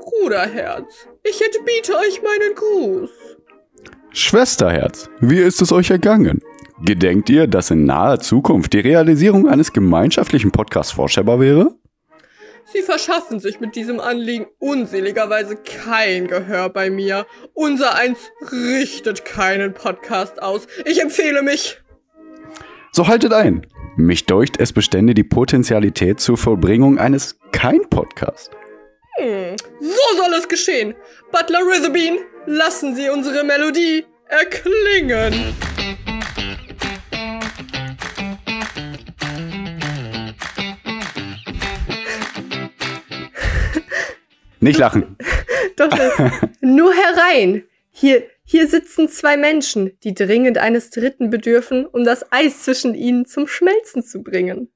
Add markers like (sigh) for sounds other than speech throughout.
Bruderherz, ich entbiete euch meinen Gruß. Schwesterherz, wie ist es euch ergangen? Gedenkt ihr, dass in naher Zukunft die Realisierung eines gemeinschaftlichen Podcasts vorstellbar wäre? Sie verschaffen sich mit diesem Anliegen unseligerweise kein Gehör bei mir. Unser eins richtet keinen Podcast aus. Ich empfehle mich. So haltet ein. Mich deucht, es bestände die Potenzialität zur Vollbringung eines Kein-Podcast. Hm, so soll es geschehen. Butler Ritherbean, lassen Sie unsere Melodie erklingen. Nicht lachen. Doch, (laughs) nur herein. Hier, hier sitzen zwei Menschen, die dringend eines Dritten bedürfen, um das Eis zwischen ihnen zum Schmelzen zu bringen.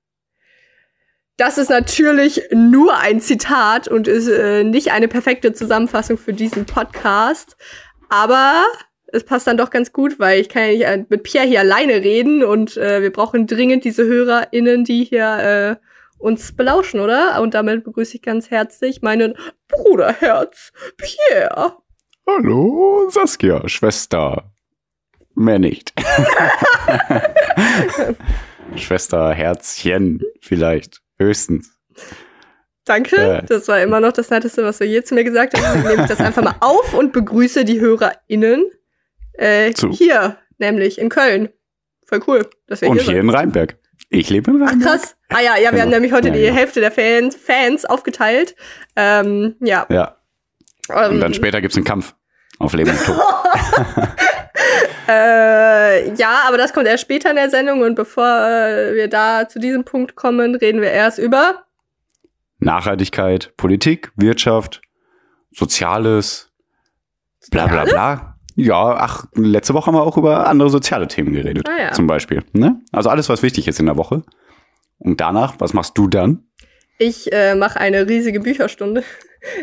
Das ist natürlich nur ein Zitat und ist äh, nicht eine perfekte Zusammenfassung für diesen Podcast. Aber es passt dann doch ganz gut, weil ich kann ja nicht äh, mit Pierre hier alleine reden und äh, wir brauchen dringend diese HörerInnen, die hier äh, uns belauschen, oder? Und damit begrüße ich ganz herzlich meinen Bruderherz, Pierre. Hallo, Saskia, Schwester. Mehr nicht. (laughs) Schwester, Herzchen, vielleicht. Höchstens. Danke, äh. das war immer noch das Netteste, was du je zu mir gesagt hast. Dann nehme ich das einfach mal auf und begrüße die HörerInnen äh, hier, nämlich in Köln. Voll cool. Dass wir und hier, hier in Rheinberg. Ich lebe in Rheinberg. Ach krass. Ah ja, ja, wir genau. haben nämlich heute ja, die ja. Hälfte der Fans, Fans aufgeteilt. Ähm, ja. Ja. Und dann später gibt's einen Kampf auf Leben und Tod. (laughs) äh, ja, aber das kommt erst später in der Sendung und bevor äh, wir da zu diesem Punkt kommen, reden wir erst über Nachhaltigkeit, Politik, Wirtschaft, Soziales, bla bla bla. Ja, ach, letzte Woche haben wir auch über andere soziale Themen geredet. Ah, ja. Zum Beispiel. Ne? Also alles, was wichtig ist in der Woche. Und danach, was machst du dann? Ich äh, mache eine riesige Bücherstunde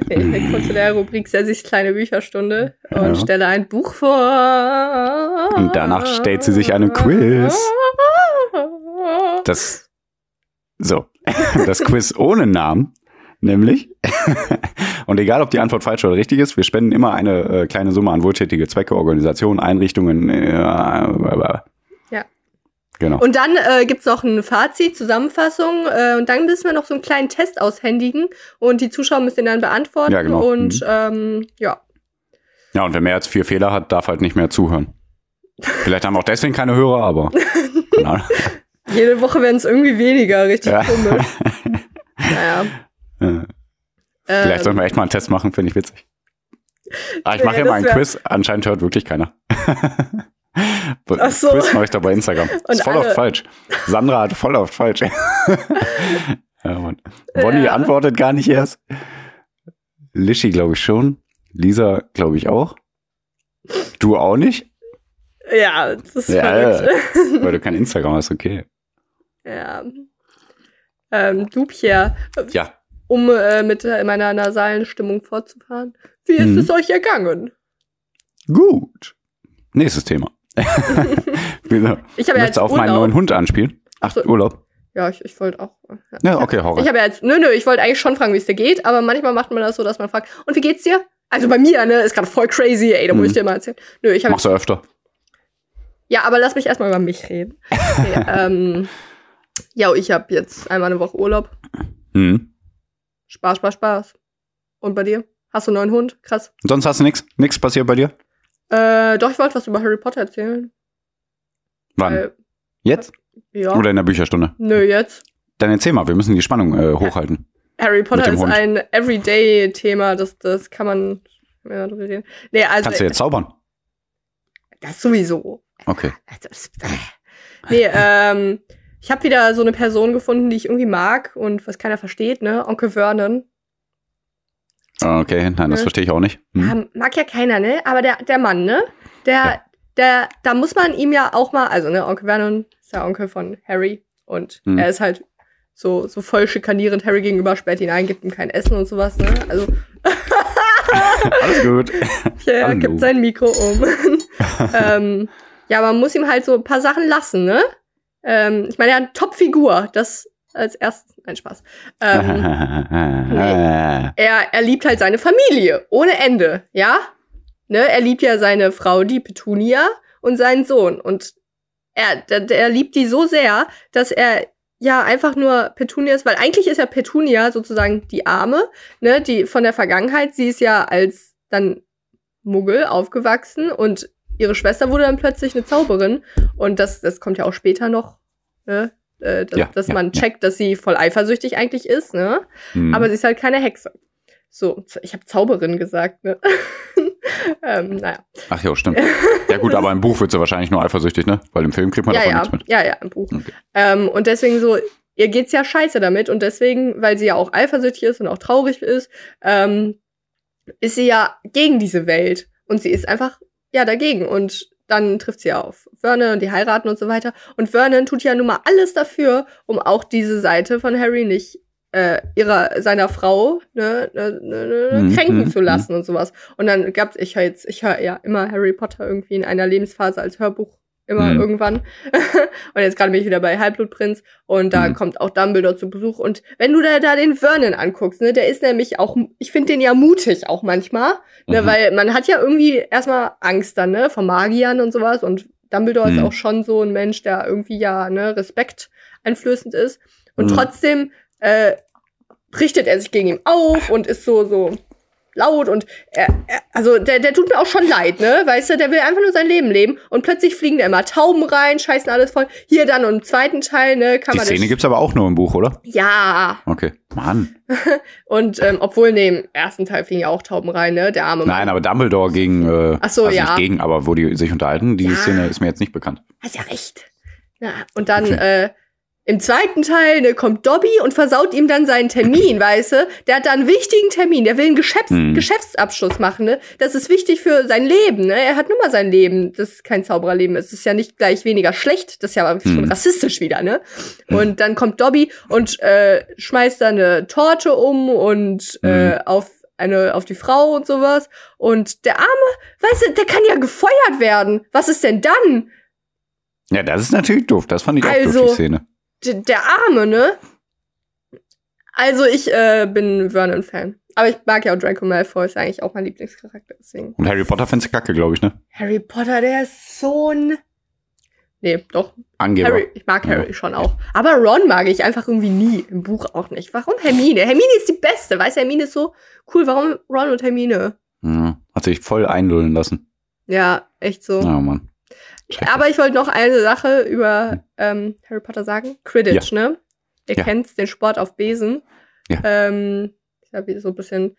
in der Konsulärrubrik Sessis kleine Bücherstunde und ja. stelle ein Buch vor. Und danach stellt sie sich einen Quiz. Das so, (laughs) das Quiz ohne Namen Nämlich, (laughs) und egal ob die Antwort falsch oder richtig ist, wir spenden immer eine äh, kleine Summe an wohltätige Zwecke, Organisationen, Einrichtungen. Äh, ja. Genau. Und dann äh, gibt noch ein Fazit, Zusammenfassung äh, und dann müssen wir noch so einen kleinen Test aushändigen und die Zuschauer müssen den dann beantworten. Ja, genau. Und mhm. ähm, ja. Ja, und wer mehr als vier Fehler hat, darf halt nicht mehr zuhören. Vielleicht haben wir auch deswegen keine Hörer, aber. (laughs) Jede Woche werden es irgendwie weniger, richtig ja. komisch. (laughs) naja. Vielleicht ähm, sollten wir echt mal einen Test machen, finde ich witzig. Ah, ich mache ja, mal einen Quiz, anscheinend hört wirklich keiner. (laughs) Ach so. Quiz mache ich da bei Instagram. (laughs) Und ist voll alle. oft falsch. Sandra hat voll oft falsch. (laughs) ja, Mann. Bonnie ja. antwortet gar nicht erst. Lischi glaube ich schon. Lisa glaube ich auch. Du auch nicht? Ja, das ist ja, ja. (laughs) Weil du kein Instagram hast, okay. Ja. Ähm, du, Pierre. Ja um äh, mit meiner nasalen Stimmung fortzufahren. Wie ist mhm. es euch ergangen? Gut. Nächstes Thema. (laughs) Wieso? Ich habe ja jetzt auf Urlaub. meinen neuen Hund anspielen. Ach, so, Urlaub. Ja, ich, ich wollte auch. Ja, ja okay, Horror. Ich habe ja jetzt, nö, nö, ich wollte eigentlich schon fragen, wie es dir geht, aber manchmal macht man das so, dass man fragt, und wie geht's dir? Also bei mir, ne, ist gerade voll crazy, ey, da muss ich mhm. dir mal erzählen. Nö, ich habe. Machst du öfter? Ja, aber lass mich erstmal über mich reden. (laughs) Okay, ähm, ja, ich habe jetzt einmal eine Woche Urlaub. Mhm. Spaß, Spaß, Spaß. Und bei dir? Hast du einen neuen Hund? Krass. sonst hast du nichts? Nichts passiert bei dir? Äh, doch, ich wollte was über Harry Potter erzählen. Wann? Weil, jetzt? Ja. Oder in der Bücherstunde? Nö, jetzt. Dann erzähl mal, wir müssen die Spannung äh, hochhalten. Harry Potter ist Hund. ein Everyday-Thema, das, das kann man. Ja. Nee, also, Kannst du jetzt zaubern? Das sowieso. Okay. Also, (laughs) nee, ähm, ich habe wieder so eine Person gefunden, die ich irgendwie mag und was keiner versteht, ne? Onkel Vernon. Okay, nein, das ne? verstehe ich auch nicht. Hm. Ja, mag ja keiner, ne? Aber der, der Mann, ne? Der, ja. der, da muss man ihm ja auch mal, also ne, Onkel Vernon ist der Onkel von Harry und hm. er ist halt so, so voll schikanierend Harry gegenüber, sperrt ihn ein, gibt ihm kein Essen und sowas, ne? Also. (laughs) Alles gut. (laughs) Ja, er gibt sein Mikro um. (laughs) ähm, ja, man muss ihm halt so ein paar Sachen lassen, ne? Ähm, ich meine, er hat eine Top-Figur. Das als erstes. Nein, Spaß. Ähm, nee. (laughs) er, er liebt halt seine Familie, ohne Ende, ja? Ne? Er liebt ja seine Frau, die Petunia, und seinen Sohn. Und er, der, der liebt die so sehr, dass er ja einfach nur Petunia ist, weil eigentlich ist ja Petunia sozusagen die Arme, ne, die von der Vergangenheit. Sie ist ja als dann Muggel aufgewachsen und ihre Schwester wurde dann plötzlich eine Zauberin. Und das, das kommt ja auch später noch, ne? Äh, dass, ja, dass ja, man checkt, dass sie voll eifersüchtig eigentlich ist, ne? Mhm. Aber sie ist halt keine Hexe. So, ich habe Zauberin gesagt, ne? (laughs) ähm, naja. Ach ja, stimmt. Ja gut, aber im Buch wird sie wahrscheinlich nur eifersüchtig, ne? Weil im Film kriegt man ja, davon ja. nichts mit. Ja, ja, im Buch. Okay. Ähm, und deswegen so, ihr geht's ja scheiße damit und deswegen, weil sie ja auch eifersüchtig ist und auch traurig ist, ähm, ist sie ja gegen diese Welt und sie ist einfach ja dagegen und dann trifft sie auf Vernon und die heiraten und so weiter und Vernon tut ja nun mal alles dafür, um auch diese Seite von Harry nicht äh, ihrer seiner Frau ne, ne, ne, ne mhm. kränken mhm. zu lassen mhm. und sowas. Und dann gab's ich höre jetzt ich höre ja immer Harry Potter irgendwie in einer Lebensphase als Hörbuch immer mhm. irgendwann. (laughs) und jetzt gerade bin ich wieder bei Halbblutprinz und da mhm. kommt auch Dumbledore zu Besuch. Und wenn du da, da den Vernon anguckst, ne, der ist nämlich auch, ich finde den ja mutig auch manchmal, ne, mhm. weil man hat ja irgendwie erstmal Angst dann, ne, vor Magiern und sowas und Dumbledore ist mhm. auch schon so ein Mensch, der irgendwie ja, ne, Respekt einflößend ist. Und mhm. trotzdem äh, richtet er sich gegen ihn auf und ist so, so laut und er, er, also der, der tut mir auch schon leid, ne? Weißt du, der will einfach nur sein Leben leben und plötzlich fliegen da immer Tauben rein, scheißen alles voll. Hier dann und im zweiten Teil, ne, kann Die man. Die Szene gibt's aber auch nur im Buch, oder? Ja. Okay. Mann. (laughs) und ähm, obwohl ne, im ersten Teil fliegen ja auch Tauben rein, ne? Der arme Mann. Nein, aber Dumbledore gegen äh, Ach so, also ja. nicht gegen, aber wo die sich unterhalten, die ja. Szene ist mir jetzt nicht bekannt. Hast ja recht. Na, und dann okay. äh, im zweiten Teil ne, kommt Dobby und versaut ihm dann seinen Termin, (clears throat) weißt du? Der hat da einen wichtigen Termin, der will einen Geschäfts hm. Geschäftsabschluss machen, ne? Das ist wichtig für sein Leben, ne? Er hat nun mal sein Leben, das ist kein Zaubererleben, es ist ja nicht gleich weniger schlecht, das ist ja aber hm. schon rassistisch wieder, ne? Hm. Und dann kommt Dobby und äh, schmeißt da eine Torte um und äh, hm. auf eine auf die Frau und sowas. Und der Arme, weißt du, der kann ja gefeuert werden. Was ist denn dann? Ja, das ist natürlich doof. Das fand ich also, auch doof, die Szene der Arme, ne? Also ich äh, bin Vernon-Fan. Aber ich mag ja auch Draco Malfoy, ist eigentlich auch mein Lieblingscharakter. Deswegen. Und Harry Potter du kacke, glaube ich, ne? Harry Potter, der ist so ein. Nee, doch. Angeber. Harry, ich mag Harry ja. schon auch. Aber Ron mag ich einfach irgendwie nie. Im Buch auch nicht. Warum Hermine? Hermine ist die Beste. Weißt du, Hermine ist so cool. Warum Ron und Hermine? Ja, hat sich voll einlullen lassen. Ja, echt so. Ja, Mann. Aber ich wollte noch eine Sache über ähm, Harry Potter sagen. Quidditch, ja. ne? Ihr ja. kennt den Sport auf Besen. Ja. Ähm, ich habe so ein bisschen,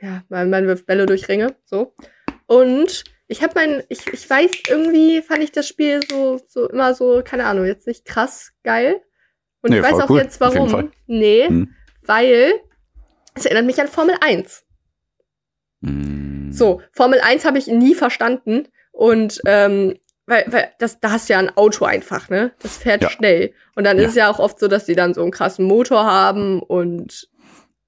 ja, man, man wirft Bälle durch Ringe, so. Und ich habe mein, ich, ich weiß, irgendwie fand ich das Spiel so, so immer so, keine Ahnung, jetzt nicht krass geil. Und nee, ich weiß auch cool. jetzt warum. Nee, hm. weil es erinnert mich an Formel 1. Hm. So, Formel 1 habe ich nie verstanden. Und ähm, weil, weil das, da hast du ja ein Auto einfach, ne? Das fährt ja. schnell. Und dann ja. ist es ja auch oft so, dass die dann so einen krassen Motor haben und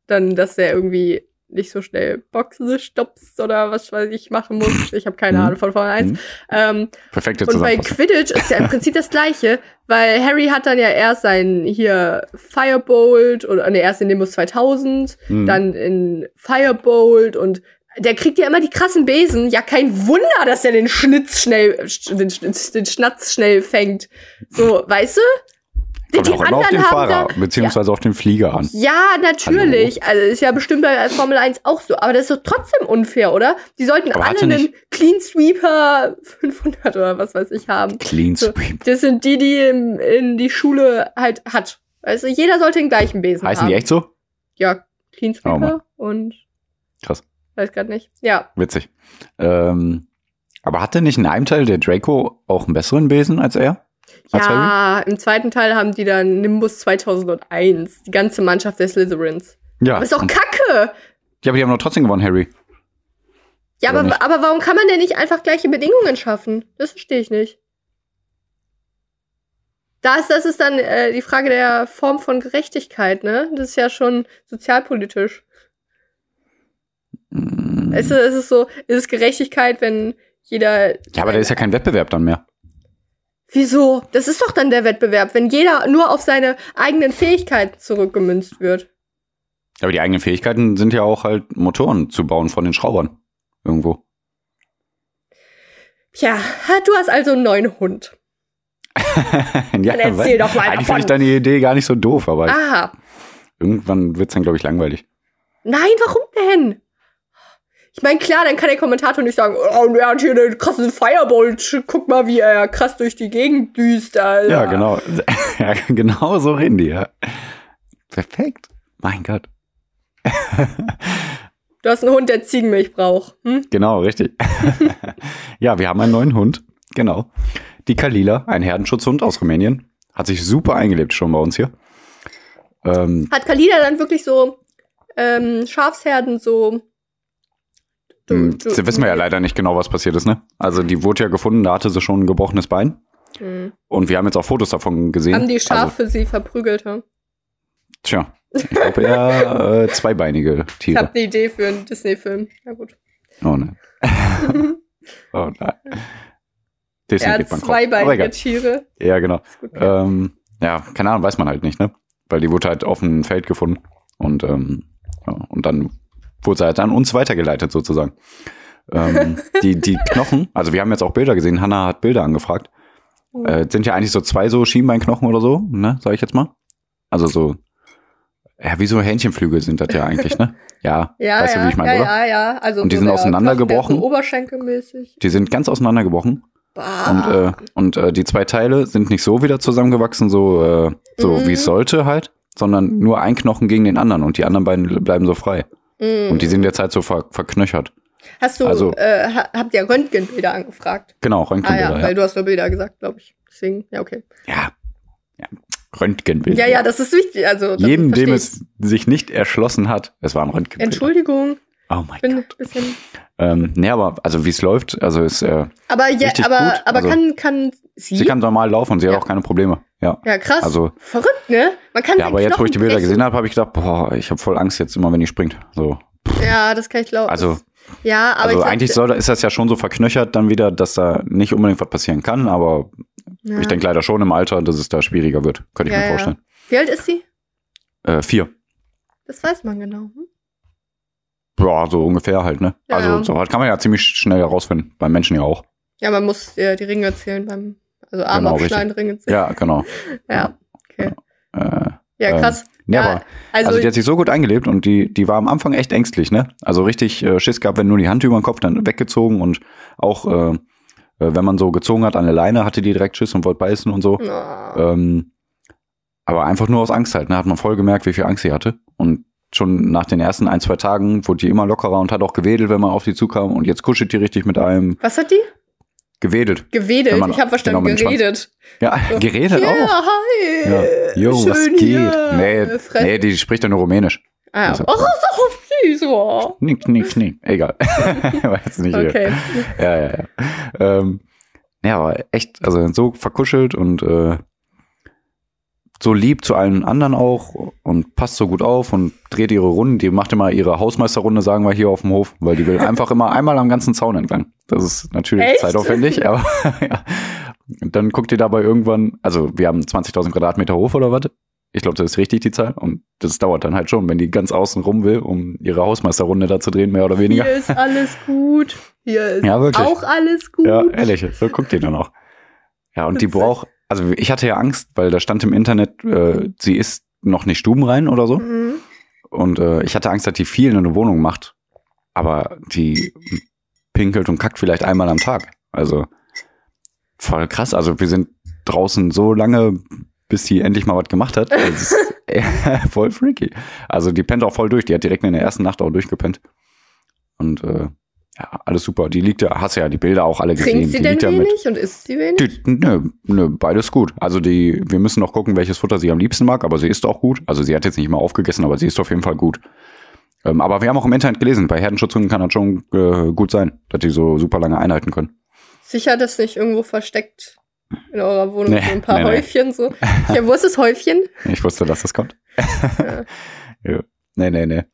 dann, dass der irgendwie nicht so schnell Boxen stopst oder was weiß ich machen muss. Ich habe keine mhm. Ahnung von Formel 1. Mhm. Ähm, Perfekte Und bei Quidditch ist ja im Prinzip das gleiche, weil Harry hat dann ja erst sein hier Firebolt oder ne, erst in Nimbus 2000, mhm. dann in Firebolt und der kriegt ja immer die krassen Besen. Ja, kein Wunder, dass er den Schnitz schnell, den, den Schnatz schnell fängt. So, weißt du? Kommt die auch immer auf den Fahrer, da, beziehungsweise ja. auf den Flieger an. Ja, natürlich. Hallo. Also ist ja bestimmt bei Formel 1 auch so. Aber das ist doch trotzdem unfair, oder? Die sollten Aber alle einen Clean Sweeper 500 oder was weiß ich haben. Clean so, Sweep. Das sind die, die in, in die Schule halt hat. Also jeder sollte den gleichen Besen Heißen haben. Heißen die echt so? Ja, Clean Sweeper oh, und Krass. Weiß gerade nicht. Ja. Witzig. Ähm, aber hatte nicht in einem Teil der Draco auch einen besseren Besen als er? Als ja, Harry? im zweiten Teil haben die dann Nimbus 2001, die ganze Mannschaft der Slytherins. Ja. Aber ist doch Kacke! Ja, aber die haben doch trotzdem gewonnen, Harry. Ja, aber, aber warum kann man denn nicht einfach gleiche Bedingungen schaffen? Das verstehe ich nicht. Das, das ist dann äh, die Frage der Form von Gerechtigkeit, ne? Das ist ja schon sozialpolitisch. Mm. Es, ist, es ist so, ist es Gerechtigkeit, wenn jeder. Ja, aber da ist ja kein Wettbewerb dann mehr. Wieso? Das ist doch dann der Wettbewerb, wenn jeder nur auf seine eigenen Fähigkeiten zurückgemünzt wird. Aber die eigenen Fähigkeiten sind ja auch halt Motoren zu bauen von den Schraubern. Irgendwo. Tja, du hast also einen neuen Hund. (laughs) ja, dann erzähl doch mal Eigentlich finde ich deine Idee gar nicht so doof, aber Aha. irgendwann wird es dann, glaube ich, langweilig. Nein, warum denn? Ich meine, klar, dann kann der Kommentator nicht sagen, oh, er hat hier einen krassen Firebolt, guck mal, wie er krass durch die Gegend düst, Alter. Ja, genau. (laughs) ja, genau so reden die, ja. Perfekt. Mein Gott. du hast einen Hund, der Ziegenmilch braucht. Hm? Genau, richtig. (laughs) ja, wir haben einen neuen Hund. Genau. Die Kalila, ein Herdenschutzhund aus Rumänien. Hat sich super eingelebt schon bei uns hier. Ähm, Hat Kalila dann wirklich so ähm, Schafsherden so Du, hm, du, Jetzt wissen wir ja leider nicht genau, was passiert ist, ne? Also die wurde ja gefunden, da hatte sie schon ein gebrochenes Bein. Mhm. Und wir haben jetzt auch Fotos davon gesehen. Haben die Schafe also, sie verprügelt, hm? Tja, ich glaube eher äh, zweibeinige Tiere. Ich habe eine Idee für einen Disney-Film. Ja gut. Oh nein. (laughs) oh nein. Disney ja, zweibeinige Tiere. Ja, genau. Gut, ja. Ähm, ja, keine Ahnung, weiß man halt nicht, ne? Weil die wurde halt auf dem Feld gefunden. Und, ähm, ja, und dann wurde halt an uns weitergeleitet sozusagen. ähm, (laughs) die, die Knochen, also wir haben jetzt auch Bilder gesehen, Hanna hat Bilder angefragt. Mhm. Äh, sind ja eigentlich so zwei so Schienbeinknochen oder so, ne, sag ich jetzt mal. Also so, ja, wie so Hähnchenflügel sind das ja eigentlich, ne? (laughs) Ja, ja weißt ja, du, wie ich meine, ja, oder? Ja, ja, also Und die sind auseinandergebrochen. So oberschenkelmäßig. Die sind ganz auseinandergebrochen. Bah. Und, äh, und äh, die zwei Teile sind nicht so wieder zusammengewachsen, so, äh, so mhm. wie es sollte halt, sondern nur ein Knochen gegen den anderen und die anderen beiden bleiben so frei. Mm. Und die sind halt so ver verknöchert. Hast du, also, äh, habt ihr Röntgenbilder angefragt? Genau, Röntgenbilder. Ah, ja, weil du hast nur Bilder gesagt, glaube ich. Deswegen, ja, okay. Ja. ja. Röntgenbilder. Ja, ja, das ist wichtig. Also, Jedem, dem es sich nicht erschlossen hat, es war ein Röntgenbild. Entschuldigung. Oh mein bin Gott. Bisschen ähm, nee, aber also wie es läuft, also ist äh, Aber ja, aber, gut. aber also, kann, kann sie? Sie kann normal laufen und sie ja. hat auch keine Probleme. Ja. Ja, krass. Also, Verrückt, ne? Man kann Ja, aber jetzt, wo ich die Bilder brechen. gesehen habe, habe ich gedacht, boah, ich habe voll Angst jetzt immer, wenn die springt. So. Ja, das kann ich glauben. Also, ja, aber also eigentlich soll, ist das ja schon so verknöchert dann wieder, dass da nicht unbedingt was passieren kann, aber ja. ich denke leider schon im Alter, dass es da schwieriger wird. Könnte ich ja, mir vorstellen. Wie alt ist sie? Äh, vier. Das weiß man genau. Hm? Ja, so ungefähr halt, ne? Ja, also so kann man ja ziemlich schnell herausfinden. Beim Menschen ja auch. Ja, man muss ja die Ringe zählen beim, also Arm genau, aufschneiden, Ringe zählen. Ja, genau. (laughs) ja, okay. Äh, ja, krass. Ähm, ja, aber, also, also, die hat sich so gut eingelebt und die, die war am Anfang echt ängstlich, ne? Also richtig äh, Schiss gehabt, wenn nur die Hand über den Kopf dann weggezogen und auch äh, äh, wenn man so gezogen hat an der Leine, hatte die direkt Schiss und wollte beißen und so. Oh. Ähm, aber einfach nur aus Angst halt, ne? Hat man voll gemerkt, wie viel Angst sie hatte. Und schon nach den ersten ein, zwei Tagen wurde die immer lockerer und hat auch gewedelt, wenn man auf die zukam. Und jetzt kuschelt die richtig mit einem. Was hat die? Gewedelt. Gewedelt, ich habe verstanden, genau geredet. Ja, (laughs) so. geredet ja, auch. Hi. Ja, jo, Schön was geht? Hier. Nee, nee, die spricht ja nur Rumänisch. Ah, also, oh, so süß. Oh. Knick, knick, knick. Egal. (laughs) Jetzt nicht okay. Ja, ja, ja. Ähm, ja, aber echt, also so verkuschelt und äh, so lieb zu allen anderen auch und passt so gut auf und dreht ihre Runden. Die macht immer ihre Hausmeisterrunde, sagen wir hier auf dem Hof, weil die will (laughs) einfach immer einmal am ganzen Zaun entlang. Das ist natürlich Echt? zeitaufwendig, aber (laughs) ja. Und dann guckt ihr dabei irgendwann, also wir haben 20.000 Quadratmeter Hof oder was? Ich glaube, das ist richtig die Zahl. Und das dauert dann halt schon, wenn die ganz außen rum will, um ihre Hausmeisterrunde da zu drehen, mehr oder weniger. Hier ist alles gut. Hier ist ja, auch alles gut. Ja, ehrlich, so guckt ihr dann auch. Ja, und die braucht, also ich hatte ja Angst, weil da stand im Internet, äh, sie ist noch nicht stubenrein oder so. Mhm. Und äh, ich hatte Angst, dass die viel in eine Wohnung macht. Aber die pinkelt und kackt vielleicht einmal am Tag. Also voll krass. Also wir sind draußen so lange, bis sie endlich mal was gemacht hat. Das ist (laughs) voll freaky. Also die pennt auch voll durch. Die hat direkt in der ersten Nacht auch durchgepennt. Und äh, ja, alles super. Die liegt ja, hast ja die Bilder auch alle gesehen. Trinkt sie die denn wenig und isst sie wenig? Die, nö, nö, beides gut. Also die, wir müssen noch gucken, welches Futter sie am liebsten mag, aber sie isst auch gut. Also sie hat jetzt nicht mal aufgegessen, aber sie ist auf jeden Fall gut. Ähm, aber wir haben auch im Internet gelesen, bei Herdenschutzhunden kann das schon äh, gut sein, dass die so super lange einhalten können. Sicher, dass nicht irgendwo versteckt in eurer Wohnung nee, so ein paar nee, Häufchen nee. so. Ja, wo ist das Häufchen? Ich wusste, dass das kommt. Ja. (laughs) ja. Nee, nee, nee.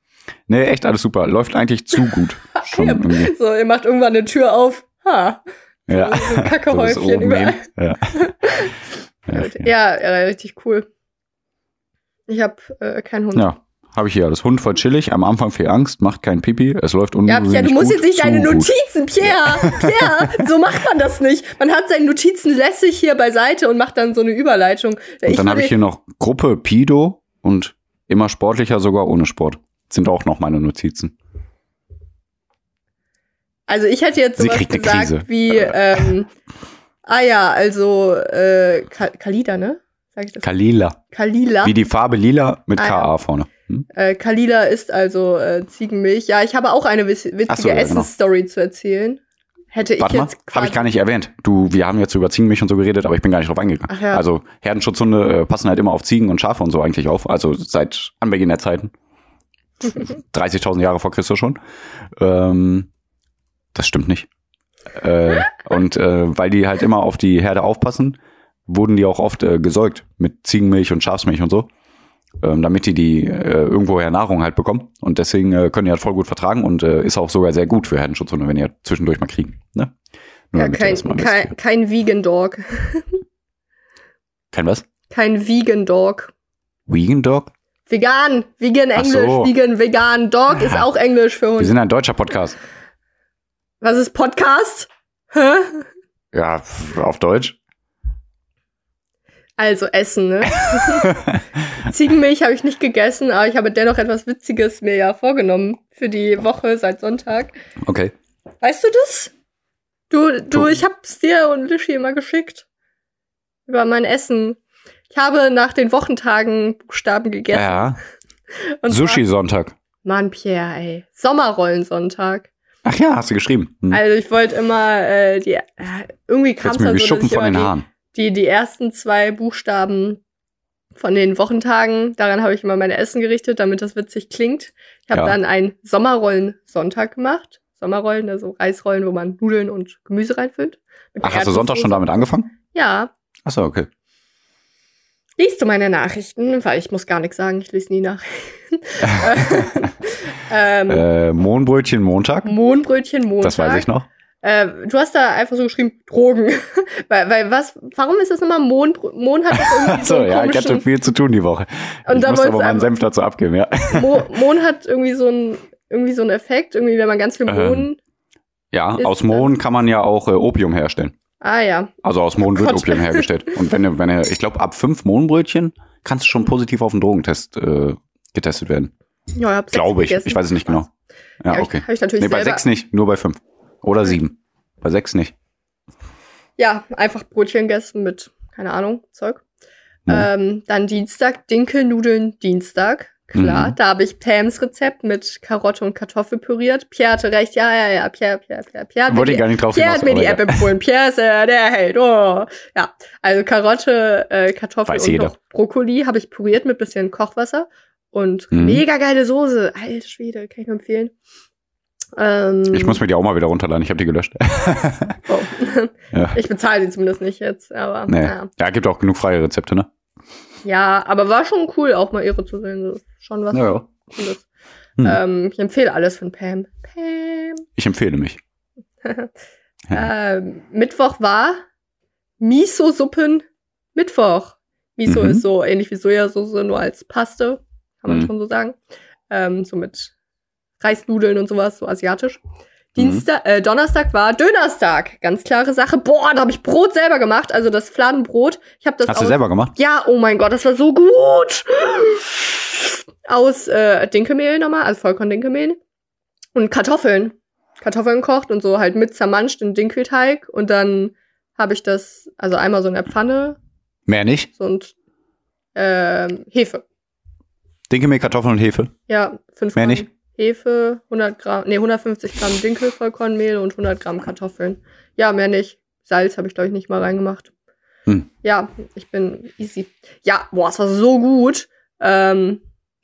Nee, echt alles super. Läuft eigentlich zu gut. (laughs) Schon so, ihr macht irgendwann eine Tür auf. Ha. Ja. So (laughs) ein Kackehäufchen überall. Ja. (laughs) ja, ja, richtig cool. Ich habe äh, keinen Hund. Ja, habe ich hier alles. Hund voll chillig, am Anfang viel Angst, macht kein Pipi, es läuft ungewöhnlich Ja, Pierre, du musst jetzt nicht deine. Notizen, Pierre, Pierre, so macht man das nicht. Man hat seine Notizen lässig hier beiseite und macht dann so eine Überleitung. Und dann habe ich hier noch Gruppe Pido und immer sportlicher, sogar ohne Sport. Sind auch noch meine Notizen. Also ich hätte jetzt sowas gesagt Krise. wie, ähm, ah ja, also äh, Ka Kalida, ne? Sag ich das? Kalila. Kalila. Wie die Farbe lila mit Ah. KA vorne. Hm? Äh, Kalila ist also äh, Ziegenmilch. Ja, ich habe auch eine witzige so, ja, genau. Essensstory zu erzählen. Hätte ich Warte mal, habe ich gar nicht erwähnt. Du, wir haben jetzt über Ziegenmilch und so geredet, aber ich bin gar nicht drauf eingegangen. Ach ja. Also Herdenschutzhunde äh, passen halt immer auf Ziegen und Schafe und so eigentlich auf. Also seit Anbeginn der Zeiten. 30.000 Jahre vor Christus schon. Ähm, das stimmt nicht. Äh, und äh, weil die halt immer auf die Herde aufpassen, wurden die auch oft äh, gesäugt mit Ziegenmilch und Schafsmilch und so. Ähm, damit die die äh, irgendwoher Nahrung halt bekommen. Und deswegen äh, können die halt voll gut vertragen und äh, ist auch sogar sehr gut für Herdenschutzhunde, wenn die halt zwischendurch mal kriegen. Ne? Nur Ja, kein, kein, kein Vegan Dog. Kein was? Kein Vegan Dog. Vegan Dog? Vegan, vegan Ach Englisch, so. vegan, vegan. Dog ist Ja. auch Englisch für Wir Hund. sind ein deutscher Podcast. Was ist Podcast? Hä? Ja, auf Deutsch. Also Essen, ne? (laughs) Ziegenmilch habe ich nicht gegessen, aber ich habe dennoch etwas Witziges mir ja vorgenommen für die Woche seit Sonntag. Okay. Weißt du das? Du, du, ich hab's dir und Lischi immer geschickt. Über mein Essen. Ich habe nach den Wochentagen Buchstaben gegessen. Ja. (laughs) Sushi-Sonntag. Mann, Pierre, ey. Sommerrollensonntag. Ach ja, hast du geschrieben. Hm. Also ich wollte immer äh, die äh, irgendwie kam es dann so, dass ich von den die, Haaren. die, die ersten zwei Buchstaben von den Wochentagen, daran habe ich immer meine Essen gerichtet, damit das witzig klingt. Ich habe Ja. dann einen Sommerrollen-Sonntag gemacht. Sommerrollen, also Reisrollen, wo man Nudeln und Gemüse reinfüllt. Ach, hast du Sonntag schon damit angefangen? Ja. Ach so, okay. Liest du meine Nachrichten? Weil ich muss gar nichts sagen, ich lese nie Nachrichten. (laughs) ähm, Äh, Mohnbrötchen Montag. Mohnbrötchen Montag. Das weiß ich noch. Äh, du hast da einfach so geschrieben, Drogen. (laughs) weil, weil was, warum ist das nochmal Mohn? Mohn hat doch irgendwie (laughs) so So, ja, ich hatte viel zu tun die Woche. Und ich musste aber meinen Senf dazu abgeben, ja. Mo Mohn hat irgendwie so einen, irgendwie so einen Effekt, irgendwie, wenn man ganz viel Ähm. Mohn. Ja, Ist aus Mohn kann man ja auch äh, Opium herstellen. Ah ja. Also aus Mohn wird Gott. Opium hergestellt. Und wenn, du- wenn du- ich glaube, ab fünf Mohnbrötchen kannst du schon positiv auf den Drogentest äh, getestet werden. Ja, ich hab Glaube ich. gegessen. Ich weiß es nicht genau. Ja, Hab okay. Ich, hab ich natürlich Nee, bei selber, sechs nicht, nur bei fünf. Oder sieben. Bei sechs nicht. Ja, einfach Brötchen gegessen mit, keine Ahnung, Zeug. Ja. Ähm, dann Dienstag, Dinkelnudeln Dienstag. Klar, Mhm. da habe ich Pams Rezept mit Karotte und Kartoffel püriert. Pierre hatte recht, ja, ja, ja, Pierre, Pierre, Pierre, Pierre. Wollte ich die- gar nicht drauf Pierre hinaus. hat mir die aber App empfohlen. Pierre ist äh, der Held. Oh. Ja, also Karotte, äh, Kartoffel Weiß und jeder. noch Brokkoli habe ich püriert mit bisschen Kochwasser und Mhm. mega geile Soße. Alter Schwede, kann ich nur empfehlen. Ähm, ja. Ich muss mir die auch mal wieder runterladen. Ich habe die gelöscht. oh. (laughs) Ja. Ich bezahle sie zumindest nicht jetzt, aber nee. naja. Ja, gibt auch genug freie Rezepte, ne? Ja, aber war schon cool, auch mal ihre zu sehen. So, schon was Ja, ja. Cooles. Hm. Ähm, ich empfehle alles von Pam. Pam. Ich empfehle mich. (laughs) Ähm, Mittwoch war Miso-Suppen Mittwoch. Miso Mhm. ist so ähnlich wie Sojasauce, nur als Paste, kann man Mhm. schon so sagen. Ähm, so mit Reisnudeln und sowas, so asiatisch. Mhm. Dienstag, äh, Donnerstag war Dönerstag. Ganz klare Sache. Boah, da habe ich Brot selber gemacht, also das Fladenbrot. Ich habe das Hast du selber gemacht? Ja, oh mein Gott, das war so gut. Aus äh, Dinkelmehl nochmal, also Vollkorn-Dinkelmehl. Und Kartoffeln. Kartoffeln gekocht und so halt mit zermanscht in Dinkelteig. Und dann habe ich das, also einmal so in der Pfanne, Mehr nicht. so und ähm, Hefe. Dinkelmehl, Kartoffeln und Hefe. Ja, 5 Mehr Gramm nicht? Hefe, 100 Gramm, nee, 150 Gramm Dinkelvollkornmehl und 100 Gramm Kartoffeln. Ja, mehr nicht. Salz habe ich, glaube ich, nicht mal reingemacht. Hm. Ja, ich bin easy. Ja, boah, es war so gut. Ähm,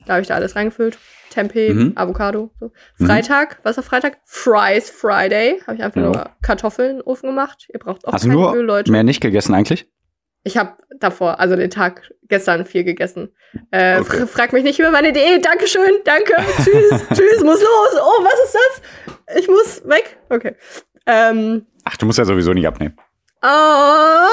da habe ich da alles reingefüllt. Tempeh, Mhm. Avocado. So. Mhm. Freitag, was war Freitag? Fries Friday. Habe ich einfach Ja. nur Kartoffeln in den Ofen gemacht. Ihr braucht auch Hast du kein nur Öl, Leute. mehr nicht gegessen eigentlich? Ich habe davor, also den Tag gestern viel gegessen. Äh, Okay. fr- Frag mich nicht über meine Diät. Dankeschön, danke, tschüss, (laughs) tschüss, muss los. Oh, was ist das? Ich muss weg. Okay. Ähm, Ach, du musst ja sowieso nicht abnehmen. Oh,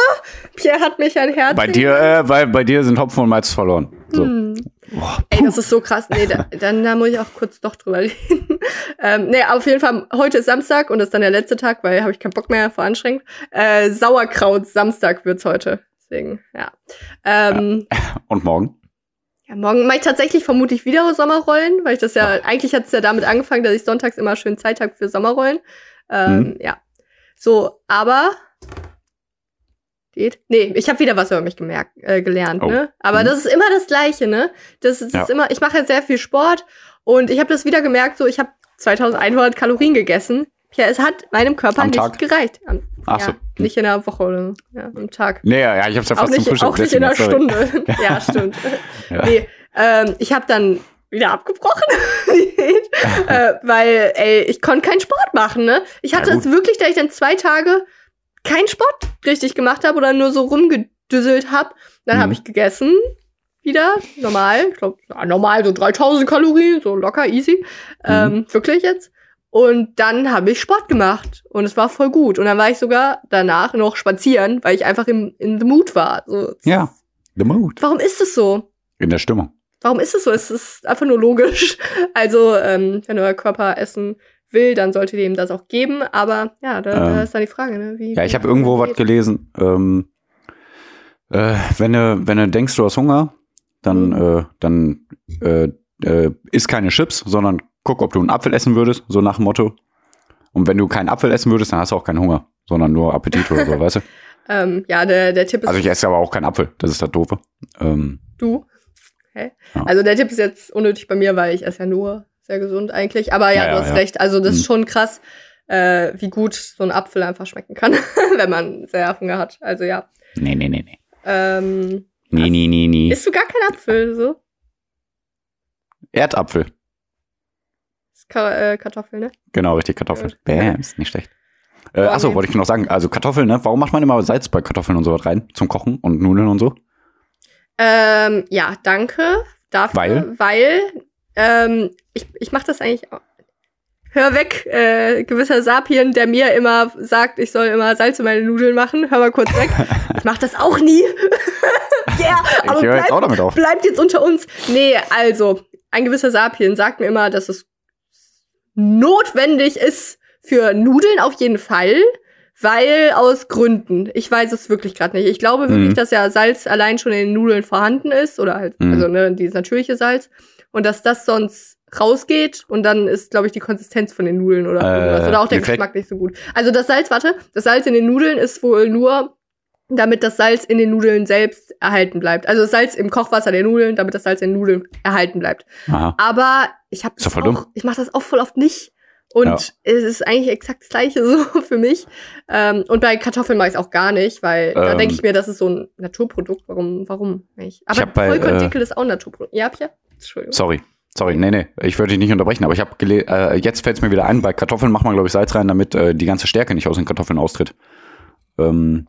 Pierre hat mich ein Herz. Bei dir, äh, bei, bei dir sind Hopfen und Malz verloren. So. Hm. Oh, Ey, das ist so krass. Nee, da, dann da muss ich auch kurz doch drüber (laughs) reden. ähm, nee, auf jeden Fall, heute ist Samstag und das ist dann der letzte Tag, weil habe ich keinen Bock mehr, vor anstrengend. Äh, Sauerkraut Samstag wird's heute. Deswegen, ja. Ähm, ja. (laughs) Und morgen? Ja, morgen mache ich tatsächlich vermutlich wieder Sommerrollen, weil ich das ja, ja. eigentlich hat es ja damit angefangen, dass ich sonntags immer schön Zeit habe für Sommerrollen. Ähm, mhm. Ja. So, aber Geht? Nee, ich habe wieder was über mich gemerkt, äh, gelernt, oh. ne? Aber mhm. das ist immer das Gleiche, ne? Das ist, ja. immer, ich mache jetzt sehr viel Sport und ich habe das wieder gemerkt, so ich habe 2100 Kalorien gegessen. Ja, es hat meinem Körper nicht gereicht. Am, Ach ja, so. Nicht in der Woche oder ja, am Tag. Nee, ja, ich hab's ja fast auch nicht, zum Auch nicht in einer Stunde. ja, stimmt. (laughs) ja. Nee, ähm, ich habe dann wieder abgebrochen, (laughs) äh, weil, ey, ich konnte keinen Sport machen, ne? Ich hatte es wirklich, da ich dann zwei Tage keinen Sport richtig gemacht habe oder nur so rumgedüsselt habe. Dann mhm. habe ich gegessen, wieder, normal, ich glaube, ja, normal so 3000 Kalorien, so locker, easy, mhm. ähm, wirklich jetzt. Und dann habe ich Sport gemacht und es war voll gut. Und dann war ich sogar danach noch spazieren, weil ich einfach im, in the mood war. So, ja, the mood. Warum ist es so? In der Stimmung. Warum ist es so? Es ist einfach nur logisch. (laughs) Also, ähm, wenn euer Körper Essen will, dann sollte dem das auch geben. Aber ja, da, ähm, da ist dann die Frage. Ne? Wie, ja, ich habe irgendwo was gelesen. Ähm, äh, wenn, du, wenn du denkst, du hast Hunger, dann, mhm. äh, dann äh, äh, isst keine Chips, sondern guck, ob du einen Apfel essen würdest, so nach dem Motto. Und wenn du keinen Apfel essen würdest, dann hast du auch keinen Hunger, sondern nur Appetit oder so, weißt du? (laughs) Ähm, ja, der, der Tipp ist. Also ich esse aber auch keinen Apfel, das ist das Doofe. Ähm, du? Okay. Ja. Also der Tipp ist jetzt unnötig bei mir, weil ich esse ja nur sehr gesund eigentlich. Aber ja, ja du hast recht. Also das ist mhm. schon krass, äh, wie gut so ein Apfel einfach schmecken kann, (laughs) wenn man sehr Hunger hat. Also ja. Nee, nee, nee, nee. Ähm, nee, nee, nee, nee. Isst du gar keinen Apfel so? Erdapfel. Ka äh, Kartoffel, ne? Genau, richtig, Kartoffel. Bäm, ist nicht schlecht. Äh, achso, nee. wollte ich noch sagen. Also Kartoffeln, ne? Warum macht man immer Salz bei Kartoffeln und so was rein? Zum Kochen und Nudeln und so? Ähm, ja, danke. Dafür, weil? Weil ähm, ich, ich mache das eigentlich auch. Hör weg, äh, gewisser Sapien, der mir immer sagt, ich soll immer Salz in meine Nudeln machen. Hör mal kurz weg. (laughs) Ich mach das auch nie. (laughs) yeah, aber ich bleib, jetzt auch damit auf. bleibt jetzt unter uns. Nee, also, ein gewisser Sapien sagt mir immer, dass es notwendig ist für Nudeln auf jeden Fall, weil aus Gründen. Ich weiß es wirklich gerade nicht. Ich glaube wirklich, mhm. dass ja Salz allein schon in den Nudeln vorhanden ist oder halt, mhm. also ne, dieses natürliche Salz und dass das sonst rausgeht und dann ist, glaube ich, die Konsistenz von den Nudeln oder äh, irgendwas. Oder auch der Geschmack nicht so gut. Also das Salz, warte, das Salz in den Nudeln ist wohl nur, damit das Salz in den Nudeln selbst erhalten bleibt. Also das Salz im Kochwasser der Nudeln, damit das Salz in den Nudeln erhalten bleibt. Aha. Aber ich habe auch, ich mache das auch voll oft nicht. Und ja. es ist eigentlich exakt das gleiche (laughs) so für mich. Ähm, und bei Kartoffeln mache ich es auch gar nicht, weil ähm, da denke ich mir, das ist so ein Naturprodukt. Warum, warum nicht? Aber Vollkorndickel äh, ist auch ein Naturprodukt. Ja, Pia? Entschuldigung. Sorry. Sorry, nee, nee, ich würde dich nicht unterbrechen, aber ich habe äh, jetzt fällt es mir wieder ein, bei Kartoffeln macht man, glaube ich, Salz rein, damit äh, die ganze Stärke nicht aus den Kartoffeln austritt. Ähm,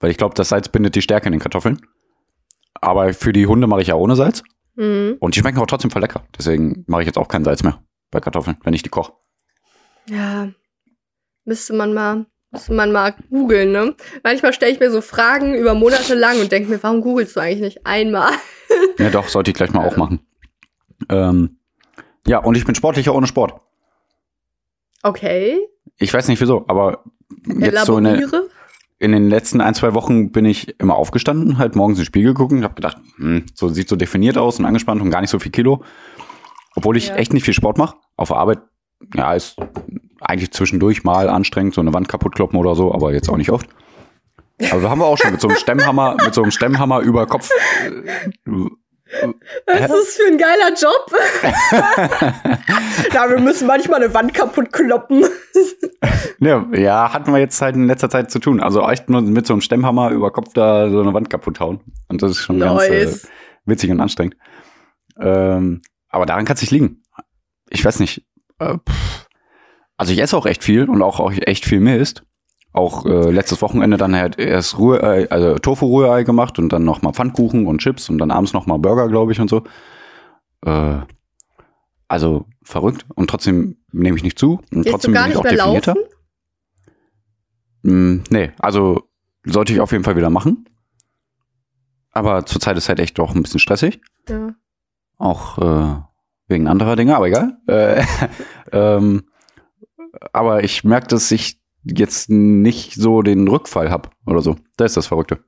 weil ich glaube, das Salz bindet die Stärke in den Kartoffeln. Aber für die Hunde mache ich ja ohne Salz. Mhm. Und die schmecken auch trotzdem voll lecker. Deswegen mache ich jetzt auch kein Salz mehr bei Kartoffeln, wenn ich die koche. Ja, müsste man mal, müsste man mal googeln, ne? Manchmal stelle ich mir so Fragen über Monate lang und denke mir, warum googelst du eigentlich nicht einmal? (laughs) ja, doch, sollte ich gleich mal auch machen. Ähm, ja, und ich bin sportlicher ohne Sport. Okay. Ich weiß nicht wieso, aber jetzt so in, der, in, den letzten ein, zwei Wochen bin ich immer aufgestanden, halt morgens ins Spiegel gucken und habe gedacht, hm, so sieht so definiert aus und angespannt und gar nicht so viel Kilo. Obwohl ich ja. echt nicht viel Sport mache. Auf der Arbeit, ja, ist eigentlich zwischendurch mal anstrengend, so eine Wand kaputt kloppen oder so, aber jetzt auch nicht oft. Also haben wir auch schon mit so einem Stemmhammer, mit so einem Stemmhammer über Kopf äh, was ist das für ein geiler Job? (laughs) ja, wir müssen manchmal eine Wand kaputt kloppen. ja, ja, hatten wir jetzt halt in letzter Zeit zu tun. Also echt nur mit so einem Stemmhammer über Kopf da so eine Wand kaputt hauen. Und das ist schon nice. ganz äh, witzig und anstrengend. Ähm, aber daran kann es nicht liegen. Ich weiß nicht. Äh, also ich esse auch echt viel und auch, auch echt viel Mist auch äh, letztes Wochenende dann halt erst Rührei, also Tofu-Rührei gemacht und dann nochmal Pfannkuchen und Chips und dann abends nochmal Burger, glaube ich, und so. Äh, also verrückt und trotzdem nehme ich nicht zu und trotzdem bin ich auch definierter. Laufen? Hm, nee, also sollte ich auf jeden Fall wieder machen. Aber zurzeit ist halt echt doch ein bisschen stressig. Ja. Auch äh, wegen anderer Dinge, aber egal. Äh, (laughs) ähm, aber ich merke, dass ich jetzt nicht so den Rückfall habe oder so. Das ist das Verrückte.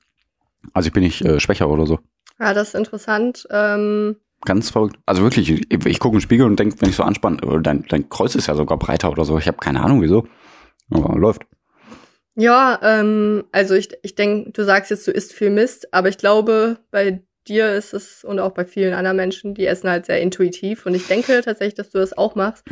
Also ich bin nicht äh, schwächer oder so. Ja, das ist interessant. Ähm Ganz verrückt. Also wirklich, ich, ich gucke im Spiegel und denke, wenn ich so anspanne, oh, dein, dein Kreuz ist ja sogar breiter oder so. Ich habe keine Ahnung, wieso. Aber läuft. Ja, ähm, also ich, ich denke, du sagst jetzt, du isst viel Mist, aber ich glaube, bei dir ist es und auch bei vielen anderen Menschen, die essen halt sehr intuitiv. Und ich denke tatsächlich, dass du das auch machst.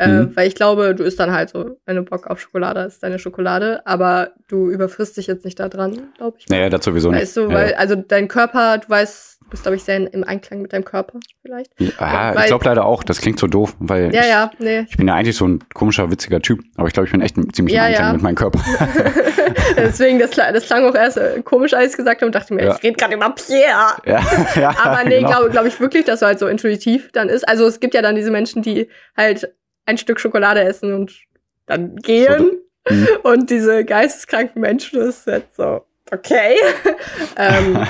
Äh, mhm. Weil ich glaube, du isst dann halt so, wenn du Bock auf Schokolade hast, deine Schokolade, aber du überfrisst dich jetzt nicht da dran, glaube ich. Naja, das sowieso weißt nicht. Du, weil, ja. also dein Körper, du weißt, du bist, glaube ich, sehr im Einklang mit deinem Körper vielleicht. Ja, weil, ich glaube leider auch, das klingt so doof, weil ja, ich, ja, nee. ich bin ja eigentlich so ein komischer, witziger Typ, aber ich glaube, ich bin echt ziemlich ja, im Einklang ja. mit meinem Körper. (laughs) Deswegen, das, das klang auch erst äh, komisch, als ich gesagt habe und dachte mir, ich rede gerade über Pierre. Ja, (laughs) ja, aber nee, genau. glaube glaub ich wirklich, dass du halt so intuitiv dann ist. Also es gibt ja dann diese Menschen, die halt ein Stück Schokolade essen und dann gehen. So, mhm. (laughs) und diese geisteskranken Menschen ist jetzt so, okay. (laughs) ähm,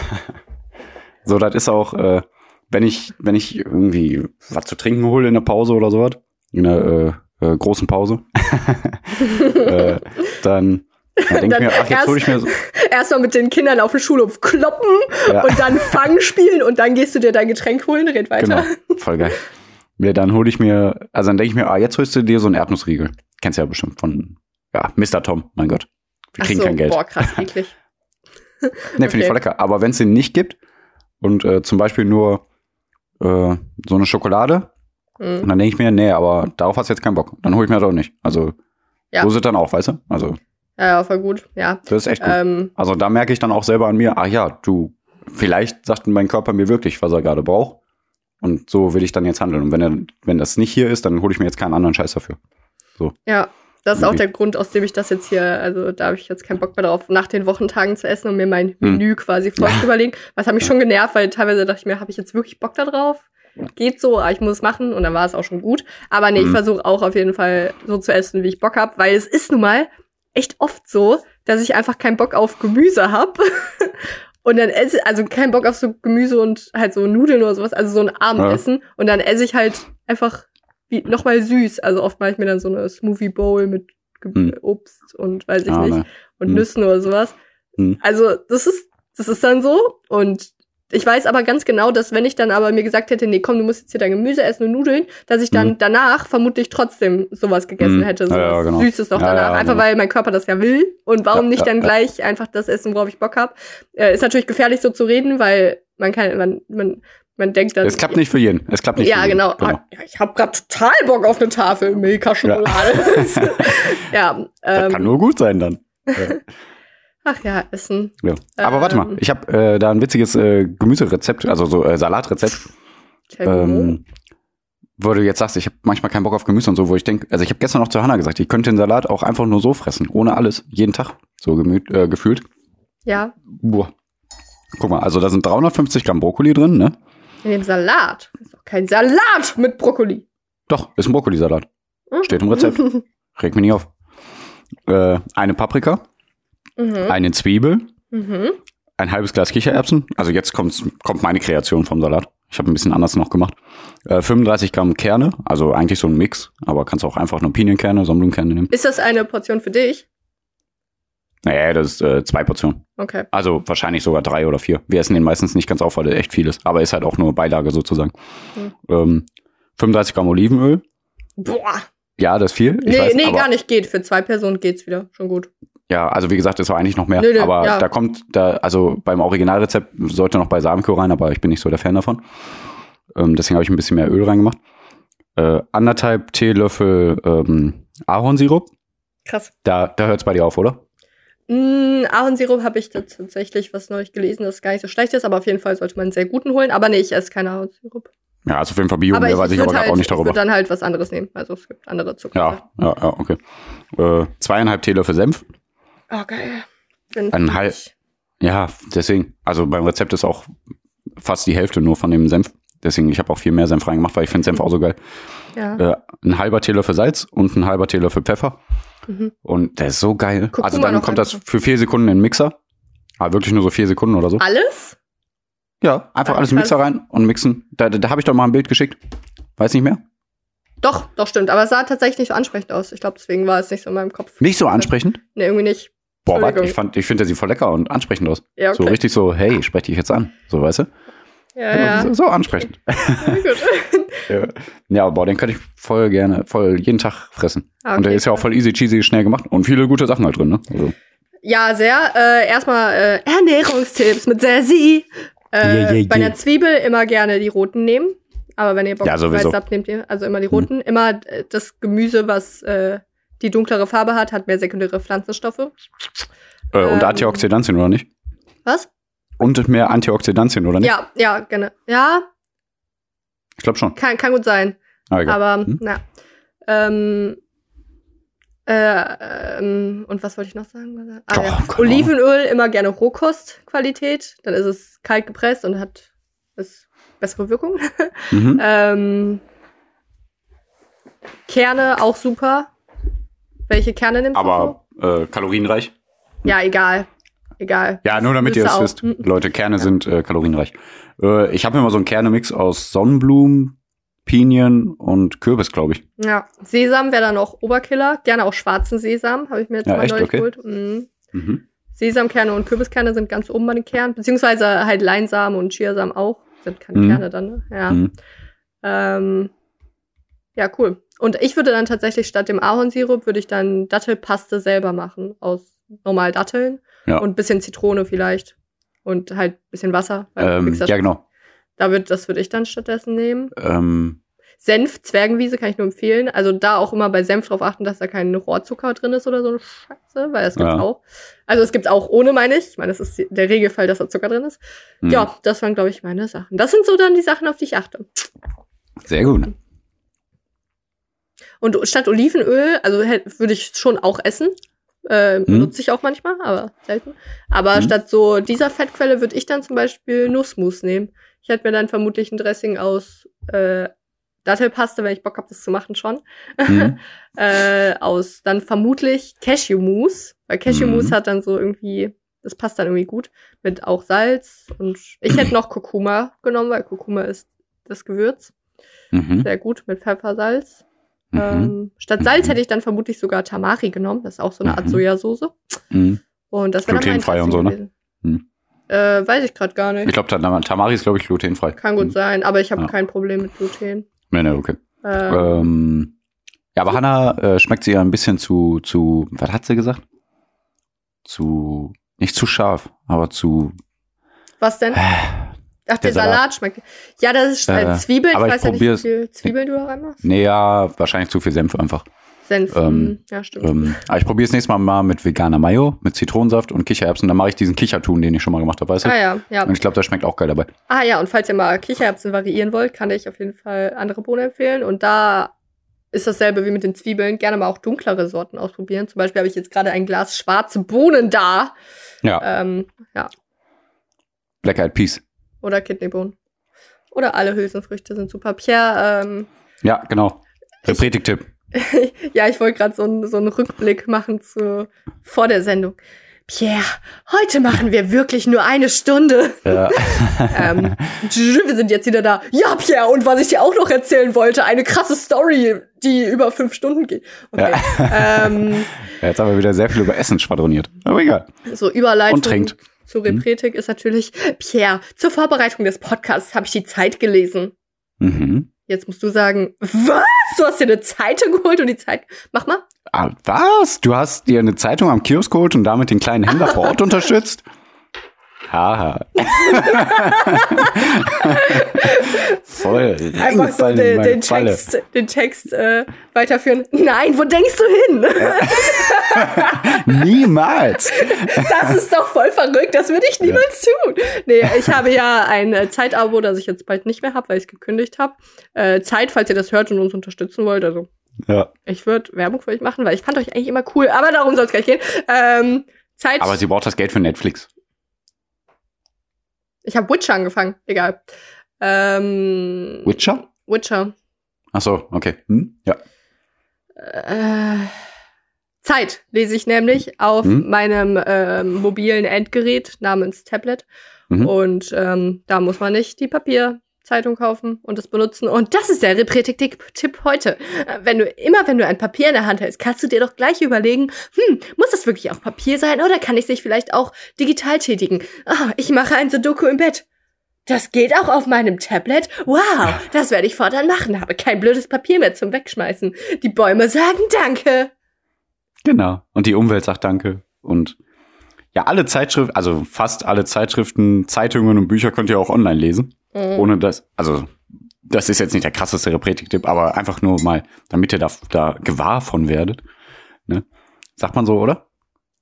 (laughs) so, das ist auch, äh, wenn ich, wenn ich irgendwie was zu trinken hole in der Pause oder sowas, in der äh, äh, großen Pause, äh, dann dann denke ich mir, ach, jetzt hole ich mir so. Erstmal mit den Kindern auf den Schulhof kloppen ja. und dann Fangen spielen und dann gehst du dir dein Getränk holen, red weiter. Genau, voll geil. Ja, dann hole ich mir, also dann denke ich mir, ah, jetzt holst du dir so einen Erdnussriegel. Kennst du ja bestimmt von, ja, Mr. Tom, mein Gott. Wir kriegen so, kein Geld. Boah, krass, (laughs) eklig. ne, finde okay. ich voll lecker. Aber wenn es den nicht gibt und äh, zum Beispiel nur äh, so eine Schokolade, mhm. dann denke ich mir, nee, aber darauf hast du jetzt keinen Bock. Dann hole ich mir das auch nicht. Also, ja. so sind dann auch, weißt du? Also. Ja, ja, voll gut, ja. Das ist echt gut. Ähm, also da merke ich dann auch selber an mir, ach ja, du, vielleicht sagt mein Körper mir wirklich, was er gerade braucht. Und so will ich dann jetzt handeln. Und wenn, er, wenn das nicht hier ist, dann hole ich mir jetzt keinen anderen Scheiß dafür. So. Ja, das ist auch der Grund, aus dem ich das jetzt hier, also da habe ich jetzt keinen Bock mehr drauf, nach den Wochentagen zu essen und mir mein hm. Menü quasi voll zu überlegen. Was hat mich schon genervt, weil teilweise dachte ich mir, habe ich jetzt wirklich Bock da drauf? Geht so, aber ich muss es machen und dann war es auch schon gut. Aber nee, hm. ich versuche auch auf jeden Fall so zu essen, wie ich Bock habe, weil es ist nun mal echt oft so, dass ich einfach keinen Bock auf Gemüse habe (laughs) Und dann esse, also kein Bock auf so Gemüse und halt so Nudeln oder sowas, also so ein Abendessen. Ja. Und dann esse ich halt einfach wie nochmal süß. Also oft mache ich mir dann so eine Smoothie Bowl mit hm. Obst und weiß ich ah, nicht, ne. und hm. Nüssen oder sowas. Hm. Also das ist, das ist dann so. Und ich weiß aber ganz genau, dass wenn ich dann aber mir gesagt hätte, nee, komm, du musst jetzt hier dein Gemüse essen und Nudeln, dass ich dann mhm. danach vermutlich trotzdem sowas gegessen mhm. hätte, so ja, ja, genau. Süßes noch ja, danach. einfach genau. weil mein Körper das ja will. Und warum nicht dann gleich einfach das essen, worauf ich Bock habe? Äh, ist natürlich gefährlich so zu reden, weil man kann, man, man, man denkt dann. Es klappt nicht für jeden. Es klappt nicht ja, für jeden. Genau. genau. Ja, ich habe gerade total Bock auf eine Tafel Milka-Schokolade. Ja, ähm, (laughs) (laughs) das kann nur gut sein dann. (laughs) Ach ja, Essen. Ja. Aber ähm, warte mal, ähm. ich habe äh, da ein witziges äh, Gemüserezept, also so äh, Salatrezept. Ähm, wo du jetzt sagst, ich habe manchmal keinen Bock auf Gemüse und so, wo ich denke, also ich habe gestern noch zu Hannah gesagt, ich könnte den Salat auch einfach nur so fressen, ohne alles, jeden Tag, so gemüt, äh, gefühlt. Ja. Boah. Guck mal, also da sind 350 Gramm Brokkoli drin, ne? In dem Salat. Das ist doch kein Salat mit Brokkoli. Doch, ist ein Brokkolisalat. Mhm. Steht im Rezept. (laughs) Reg mich nicht auf. Äh, eine Paprika, mhm. eine Zwiebel, mhm. ein halbes Glas Kichererbsen. Also jetzt kommt, kommt meine Kreation vom Salat. Ich habe ein bisschen anders noch gemacht. Äh, 35 Gramm Kerne, also eigentlich so ein Mix, aber kannst auch einfach nur Pinienkerne, Sonnenblumenkerne nehmen. Ist das eine Portion für dich? Naja, das ist äh, zwei Portionen. Okay. Also wahrscheinlich sogar drei oder vier. Wir essen den meistens nicht ganz auf, weil der echt viel ist. Aber ist halt auch nur Beilage sozusagen. Mhm. Ähm, 35 Gramm Olivenöl. Boah. Ja, das ist viel. Ich nee, weiß, nee, gar nicht geht. Für zwei Personen geht's wieder. Schon gut. Ja, also wie gesagt, das war eigentlich noch mehr. Nö, nö, aber ja. da kommt, da, also beim Originalrezept sollte noch Balsamico rein, aber ich bin nicht so der Fan davon. Ähm, deswegen habe ich ein bisschen mehr Öl reingemacht. Äh, anderthalb Teelöffel ähm, Ahornsirup. Krass. Da, da hört es bei dir auf, oder? Mm, Ahornsirup habe ich tatsächlich was neulich gelesen, das gar nicht so schlecht ist, aber auf jeden Fall sollte man einen sehr guten holen. Aber nee, ich esse keinen Ahornsirup. Ja, also auf jeden Fall Bio, aber ich, weiß ich aber halt, auch nicht darüber. Ich würde dann halt was anderes nehmen. Also es gibt andere Zucker. Ja, ja, ja, okay. Äh, zweieinhalb Teelöffel Senf. Oh, geil. Ein halb. Ja, deswegen. Also beim Rezept ist auch fast die Hälfte nur von dem Senf. Deswegen, ich habe auch viel mehr Senf reingemacht, weil ich finde Senf auch so geil. Ja. Äh, ein halber Teelöffel Salz und ein halber Teelöffel Pfeffer. Mhm. Und der ist so geil. Kurkuma also dann kommt das für vier Sekunden in den Mixer. Aber wirklich nur so vier Sekunden oder so. Alles? Ja, einfach alles in den Mixer rein und mixen. Da, da, da habe ich doch mal ein Bild geschickt. Weiß nicht mehr? Doch, doch, stimmt. Aber es sah tatsächlich nicht so ansprechend aus. Ich glaube, deswegen war es nicht so in meinem Kopf. Nicht so ansprechend? Nee, irgendwie nicht. Boah, warte, ich, ich finde, der sieht voll lecker und ansprechend aus. Ja, okay. So richtig so, hey, spreche dich jetzt an. So, weißt du? Ja, ja. So, so ansprechend. (laughs) (laughs) Ja, ja. boah, den könnte ich voll gerne, voll jeden Tag fressen. Okay, und der ist ja auch voll easy cheesy, schnell gemacht und viele gute Sachen halt drin, ne? Also. Ja, sehr. Äh, erstmal äh, Ernährungstipps mit Sassy. Äh, yeah, yeah, bei einer Zwiebel immer gerne die roten nehmen. Aber wenn ihr Bock ja, auf Weiß habt, nehmt ihr also immer die roten. Mhm. Immer äh, das Gemüse, was äh, die dunklere Farbe hat, hat mehr sekundäre Pflanzenstoffe. Äh, und ähm, Antioxidantien, oder nicht? Was? Und mehr Antioxidantien, oder nicht? Ja, ja, gerne. Ja. Ich glaube schon. Kann, kann gut sein. Ah, Aber, hm? na. Ähm, äh, ähm, und was wollte ich noch sagen? Ah, oh, ja. Olivenöl immer gerne Rohkostqualität. Dann ist es kalt gepresst und hat ist bessere Wirkung. (laughs) Mhm. ähm, Kerne auch super. Welche Kerne nimmst Aber, du? Aber äh, kalorienreich? Ja, egal. Egal. Ja, nur damit ihr es wisst. Mhm. Leute, Kerne ja. sind äh, kalorienreich. Äh, ich habe immer so einen Kernemix aus Sonnenblumen, Pinien und Kürbis, glaube ich. Ja, Sesam wäre dann auch Oberkiller. Gerne auch schwarzen Sesam, habe ich mir jetzt ja, mal echt? neulich okay. geholt. Mhm. Mhm. Sesamkerne und Kürbiskerne sind ganz oben bei den Kernen, beziehungsweise halt Leinsamen und Chiasamen auch. Sind keine mhm. Kerne dann, ne? Ja. Mhm. Ähm, ja, cool. Und ich würde dann tatsächlich statt dem Ahornsirup würde ich dann Dattelpaste selber machen aus normal Datteln ja. und bisschen Zitrone vielleicht und halt bisschen Wasser. Ähm, ja, genau. Da wird, das würde ich dann stattdessen nehmen. Ähm. Senf, Zwergenwiese kann ich nur empfehlen. Also da auch immer bei Senf drauf achten, dass da kein Rohrzucker drin ist oder so eine Scheiße, weil das gibt's ja. auch. Also es gibt's auch ohne, meine ich. Ich meine, das ist der Regelfall, dass da Zucker drin ist. Mhm. Ja, das waren, glaube ich, meine Sachen. Das sind so dann die Sachen, auf die ich achte. Sehr gut. Und statt Olivenöl, also würde ich schon auch essen. Äh, hm. Nutze ich auch manchmal, aber selten. Aber hm. statt so dieser Fettquelle würde ich dann zum Beispiel Nussmus nehmen. Ich hätte mir dann vermutlich ein Dressing aus äh, Dattelpaste, wenn ich Bock habe, das zu machen, schon. Mhm. (laughs) äh, aus dann vermutlich Cashewmus, weil Cashewmus mhm. hat dann so irgendwie, das passt dann irgendwie gut, mit auch Salz und ich hätte noch Kurkuma genommen, weil Kurkuma ist das Gewürz. Mhm. Sehr gut mit Pfeffersalz. Mhm. Ähm, statt Salz mhm. hätte ich dann vermutlich sogar Tamari genommen, das ist auch so eine Art mhm. Sojasauce. Mhm. Und das wäre Glutenfrei und so, ne? Äh, weiß ich gerade gar nicht. Ich glaube, Tamari ist, glaube ich, glutenfrei. Kann gut sein, aber ich habe ja. kein Problem mit Gluten. Nee, nee, okay. Ähm, ähm, ja, aber Hanna äh, schmeckt sie ja ein bisschen zu, zu, was hat sie gesagt? Zu, nicht zu scharf, aber zu. Was denn? Äh, Ach, der, der Salat, Salat, schmeckt. Ja, das ist äh, Zwiebeln. ich weiß ja nicht, wie viel Zwiebeln du da reinmachst. Nee, ja, wahrscheinlich zu viel Senf einfach. Senf, ähm, hm, ja, stimmt. Ähm, aber ich probiere es nächstes Mal mal mit veganer Mayo, mit Zitronensaft und Kichererbsen. Dann mache ich diesen Kichertun, den ich schon mal gemacht habe, weißt du? Ah ja, ja. Und ich glaube, das schmeckt auch geil dabei. Ah ja, und falls ihr mal Kichererbsen variieren wollt, kann ich auf jeden Fall andere Bohnen empfehlen. Und da ist dasselbe wie mit den Zwiebeln. Gerne mal auch dunklere Sorten ausprobieren. Zum Beispiel habe ich jetzt gerade ein Glas schwarze Bohnen da. Ja. Ähm, ja. Black Eyed Peas. Oder Kidneybohnen. Oder alle Hülsenfrüchte sind super. Pierre, ähm, Ja, genau. Repretik-Tipp. (laughs) ja, ich wollte gerade so, einen, so einen Rückblick machen zu vor der Sendung. Pierre, heute machen wir wirklich nur eine Stunde. Ja. (laughs) (laughs) ähm, wir sind jetzt wieder da. Ja, Pierre, und was ich dir auch noch erzählen wollte, eine krasse Story, die über fünf Stunden geht. Okay. Ja. Ähm, ja, jetzt haben wir wieder sehr viel über Essen schwadroniert. Aber egal. So Überleitung und trinkt. Zu Repretik hm? ist natürlich, Pierre, zur Vorbereitung des Podcasts habe ich die Zeit gelesen. Mhm. Jetzt musst du sagen, was? Du hast dir eine Zeitung geholt und die Zeit. Mach mal. Ah, was? Du hast dir eine Zeitung am Kiosk geholt und damit den kleinen (laughs) Händler vor Ort unterstützt? Haha. (laughs) Voll. Einfach so den, den Text, den Text äh, weiterführen. Nein, wo denkst du hin? (laughs) niemals. Das ist doch voll verrückt. Das würde ich niemals ja. tun. Nee, ich habe ja ein äh, Zeitabo, das ich jetzt bald nicht mehr habe, weil ich es gekündigt habe. Äh, Zeit, falls ihr das hört und uns unterstützen wollt. Also ja. ich würde Werbung für euch machen, weil ich fand euch eigentlich immer cool. Aber darum soll es gleich gehen. Ähm, Zeit. Aber sie braucht das Geld für Netflix. Ich habe Witcher angefangen, egal. Ähm, Witcher? Witcher. Ach so, okay. Hm? Ja. Äh, Zeit lese ich nämlich auf mhm. meinem äh, mobilen Endgerät namens Tablet. Mhm. Und ähm, da muss man nicht die Papierzeitung kaufen und es benutzen. Und das ist der Repretik-Tipp heute. Äh, wenn du immer, wenn du ein Papier in der Hand hältst, kannst du dir doch gleich überlegen, hm, muss das wirklich auch Papier sein oder kann ich sich vielleicht auch digital tätigen? Oh, ich mache ein Sudoku im Bett. Das geht auch auf meinem Tablet? Wow, das werde ich fortan machen. Habe kein blödes Papier mehr zum Wegschmeißen. Die Bäume sagen Danke. Genau. Und die Umwelt sagt Danke. Und ja, alle Zeitschriften, also fast alle Zeitschriften, Zeitungen und Bücher könnt ihr auch online lesen. Mhm. Ohne das, also das ist jetzt nicht der krasseste Repretik-Tipp, aber einfach nur mal, damit ihr da, da gewahr von werdet. Ne? Sagt man so, oder?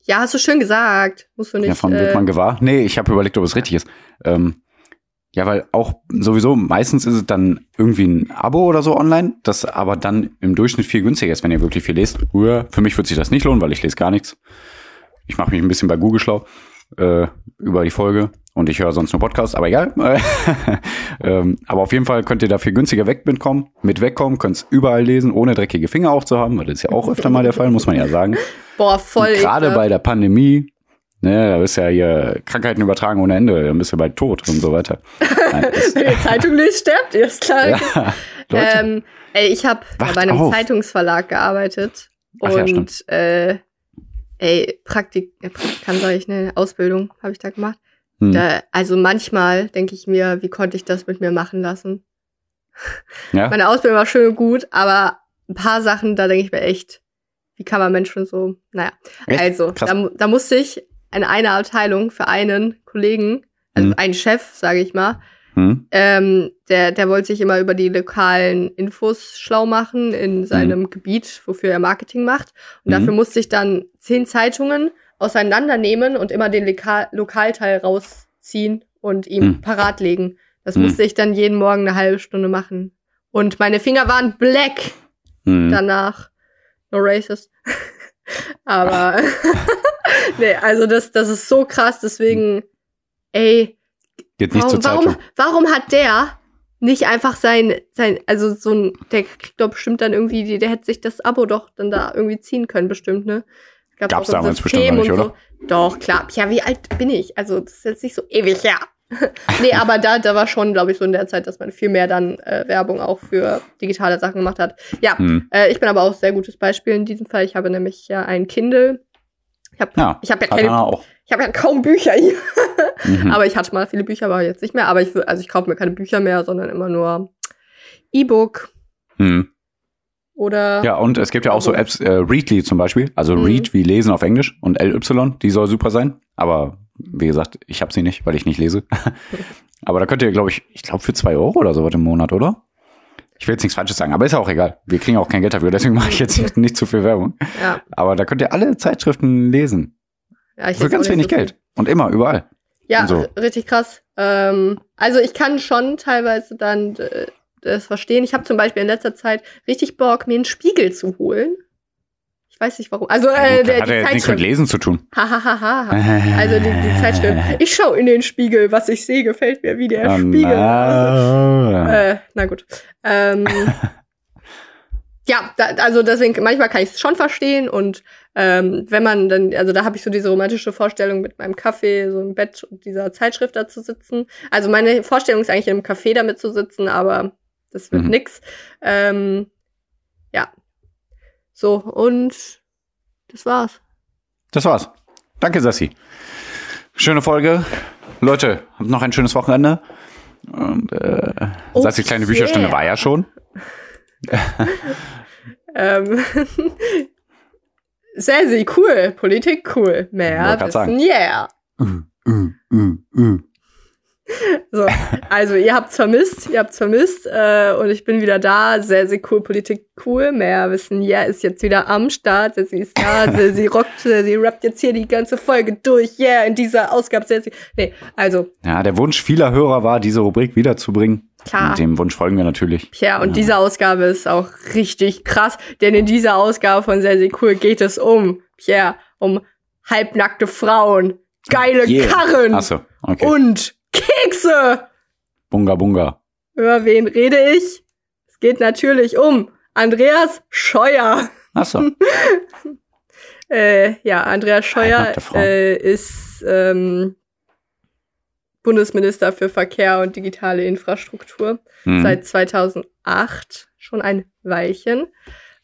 Ja, hast du schön gesagt. Musst du nicht. Ja, von wird äh, man gewahr? Nee, ich habe überlegt, ob es richtig ist. Ähm, ja, weil auch sowieso meistens ist es dann irgendwie ein Abo oder so online, das aber dann im Durchschnitt viel günstiger ist, wenn ihr wirklich viel lest. Für mich würde sich das nicht lohnen, weil ich lese gar nichts. Ich mache mich ein bisschen bei Google schlau äh, über die Folge und ich höre sonst nur Podcasts, aber egal. (laughs) ähm, aber auf jeden Fall könnt ihr da viel günstiger wegkommen, mit wegkommen, könnt es überall lesen, ohne dreckige Finger auch zu haben, weil das ist ja auch öfter mal der Fall, muss man ja sagen. Boah, voll. Gerade bei der Pandemie Ne, da ist ja hier Krankheiten übertragen ohne Ende, dann bist du bald tot und so weiter. Nein, (laughs) Wenn ihr Zeitung lest, sterbt ihr, ist klar. (laughs) Ja, ähm, ey, ich habe bei einem auf. Zeitungsverlag gearbeitet Ach, und ja, äh, ey, Praktik, Praktikant sag ich, ne, Ausbildung habe ich da gemacht. Hm. Da, also manchmal denke ich mir, wie konnte ich das mit mir machen lassen? (laughs) Ja? Meine Ausbildung war schön und gut, aber ein paar Sachen, da denke ich mir echt, wie kann man Menschen so, naja. Echt? Also, da, da musste ich in einer Abteilung für einen Kollegen, also mhm. einen Chef, sage ich mal, mhm. ähm, der, der wollte sich immer über die lokalen Infos schlau machen in seinem mhm. Gebiet, wofür er Marketing macht. Und dafür mhm. musste ich dann zehn Zeitungen auseinandernehmen und immer den Lokal Lokalteil rausziehen und ihm mhm. parat legen. Das mhm. musste ich dann jeden Morgen eine halbe Stunde machen. Und meine Finger waren black danach. No racist. (laughs) Aber (laughs) nee, also das, das ist so krass, deswegen, ey. Geht nicht warum, zur warum, warum hat der nicht einfach sein, sein, also so ein, der kriegt doch bestimmt dann irgendwie, der hätte sich das Abo doch dann da irgendwie ziehen können, bestimmt, ne? Gab's, Gab's damals bestimmt nicht, oder? So. Doch, klar. Ja, wie alt bin ich? Also, das ist jetzt nicht so ewig, ja. (laughs) nee, aber da, da war schon, glaube ich, so in der Zeit, dass man viel mehr dann äh, Werbung auch für digitale Sachen gemacht hat. Ja, hm. äh, ich bin aber auch sehr gutes Beispiel in diesem Fall. Ich habe nämlich ja ein Kindle ich habe ja, ich hab ja keine, ich habe ja kaum Bücher hier. (laughs) mhm. Aber ich hatte mal viele Bücher, aber jetzt nicht mehr. Aber ich also ich kaufe mir keine Bücher mehr, sondern immer nur E-Book. Mhm. Oder. Ja, und es gibt ja auch so Apps, äh, Readly zum Beispiel. Also mhm. Read wie lesen auf Englisch und LY, die soll super sein. Aber wie gesagt, ich habe sie nicht, weil ich nicht lese. (laughs) aber da könnt ihr, glaube ich, ich glaube für zwei Euro oder so was im Monat, oder? Ich will jetzt nichts Falsches sagen, aber ist ja auch egal. Wir kriegen auch kein Geld dafür, deswegen mache ich jetzt (laughs) nicht zu viel Werbung. Ja. Aber da könnt ihr alle Zeitschriften lesen. Ja, ich Für ganz wenig so Geld. Und immer, überall. Ja, so. richtig krass. Ähm, also ich kann schon teilweise dann äh, das verstehen. Ich habe zum Beispiel in letzter Zeit richtig Bock, mir einen Spiegel zu holen. Ich weiß nicht warum. Also äh, der, hat die ja nichts mit Lesen zu tun. Hahaha. (laughs) also die, die Zeitschrift. Ich schaue in den Spiegel, was ich sehe, gefällt mir wie der oh, Spiegel. Also, äh, na gut. Ähm, (laughs) ja, da, also deswegen, manchmal kann ich es schon verstehen und ähm, wenn man dann, also da habe ich so diese romantische Vorstellung mit meinem Kaffee, so im Bett und dieser Zeitschrift da zu sitzen. Also meine Vorstellung ist eigentlich im Café damit zu sitzen, aber das wird mhm. nix. Ähm, ja, so, und das war's. Das war's. Danke, Sassi. Schöne Folge. Leute, habt noch ein schönes Wochenende. Und äh, okay. Sassi kleine Bücherstunde war ja schon. (laughs) ähm, sehr, sehr cool. Politik cool. Mehr wissen, sagen. yeah. Uh, uh, uh, uh. So, also ihr habt's vermisst, ihr habt's vermisst äh, und ich bin wieder da. Sehr, sehr cool, Politik cool. Mehr wissen, ja, ist jetzt wieder am Start. Sie ist da, sie, sie rockt, sie rappt jetzt hier die ganze Folge durch. Yeah, in dieser Ausgabe. Sehr, nee, also. Ja, der Wunsch vieler Hörer war, diese Rubrik wiederzubringen. Klar. Und dem Wunsch folgen wir natürlich. Ja, und ja. diese Ausgabe ist auch richtig krass, denn in dieser Ausgabe von Sehr, sehr cool geht es um, Pierre, um halbnackte Frauen, geile yeah. Karren so, okay. und Kekse! Bunga Bunga. Über wen rede ich? Es geht natürlich um Andreas Scheuer. Achso. (laughs) Äh, ja, Andreas Scheuer äh, ist ähm, Bundesminister für Verkehr und digitale Infrastruktur mhm. seit 2008, schon ein Weilchen.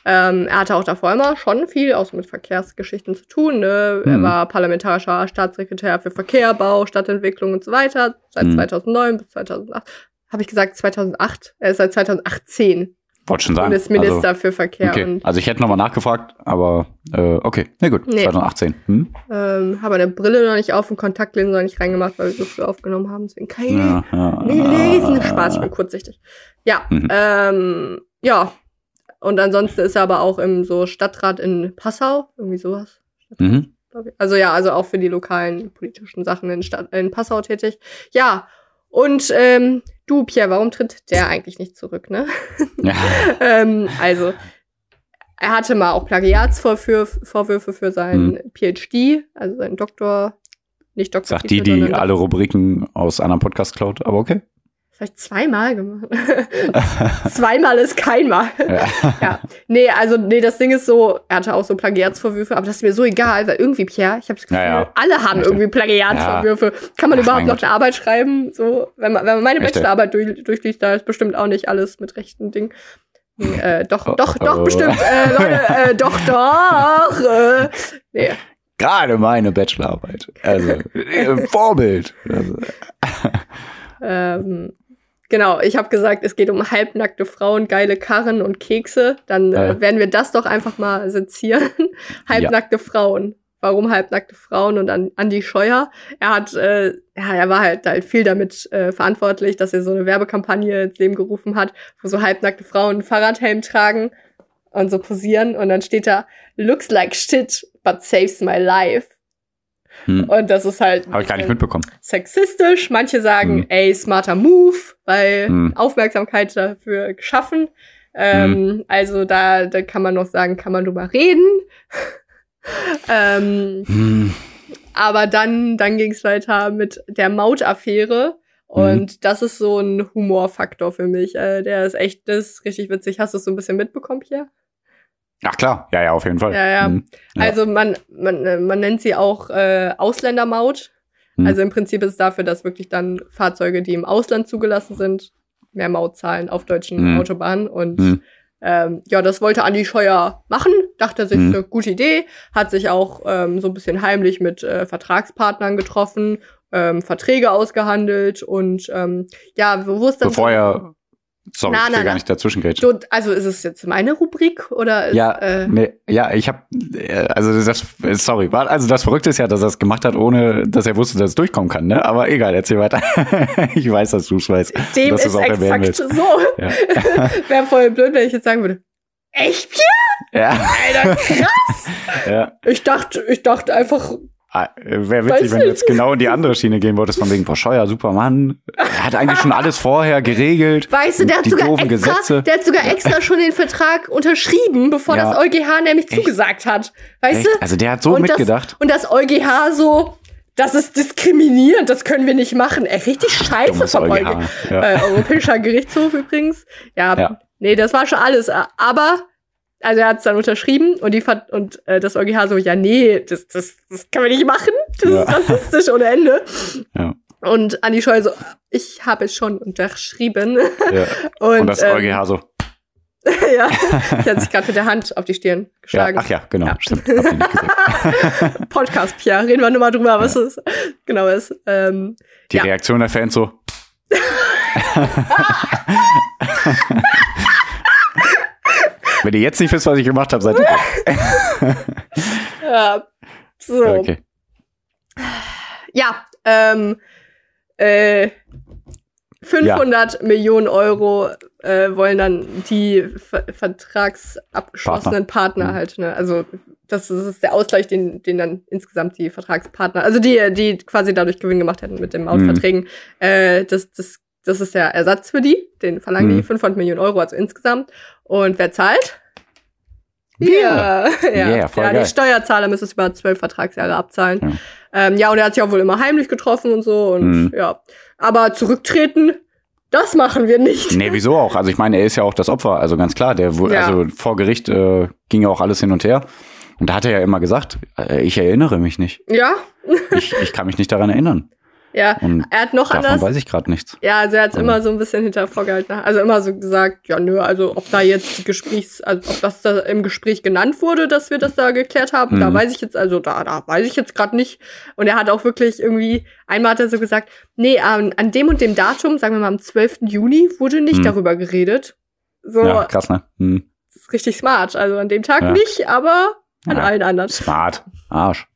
Ähm, er hatte auch davor immer schon viel auch mit Verkehrsgeschichten zu tun. Ne? Mhm. Er war parlamentarischer Staatssekretär für Verkehr, Bau, Stadtentwicklung und so weiter seit mhm. 2009 bis 2008. Habe ich gesagt 2008? Er ist seit 2018 wollte schon sagen. Bundesminister also, für Verkehr. Okay. also ich hätte nochmal nachgefragt, aber äh, okay, na gut, nee. 2018. Hm? Ähm, habe eine Brille noch nicht auf und Kontaktlinsen noch nicht reingemacht, weil wir so früh aufgenommen haben. Deswegen kann ich ja, ja, nee, lesen. Spaß, ich bin kurzsichtig. Ja, mhm. ähm, ja. Und ansonsten ist er aber auch im so Stadtrat in Passau, irgendwie sowas. Mhm. Also ja, also auch für die lokalen politischen Sachen in, Stadt, in Passau tätig. Ja, und ähm, du, Pierre, warum tritt der eigentlich nicht zurück, ne? Ja. (laughs) ähm, also, er hatte mal auch Plagiatsvorwürfe für seinen hm. PhD, also seinen Doktor, nicht Doktor. Sagt die, die alle Rubriken aus anderen Podcast klaut, aber okay. Vielleicht zweimal gemacht. (laughs) zweimal ist keinmal. Ja. (laughs) ja. Nee, also, nee, das Ding ist so, er hatte auch so Plagiatsvorwürfe, aber das ist mir so egal, weil irgendwie, Pierre, ich habe das Gefühl, ja, ja. alle haben Echt? irgendwie Plagiatsvorwürfe. Kann man Ach, überhaupt noch eine Arbeit schreiben? So, wenn man, wenn man meine? Bachelorarbeit durch, durchliest, da ist bestimmt auch nicht alles mit rechten Dingen. Nee, äh, doch, oh, doch, doch, oh. bestimmt, äh, (laughs) Leute, äh, doch, doch. Äh, nee. Gerade meine Bachelorarbeit. Also, Vorbild. Also. ähm, Genau, ich habe gesagt, es geht um halbnackte Frauen, geile Karren und Kekse. Dann äh, werden wir das doch einfach mal sezieren. (laughs) halbnackte ja. Frauen. Warum halbnackte Frauen und an Andi Scheuer? Er hat, äh, ja, er war halt, halt viel damit äh, verantwortlich, dass er so eine Werbekampagne ins Leben gerufen hat, wo so halbnackte Frauen einen Fahrradhelm tragen und so posieren und dann steht da, looks like shit, but saves my life. Hm. Und das ist halt. Habe ich gar nicht mitbekommen. Sexistisch. Manche sagen, hm. ey, smarter Move, weil hm. Aufmerksamkeit dafür geschaffen. Ähm, hm. Also da, da kann man noch sagen, kann man drüber reden. (laughs) ähm, hm. Aber dann, dann ging es weiter mit der Mautaffäre. Und das ist so ein Humorfaktor für mich. Äh, der ist echt, das ist richtig witzig. Hast du es so ein bisschen mitbekommen, Pierre? Ach klar, ja, ja, auf jeden Fall. Ja, ja. Mhm. ja. Also man, man, äh, man nennt sie auch äh, Ausländermaut. Mhm. Also im Prinzip ist es dafür, dass wirklich dann Fahrzeuge, die im Ausland zugelassen sind, mehr Maut zahlen auf deutschen mhm. Autobahnen. Und mhm. ähm, ja, das wollte Andi Scheuer machen, dachte sich, mhm. eine gute Idee, hat sich auch ähm, so ein bisschen heimlich mit äh, Vertragspartnern getroffen, ähm, Verträge ausgehandelt und ähm, ja, wo ist dann Bevor er Sorry, na, ich will na, gar nicht dazwischen du, Also ist es jetzt meine Rubrik oder? Ist, ja, äh, nee, ja, ich habe, äh, also das, sorry, also das Verrückte ist ja, dass er es gemacht hat, ohne dass er wusste, dass es durchkommen kann. Ne? Aber egal, erzähl weiter. (laughs) ich weiß, dass du es weißt. Dem ist exakt so. Ja. (laughs) Wäre voll blöd, wenn ich jetzt sagen würde. Echt? Ja. Alter, krass. (laughs) ja. Ich dachte, ich dachte einfach, Wäre witzig, wenn du jetzt genau in die andere Schiene gehen wolltest, von wegen, boah, Scheuer, Supermann. Er hat eigentlich schon alles vorher geregelt. Weißt du, der hat, sogar extra, Gesetze. der hat sogar extra schon den Vertrag unterschrieben, bevor ja. das EuGH nämlich Echt? zugesagt hat. Weißt Echt? du? Also der hat so und mitgedacht. Das, und das EuGH so, das ist diskriminierend, das können wir nicht machen. Ey, richtig scheiße vom EuGH. Ja. Äh, Europäischer Gerichtshof übrigens. Ja, ja, nee, das war schon alles. Aber also er hat es dann unterschrieben und die und äh, das EuGH so, ja, nee, das, das, das kann man nicht machen. Das ja. ist rassistisch ohne Ende. Ja. Und Andi Scheu so, ich habe es schon unterschrieben. Ja. (laughs) Und, und das ähm, EuGH so. (laughs) ja, ich hat sich (laughs) gerade mit der Hand auf die Stirn geschlagen. Ja, ach ja, genau, ja. stimmt. Podcast, Pia, reden wir nochmal drüber, was es genau ist. Ähm, die Reaktion der Fans so. Wenn ihr jetzt nicht wisst, was ich gemacht habe, seid ihr. (laughs) ja, so. Okay. Ja, ähm, äh, 500 ja. Millionen Euro äh, wollen dann die ver vertragsabgeschlossenen Partner, Partner mhm. halt, ne? Also das, das, ist der Ausgleich, den, den dann insgesamt die Vertragspartner, also die, die quasi dadurch Gewinn gemacht hätten mit den Mautverträgen, mhm. äh, das, das, das ist der Ersatz für die, den verlangen mhm. die 500 Millionen Euro, also insgesamt. Und wer zahlt? Wir. (laughs) Ja, yeah, voll ja die Steuerzahler müssen es über zwölf Vertragsjahre abzahlen. Ja. Ähm, ja, und er hat sich auch wohl immer heimlich getroffen und so. Und mhm. ja. Aber zurücktreten, das machen wir nicht. Nee, wieso auch? Also ich meine, er ist ja auch das Opfer, also ganz klar, der ja. also vor Gericht äh, ging ja auch alles hin und her. Und da hat er ja immer gesagt, äh, ich erinnere mich nicht. Ja. ich, ich kann mich nicht daran erinnern. Ja, und er hat noch davon anders. weiß ich gerade nichts. Ja, also er hat es immer so ein bisschen hinter vorgehalten. Also immer so gesagt, ja, nö, also ob da jetzt Gesprächs, also ob das da im Gespräch genannt wurde, dass wir das da geklärt haben, mhm. da weiß ich jetzt, also da, da weiß ich jetzt gerade nicht. Und er hat auch wirklich irgendwie, einmal hat er so gesagt, nee, an, an dem und dem Datum, sagen wir mal am 12. Juni, wurde nicht mhm. darüber geredet. So, ja, krass, ne? Mhm. Das ist richtig smart. Also an dem Tag ja. nicht, aber an ja. allen anderen. Smart. Arsch.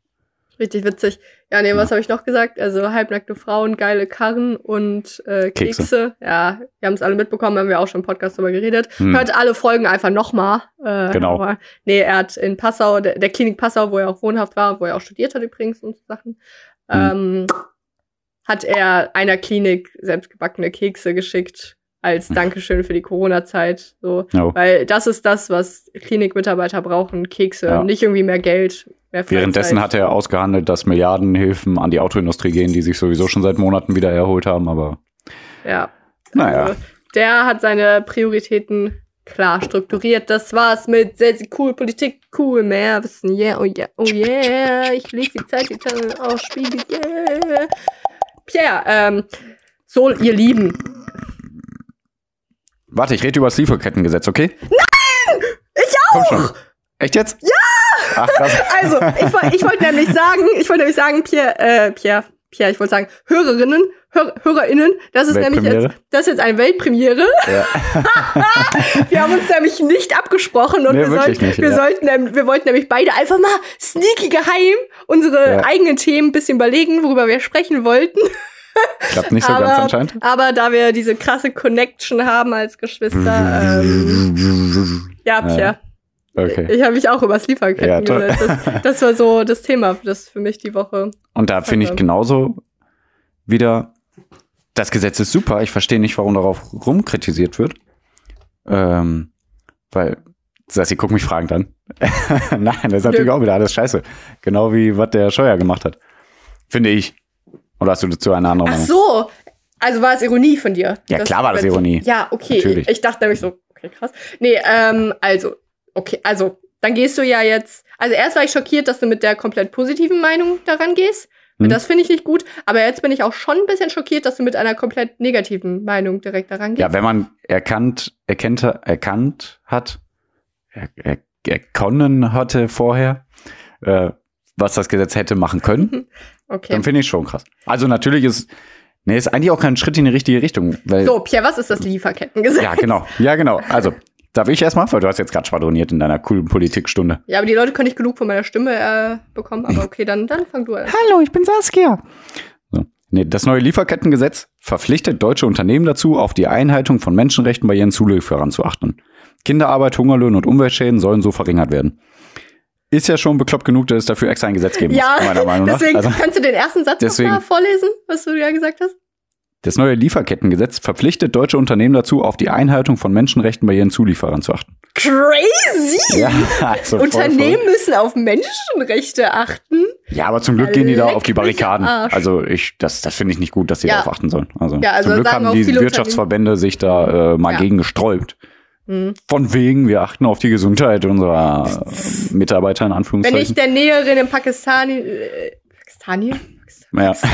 Richtig witzig. Ja, nee, was habe ich noch gesagt? Also halbnackte Frauen, geile Karren und äh, Kekse. Kekse. Ja, wir haben es alle mitbekommen, haben wir auch schon im Podcast darüber geredet. Hm. Hört alle Folgen einfach nochmal. Äh, genau. Aber, nee, er hat in Passau, der, der, Klinik Passau, wo er auch wohnhaft war, wo er auch studiert hat übrigens und so Sachen, hm. ähm, hat er einer Klinik selbstgebackene Kekse geschickt als hm. Dankeschön für die Corona-Zeit. So, oh. weil das ist das, was Klinikmitarbeiter brauchen, Kekse, ja. nicht irgendwie mehr Geld. Währenddessen hat er ausgehandelt, dass Milliardenhilfen an die Autoindustrie gehen, die sich sowieso schon seit Monaten wieder erholt haben, aber. Ja. Naja. Also, der hat seine Prioritäten klar strukturiert. Das war's mit sehr, sehr cool Politik, cool mehr wissen, yeah, oh yeah, oh yeah, ich lese die Zeit, die aus Spiegel, yeah. Pierre, ähm, so, ihr Lieben, Warte, ich rede über das Lieferkettengesetz, okay? Nein! Ich auch! Komm schon. Echt jetzt? Ja! Ach. (laughs) Also, ich, ich wollte nämlich sagen, ich wollte nämlich sagen, Pierre, äh, Pierre, Pierre, ich wollte sagen, Hörerinnen, Hör, HörerInnen, das ist nämlich jetzt, das ist jetzt eine Weltpremiere. Ja. (laughs) wir haben uns nämlich nicht abgesprochen und nee, wir, sollten, nicht, wir, ja. sollten, wir wollten nämlich beide einfach mal sneaky geheim unsere ja. eigenen Themen ein bisschen überlegen, worüber wir sprechen wollten. Klappt nicht so aber, ganz anscheinend. Aber da wir diese krasse Connection haben als Geschwister, ähm, ja, Pia. Okay. Ich habe mich auch übers Lieferketten ja, das, das, war so das Thema, das für mich die Woche. Und da finde ich genauso wieder, das Gesetz ist super. Ich verstehe nicht, warum darauf rumkritisiert wird. Ähm, weil, sie gucken mich fragend an. (laughs) Nein, das ist natürlich auch wieder alles scheiße. Genau wie was der Scheuer gemacht hat. Finde ich. Oder hast du dazu eine andere Meinung? Ach so, also war es Ironie von dir? Ja, klar war das Ironie. Ja, okay. Natürlich. Ich dachte nämlich so, okay, krass. Nee, ähm, also, okay, also, dann gehst du ja jetzt. Also erst war ich schockiert, dass du mit der komplett positiven Meinung daran gehst. Hm. Das finde ich nicht gut. Aber jetzt bin ich auch schon ein bisschen schockiert, dass du mit einer komplett negativen Meinung direkt daran gehst. Ja, wenn man erkannt, erkennt, erkannt hat, er, er, erkonnen hatte vorher, äh, was das Gesetz hätte machen können, (laughs) okay. dann finde ich schon krass. Also natürlich ist, nee, ist eigentlich auch kein Schritt in die richtige Richtung. So, Pierre, was ist das Lieferkettengesetz? Ja, genau. Ja, genau. Also, darf ich erstmal, weil du hast jetzt gerade schwadroniert in deiner coolen Politikstunde. Ja, aber die Leute können nicht genug von meiner Stimme äh, bekommen. Aber (laughs) okay, dann, dann fang du an. Hallo, ich bin Saskia. So. Nee, das neue Lieferkettengesetz verpflichtet deutsche Unternehmen dazu, auf die Einhaltung von Menschenrechten bei ihren Zulieferern zu achten. Kinderarbeit, Hungerlöhne und Umweltschäden sollen so verringert werden ist ja schon bekloppt genug, dass es dafür extra ein Gesetz geben ja, muss, meiner Meinung nach. (laughs) Deswegen also, kannst du den ersten Satz deswegen, mal vorlesen, was du ja gesagt hast. Das neue Lieferkettengesetz verpflichtet deutsche Unternehmen dazu, auf die Einhaltung von Menschenrechten bei ihren Zulieferern zu achten. Crazy! Ja, also Unternehmen voll. müssen auf Menschenrechte achten. Ja, aber zum Glück gehen die da auf die Barrikaden. Also ich, das, das finde ich nicht gut, dass sie ja. darauf achten sollen. Also, ja, also zum Glück haben die Wirtschaftsverbände sich da äh, mal ja. gegen gesträubt. Mhm. Von wegen, wir achten auf die Gesundheit unserer (laughs) Mitarbeiter in Anführungszeichen. Wenn ich der Näherin in Pakistan, äh, Pakistani?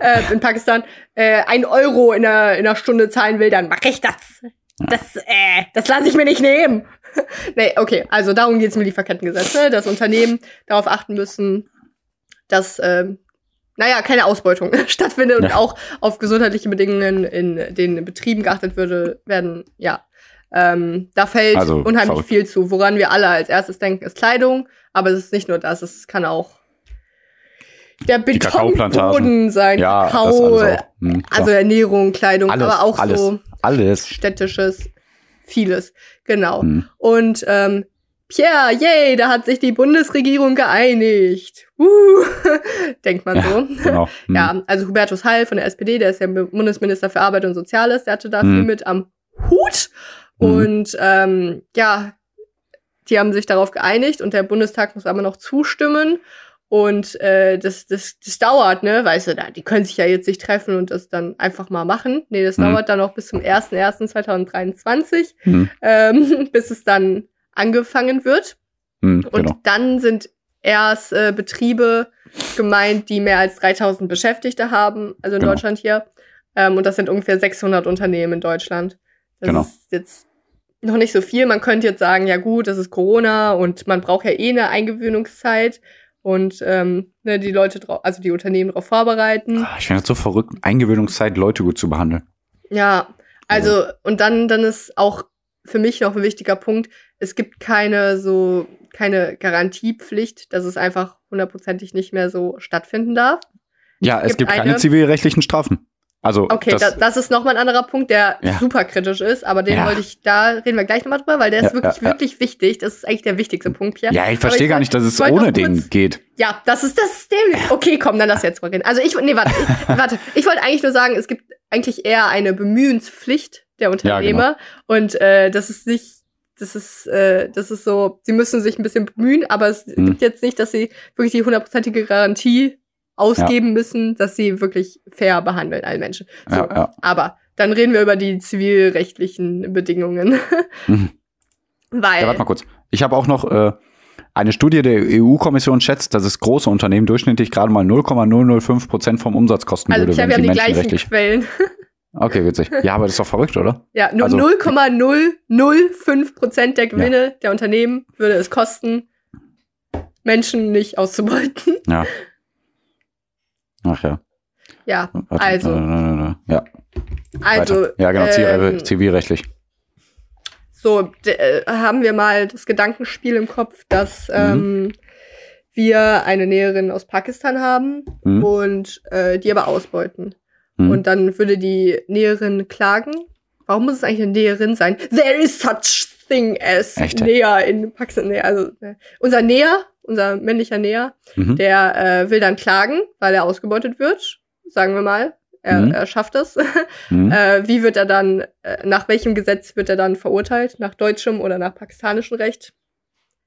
Ja. (laughs) äh, in Pakistan äh, ein Euro in einer, in einer Stunde zahlen will, dann mache ich das. Ja. Das, äh, das lasse ich mir nicht nehmen. (laughs) nee, okay, also darum geht es mit Lieferkettengesetz, ne? dass Unternehmen darauf achten müssen, dass äh, naja, keine Ausbeutung (laughs) stattfindet ja. und auch auf gesundheitliche Bedingungen in den Betrieben geachtet würde, werden, ja, ähm, da fällt also, unheimlich verrückt. viel zu. Woran wir alle als erstes denken, ist Kleidung. Aber es ist nicht nur das, es kann auch der Betonboden sein, ja, Kakao, hm, also Ernährung, Kleidung, alles, aber auch alles, so alles. städtisches, vieles. Genau. Hm. Und ähm, Pierre, yay, da hat sich die Bundesregierung geeinigt. Uh, (laughs) denkt man so. (laughs) Ja, genau. hm. ja, also Hubertus Heil von der SPD, der ist ja Bundesminister für Arbeit und Soziales, der hatte da hm. viel mit am Hut. Mhm. Und ähm, ja, die haben sich darauf geeinigt und der Bundestag muss aber noch zustimmen. Und äh, das, das, das dauert, ne? Weißt du, da, die können sich ja jetzt nicht treffen und das dann einfach mal machen. Nee, das mhm. dauert dann noch bis zum 01.01.2023, mhm. ähm, (laughs) bis es dann angefangen wird. Mhm, und genau. dann sind erst äh, Betriebe gemeint, die mehr als 3000 Beschäftigte haben, also in genau. Deutschland hier. Ähm, und das sind ungefähr 600 Unternehmen in Deutschland. Das genau. ist jetzt noch nicht so viel. Man könnte jetzt sagen, ja gut, das ist Corona und man braucht ja eh eine Eingewöhnungszeit und ähm, ne, die Leute drauf, also die Unternehmen darauf vorbereiten. Ah, ich finde das so verrückt, Eingewöhnungszeit Leute gut zu behandeln. Ja, also und dann dann ist auch für mich noch ein wichtiger Punkt, es gibt keine so keine Garantiepflicht, dass es einfach hundertprozentig nicht mehr so stattfinden darf. Ja, es, es gibt, gibt keine zivilrechtlichen Strafen. Also okay, das, da, das ist nochmal ein anderer Punkt, der ja. super kritisch ist, aber den ja. wollte ich, da reden wir gleich nochmal drüber, weil der ja, ist wirklich, wirklich wichtig. Das ist eigentlich der wichtigste Punkt, Pierre. Ja, ich verstehe gar nicht, dass es ohne den geht. Ja, das ist das System. Okay, komm, dann lass jetzt mal reden. Also ich, nee, warte, ich, (laughs) warte. Ich wollte eigentlich nur sagen, es gibt eigentlich eher eine Bemühenspflicht der Unternehmer genau. und äh, das ist nicht das ist, äh, das ist so, sie müssen sich ein bisschen bemühen, aber es hm. gibt jetzt nicht, dass sie wirklich die hundertprozentige Garantie ausgeben ja. müssen, dass sie wirklich fair behandeln, alle Menschen. So, ja, ja. Aber dann reden wir über die zivilrechtlichen Bedingungen. Mhm. (laughs) Weil. Ja, warte mal kurz. Ich habe auch noch äh, eine Studie der EU-Kommission schätzt, dass es große Unternehmen durchschnittlich gerade mal 0,005 Prozent vom Umsatz kosten also, würde, wenn sie die gleichen Quellen. (laughs) Okay, witzig. Ja, aber das ist doch verrückt, oder? Ja, nur also, 0,005 Prozent der Gewinne ja. der Unternehmen würde es kosten, Menschen nicht auszubeuten. Ja. (laughs) Ach ja. Ja, Warte, also. Äh, ja. Also. Weiter. Ja, genau, ähm, zivilrechtlich. So, äh, haben wir mal das Gedankenspiel im Kopf, dass mhm. ähm, wir eine Näherin aus Pakistan haben mhm. und äh, die aber ausbeuten. Mhm. Und dann würde die Näherin klagen. Warum muss es eigentlich eine Näherin sein? There is such thing as Echt? Näher in Pakistan. Nee, also äh, unser Näher unser männlicher Näher, mhm. der äh, will dann klagen, weil er ausgebeutet wird, sagen wir mal. Er, mhm. er schafft es. (laughs) Mhm. äh, wie wird er dann, äh, nach welchem Gesetz wird er dann verurteilt? Nach deutschem oder nach pakistanischem Recht?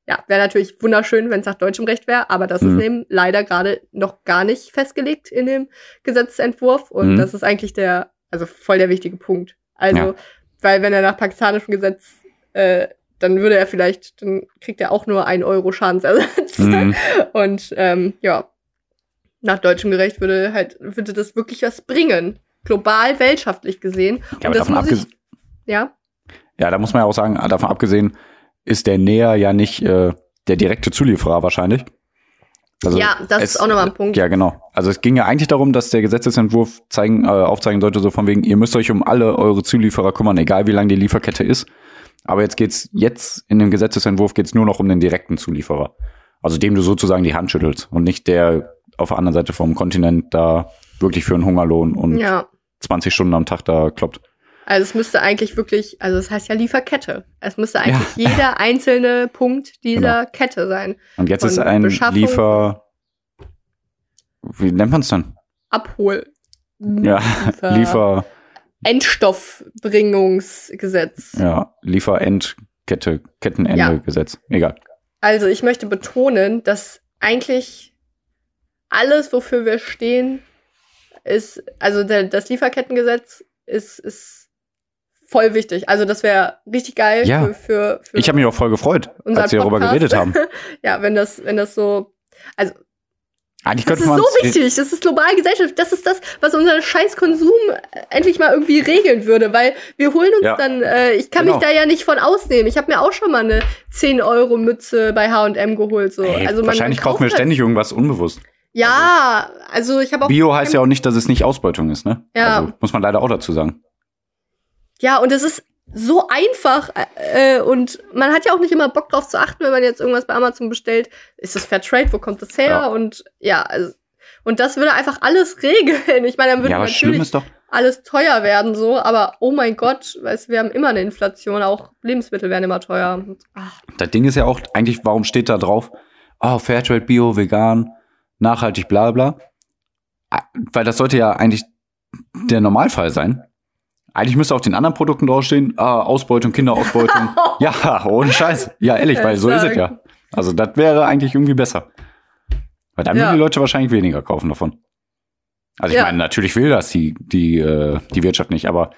Ja, wäre natürlich wunderschön, wenn es nach deutschem Recht wäre, aber das ist mhm. eben leider gerade noch gar nicht festgelegt in dem Gesetzentwurf und mhm. das ist eigentlich der, also voll der wichtige Punkt. Also, ja. weil wenn er nach pakistanischem Gesetz äh, dann würde er vielleicht, dann kriegt er auch nur ein Euro Schadensersatz. Mhm. (laughs) Und ähm, ja, nach deutschem Gerecht würde halt, würde das wirklich was bringen. Global, weltschaftlich gesehen. Ja, Und das muss ich, ja. Ja, da muss man ja auch sagen, davon abgesehen ist der Näher ja nicht äh, der direkte Zulieferer wahrscheinlich. Also ja, das es, ist auch nochmal ein Punkt. Ja, genau. Also es ging ja eigentlich darum, dass der Gesetzesentwurf zeigen, äh, aufzeigen sollte, so von wegen, ihr müsst euch um alle eure Zulieferer kümmern, egal wie lang die Lieferkette ist. Aber jetzt geht's jetzt in dem Gesetzesentwurf geht's nur noch um den direkten Zulieferer. Also dem du sozusagen die Hand schüttelst und nicht der auf der anderen Seite vom Kontinent da wirklich für einen Hungerlohn und ja. 20 Stunden am Tag da kloppt. Also es müsste eigentlich wirklich, also es das heißt ja Lieferkette. Es müsste eigentlich ja. jeder (laughs) einzelne Punkt dieser genau. Kette sein. Und jetzt Von ist ein Liefer, wie nennt man es dann? Abhol. Ja, Liefer. (laughs) Endstoffbringungsgesetz. Ja, Lieferendkette, Kettenende-Gesetz. Ja. Egal. Also ich möchte betonen, dass eigentlich alles, wofür wir stehen, ist, also der, das Lieferkettengesetz ist, ist voll wichtig. Also das wäre richtig geil ja. für, für, für Ich habe mich auch voll gefreut, als wir darüber geredet haben. (laughs) ja, wenn das, wenn das so, also eigentlich das ist so wichtig. Das ist globale Gesellschaft. Das ist das, was unseren Scheißkonsum endlich mal irgendwie regeln würde, weil wir holen uns ja. dann, äh, ich kann genau. mich da ja nicht von ausnehmen. Ich habe mir auch schon mal eine 10 Euro Mütze bei H&M geholt. So. Hey, also wahrscheinlich kaufen wir halt ständig irgendwas unbewusst. Ja, also ich habe auch. Bio heißt ja auch nicht, dass es nicht Ausbeutung ist, ne? Ja. Also, muss man leider auch dazu sagen. Ja, und es ist so einfach äh, und man hat ja auch nicht immer Bock drauf zu achten, wenn man jetzt irgendwas bei Amazon bestellt. Ist das Fair Trade? Wo kommt das her? Ja. Und ja, also, und das würde einfach alles (laughs) regeln. Ich meine, dann würde ja, natürlich alles teuer werden, so, aber oh mein Gott, weißt, wir haben immer eine Inflation, auch Lebensmittel werden immer teuer. Ach. Das Ding ist ja auch, eigentlich, warum steht da drauf? Oh, Fairtrade, Bio, vegan, nachhaltig, bla bla. Ah, weil das sollte ja eigentlich der Normalfall sein. Eigentlich müsste auf den anderen Produkten draufstehen, ah, Ausbeutung, Kinderausbeutung. (laughs) ja, ohne Scheiß. Ja, ehrlich, weil so ist es ja. Also das wäre eigentlich irgendwie besser. Weil dann ja. würden die Leute wahrscheinlich weniger kaufen davon. Also ich ja. meine, natürlich will das die, die, äh, die Wirtschaft nicht, aber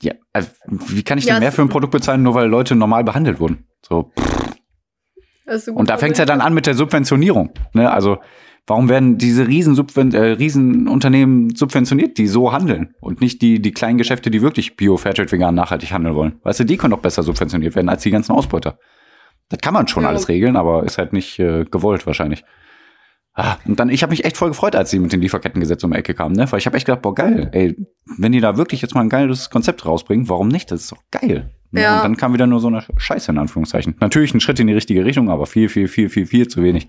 ja, also, wie kann ich denn ja, mehr für ein Produkt bezahlen, nur weil Leute normal behandelt wurden? So. Und da fängt es ja dann an mit der Subventionierung. Ne? Also warum werden diese riesen, Subven äh, Riesenunternehmen subventioniert, die so handeln und nicht die, die kleinen Geschäfte, die wirklich Bio, Fairtrade, vegan, nachhaltig handeln wollen? Weißt du, die können doch besser subventioniert werden als die ganzen Ausbeuter. Das kann man schon ja. alles regeln, aber ist halt nicht äh, gewollt wahrscheinlich. Ah, und dann, ich habe mich echt voll gefreut, als sie mit den Lieferkettengesetz um die Ecke kamen, ne? Weil ich habe echt gedacht, boah, geil, ey, wenn die da wirklich jetzt mal ein geiles Konzept rausbringen, warum nicht? Das ist doch geil. Ne? Ja. Und dann kam wieder nur so eine Scheiße in Anführungszeichen. Natürlich ein Schritt in die richtige Richtung, aber viel, viel, viel, viel, viel zu wenig.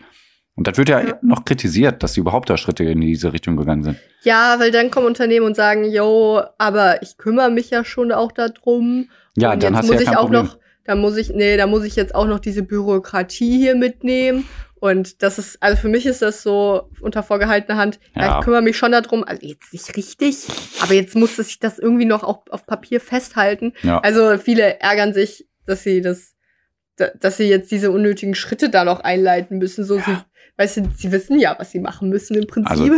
Und das wird ja, ja, noch kritisiert, dass sie überhaupt da Schritte in diese Richtung gegangen sind. Ja, weil dann kommen Unternehmen und sagen, yo, aber ich kümmere mich ja schon auch darum. Ja, und dann hast du ja kein auch Problem. noch, da muss ich, nee, da muss ich jetzt auch noch diese Bürokratie hier mitnehmen und das ist, also für mich ist das so unter vorgehaltener Hand, ja, ja ich kümmere mich schon darum, also jetzt nicht richtig, aber jetzt muss sich das irgendwie noch auf, auf Papier festhalten. Ja. Also viele ärgern sich, dass sie das, dass sie jetzt diese unnötigen Schritte da noch einleiten müssen. So, ja. sie, weißt du, sie wissen ja, was sie machen müssen im Prinzip. Also,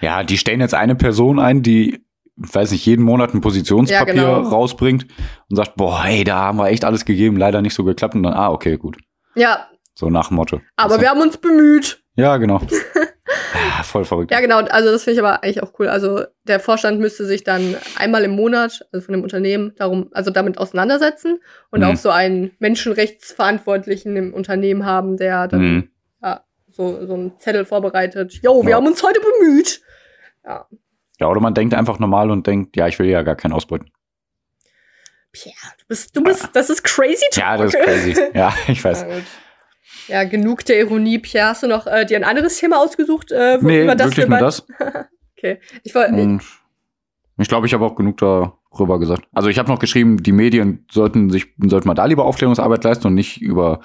ja, die stellen jetzt eine Person ein, die weiß nicht, jeden Monat ein Positionspapier ja, genau. rausbringt und sagt, boah, hey, da haben wir echt alles gegeben, leider nicht so geklappt und dann, ah, okay, gut. Ja, so nach Motto. Aber also, wir haben uns bemüht. Ja, genau. (laughs) ja, voll verrückt. Ja, genau. Also das finde ich aber eigentlich auch cool. Also der Vorstand müsste sich dann einmal im Monat, also von dem Unternehmen, darum, also damit auseinandersetzen und mhm. auch so einen Menschenrechtsverantwortlichen im Unternehmen haben, der dann mhm. So, so einen Zettel vorbereitet. Jo, wir ja. haben uns heute bemüht. Ja. Ja, oder man denkt einfach normal und denkt, ja, ich will ja gar keinen ausbeuten. Ja, du bist, du bist, das ist crazy talk. Ja, das ist crazy. (laughs) Ja, ich weiß. Ja, ja, genug der Ironie. Pierre, hast du noch äh, dir ein anderes Thema ausgesucht? Äh, nee, über das wirklich nur das. (laughs) okay. Ich wollte. Ich glaube, ich habe auch genug darüber gesagt. Also ich habe noch geschrieben, die Medien sollten sich sollten mal da lieber Aufklärungsarbeit leisten und nicht über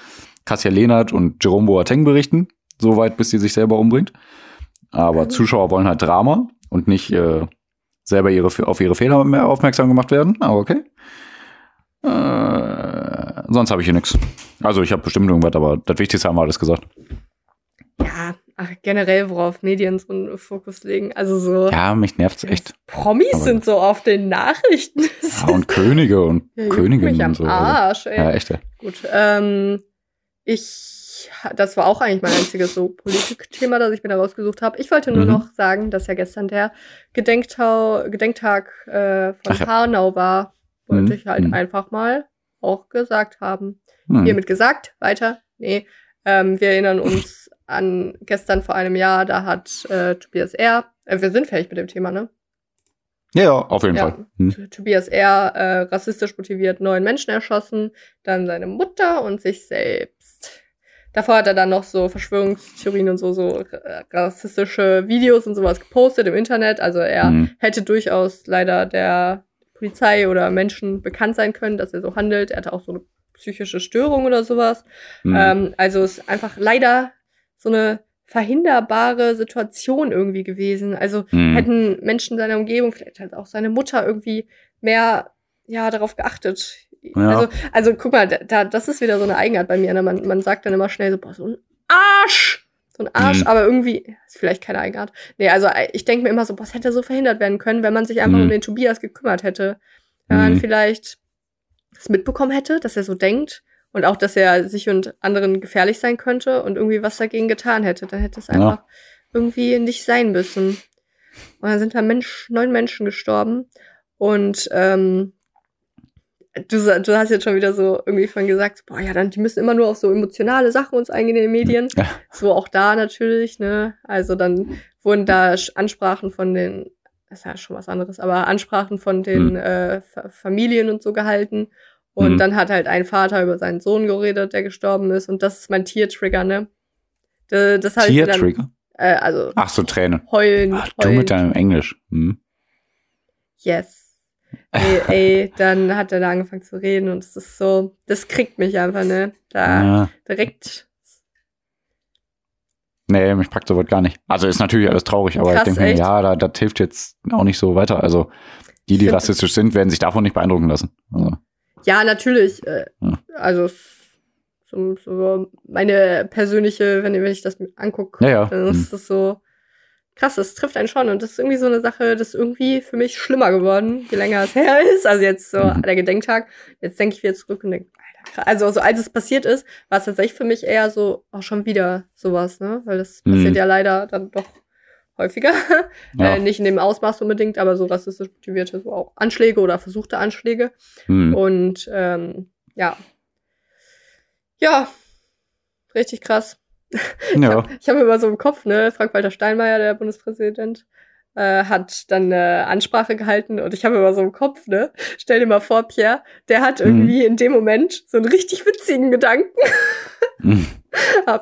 Kassia Lehnert und Jerome Boateng berichten, soweit bis sie sich selber umbringt. Aber mhm. Zuschauer wollen halt Drama und nicht äh, selber ihre, auf ihre Fehler mehr aufmerksam gemacht werden. Aber okay. Äh, sonst habe ich hier nichts. Also ich habe bestimmt irgendwas, aber das Wichtigste haben wir alles gesagt. Ja, ach, generell, worauf Medien so einen Fokus legen. Also so. Ja, mich nervt's echt. Promis aber sind so auf den Nachrichten. ja, und Könige und (laughs) ja, Königinnen und so. Arsch, ey. Ja, echt. Ja. Gut. Ähm, ich, das war auch eigentlich mein einziges so Politikthema, das ich mir da rausgesucht habe. Ich wollte nur mhm. noch sagen, dass ja gestern der Gedenktau, Gedenktag äh, von Ach. Hanau war. Wollte mhm. ich halt mhm. einfach mal auch gesagt haben. Mhm. Hiermit gesagt, weiter. Nee. Ähm, wir erinnern uns an gestern vor einem Jahr, da hat äh, Tobias R., äh, wir sind fertig mit dem Thema, ne? Ja, ja auf jeden ja. Fall. Hm. Tobias R. Äh, rassistisch motiviert neun Menschen erschossen, dann seine Mutter und sich selbst. Davor hat er dann noch so Verschwörungstheorien und so, so rassistische Videos und sowas gepostet im Internet. Also er hm. hätte durchaus leider der Polizei oder Menschen bekannt sein können, dass er so handelt. Er hatte auch so eine psychische Störung oder sowas. Mhm. Ähm, also ist einfach leider so eine verhinderbare Situation irgendwie gewesen. Also mhm. hätten Menschen seiner Umgebung, vielleicht halt auch seine Mutter irgendwie mehr ja darauf geachtet. Ja. Also, also guck mal, da, das ist wieder so eine Eigenart bei mir. Ne? Man, man sagt dann immer schnell so, boah, so ein Arsch! So ein Arsch, mhm. aber irgendwie, ist vielleicht keine Eigenart. Nee, also äh, ich denke mir immer so, boah, es hätte so verhindert werden können, wenn man sich einfach mhm. um den Tobias gekümmert hätte. Wenn man mhm. vielleicht das mitbekommen hätte, dass er so denkt und auch, dass er sich und anderen gefährlich sein könnte und irgendwie was dagegen getan hätte, dann hätte es einfach ja. irgendwie nicht sein müssen. Und dann sind da Mensch, neun Menschen gestorben und ähm, du, du hast jetzt schon wieder so irgendwie von gesagt, boah, ja, dann, die müssen immer nur auf so emotionale Sachen uns eingehen in den Medien. Ja. So auch da natürlich, ne? Also dann wurden da Ansprachen von den, das ist ja schon was anderes, aber Ansprachen von den mhm. äh, Familien und so gehalten. Und mhm. dann hat halt ein Vater über seinen Sohn geredet, der gestorben ist. Und das ist mein Tiertrigger, ne? Das, das Tiertrigger? Äh, also. Ach so, Tränen. Heulen. Ach, du mit deinem Englisch. Hm. Yes. (laughs) Ey, dann hat er da angefangen zu reden und es ist so, das kriegt mich einfach, ne? Da ja. direkt. Nee, mich packt sowas gar nicht. Also ist natürlich alles traurig, aber Krass, ich denke mir, ja, da, das hilft jetzt auch nicht so weiter. Also die, die rassistisch sind, werden sich davon nicht beeindrucken lassen. Also. Ja, natürlich. Äh, ja. Also so, so meine persönliche, wenn, wenn ich das angucke, ja, ja. dann ist hm. das so krass, das trifft einen schon. Und das ist irgendwie so eine Sache, das ist irgendwie für mich schlimmer geworden, je länger es her (laughs) ist. Also jetzt so mhm. der Gedenktag. Jetzt denke ich wieder zurück und denke, also, also als es passiert ist, war es tatsächlich für mich eher so, auch schon wieder sowas, ne? Weil das mhm. passiert ja leider dann doch häufiger. (laughs) Ja. äh, nicht in dem Ausmaß unbedingt, aber so rassistisch motivierte so auch Anschläge oder versuchte Anschläge. Mhm. Und ähm, ja. Ja, richtig krass. Ja. (laughs) Ich habe hab immer so im Kopf, ne, Frank-Walter Steinmeier, der Bundespräsident, äh, hat dann eine Ansprache gehalten und ich habe immer so im Kopf, ne? Stell dir mal vor, Pierre, der hat irgendwie mhm. in dem Moment so einen richtig witzigen Gedanken. Mhm. (laughs)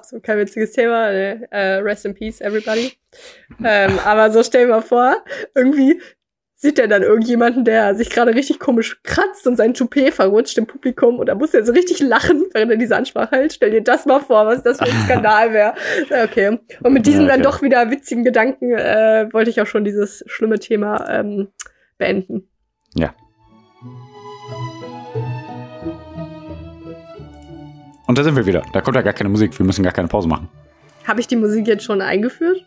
So kein witziges Thema, ne? äh, rest in peace, everybody. Ähm, aber so stell dir mal vor, irgendwie sieht er dann irgendjemanden, der sich gerade richtig komisch kratzt und sein Toupet verrutscht im Publikum und da muss er so richtig lachen, während er diese Ansprache hält. Stell dir das mal vor, was das für ein (laughs) Skandal wäre. Okay. Und mit diesem ja, okay. dann doch wieder witzigen Gedanken äh, wollte ich auch schon dieses schlimme Thema ähm, beenden. Ja. Und da sind wir wieder. Da kommt ja gar keine Musik. Wir müssen gar keine Pause machen. Habe ich die Musik jetzt schon eingeführt?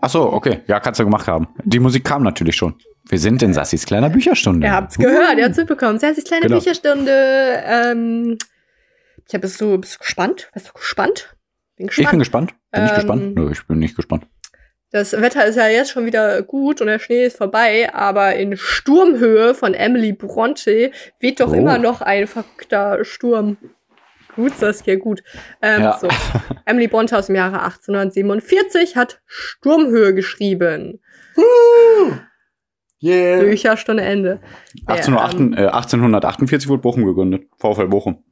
Ach so, okay. Ja, kannst du gemacht haben. Die Musik kam natürlich schon. Wir sind in Sassis kleiner Bücherstunde. Ihr habt's gehört, ihr habt's mitbekommen. Sassis kleine genau. Bücherstunde. Ähm, ich hab, bist, du, bist du gespannt? Bist du gespannt? Bin gespannt. Ich bin gespannt. Bin ähm, ich gespannt? Nö, ich bin nicht gespannt. Das Wetter ist ja jetzt schon wieder gut und der Schnee ist vorbei, aber in Sturmhöhe von Emily Bronte weht doch oh. immer noch ein verrückter Sturm. Gut, Saskia, gut. Ähm, ja. so. Emily Bronte aus dem Jahre 1847 hat Sturmhöhe geschrieben. Yeah. Bücherstunde Ende. 1808, ähm, äh, 1848 wurde Bochum gegründet. VfL Bochum.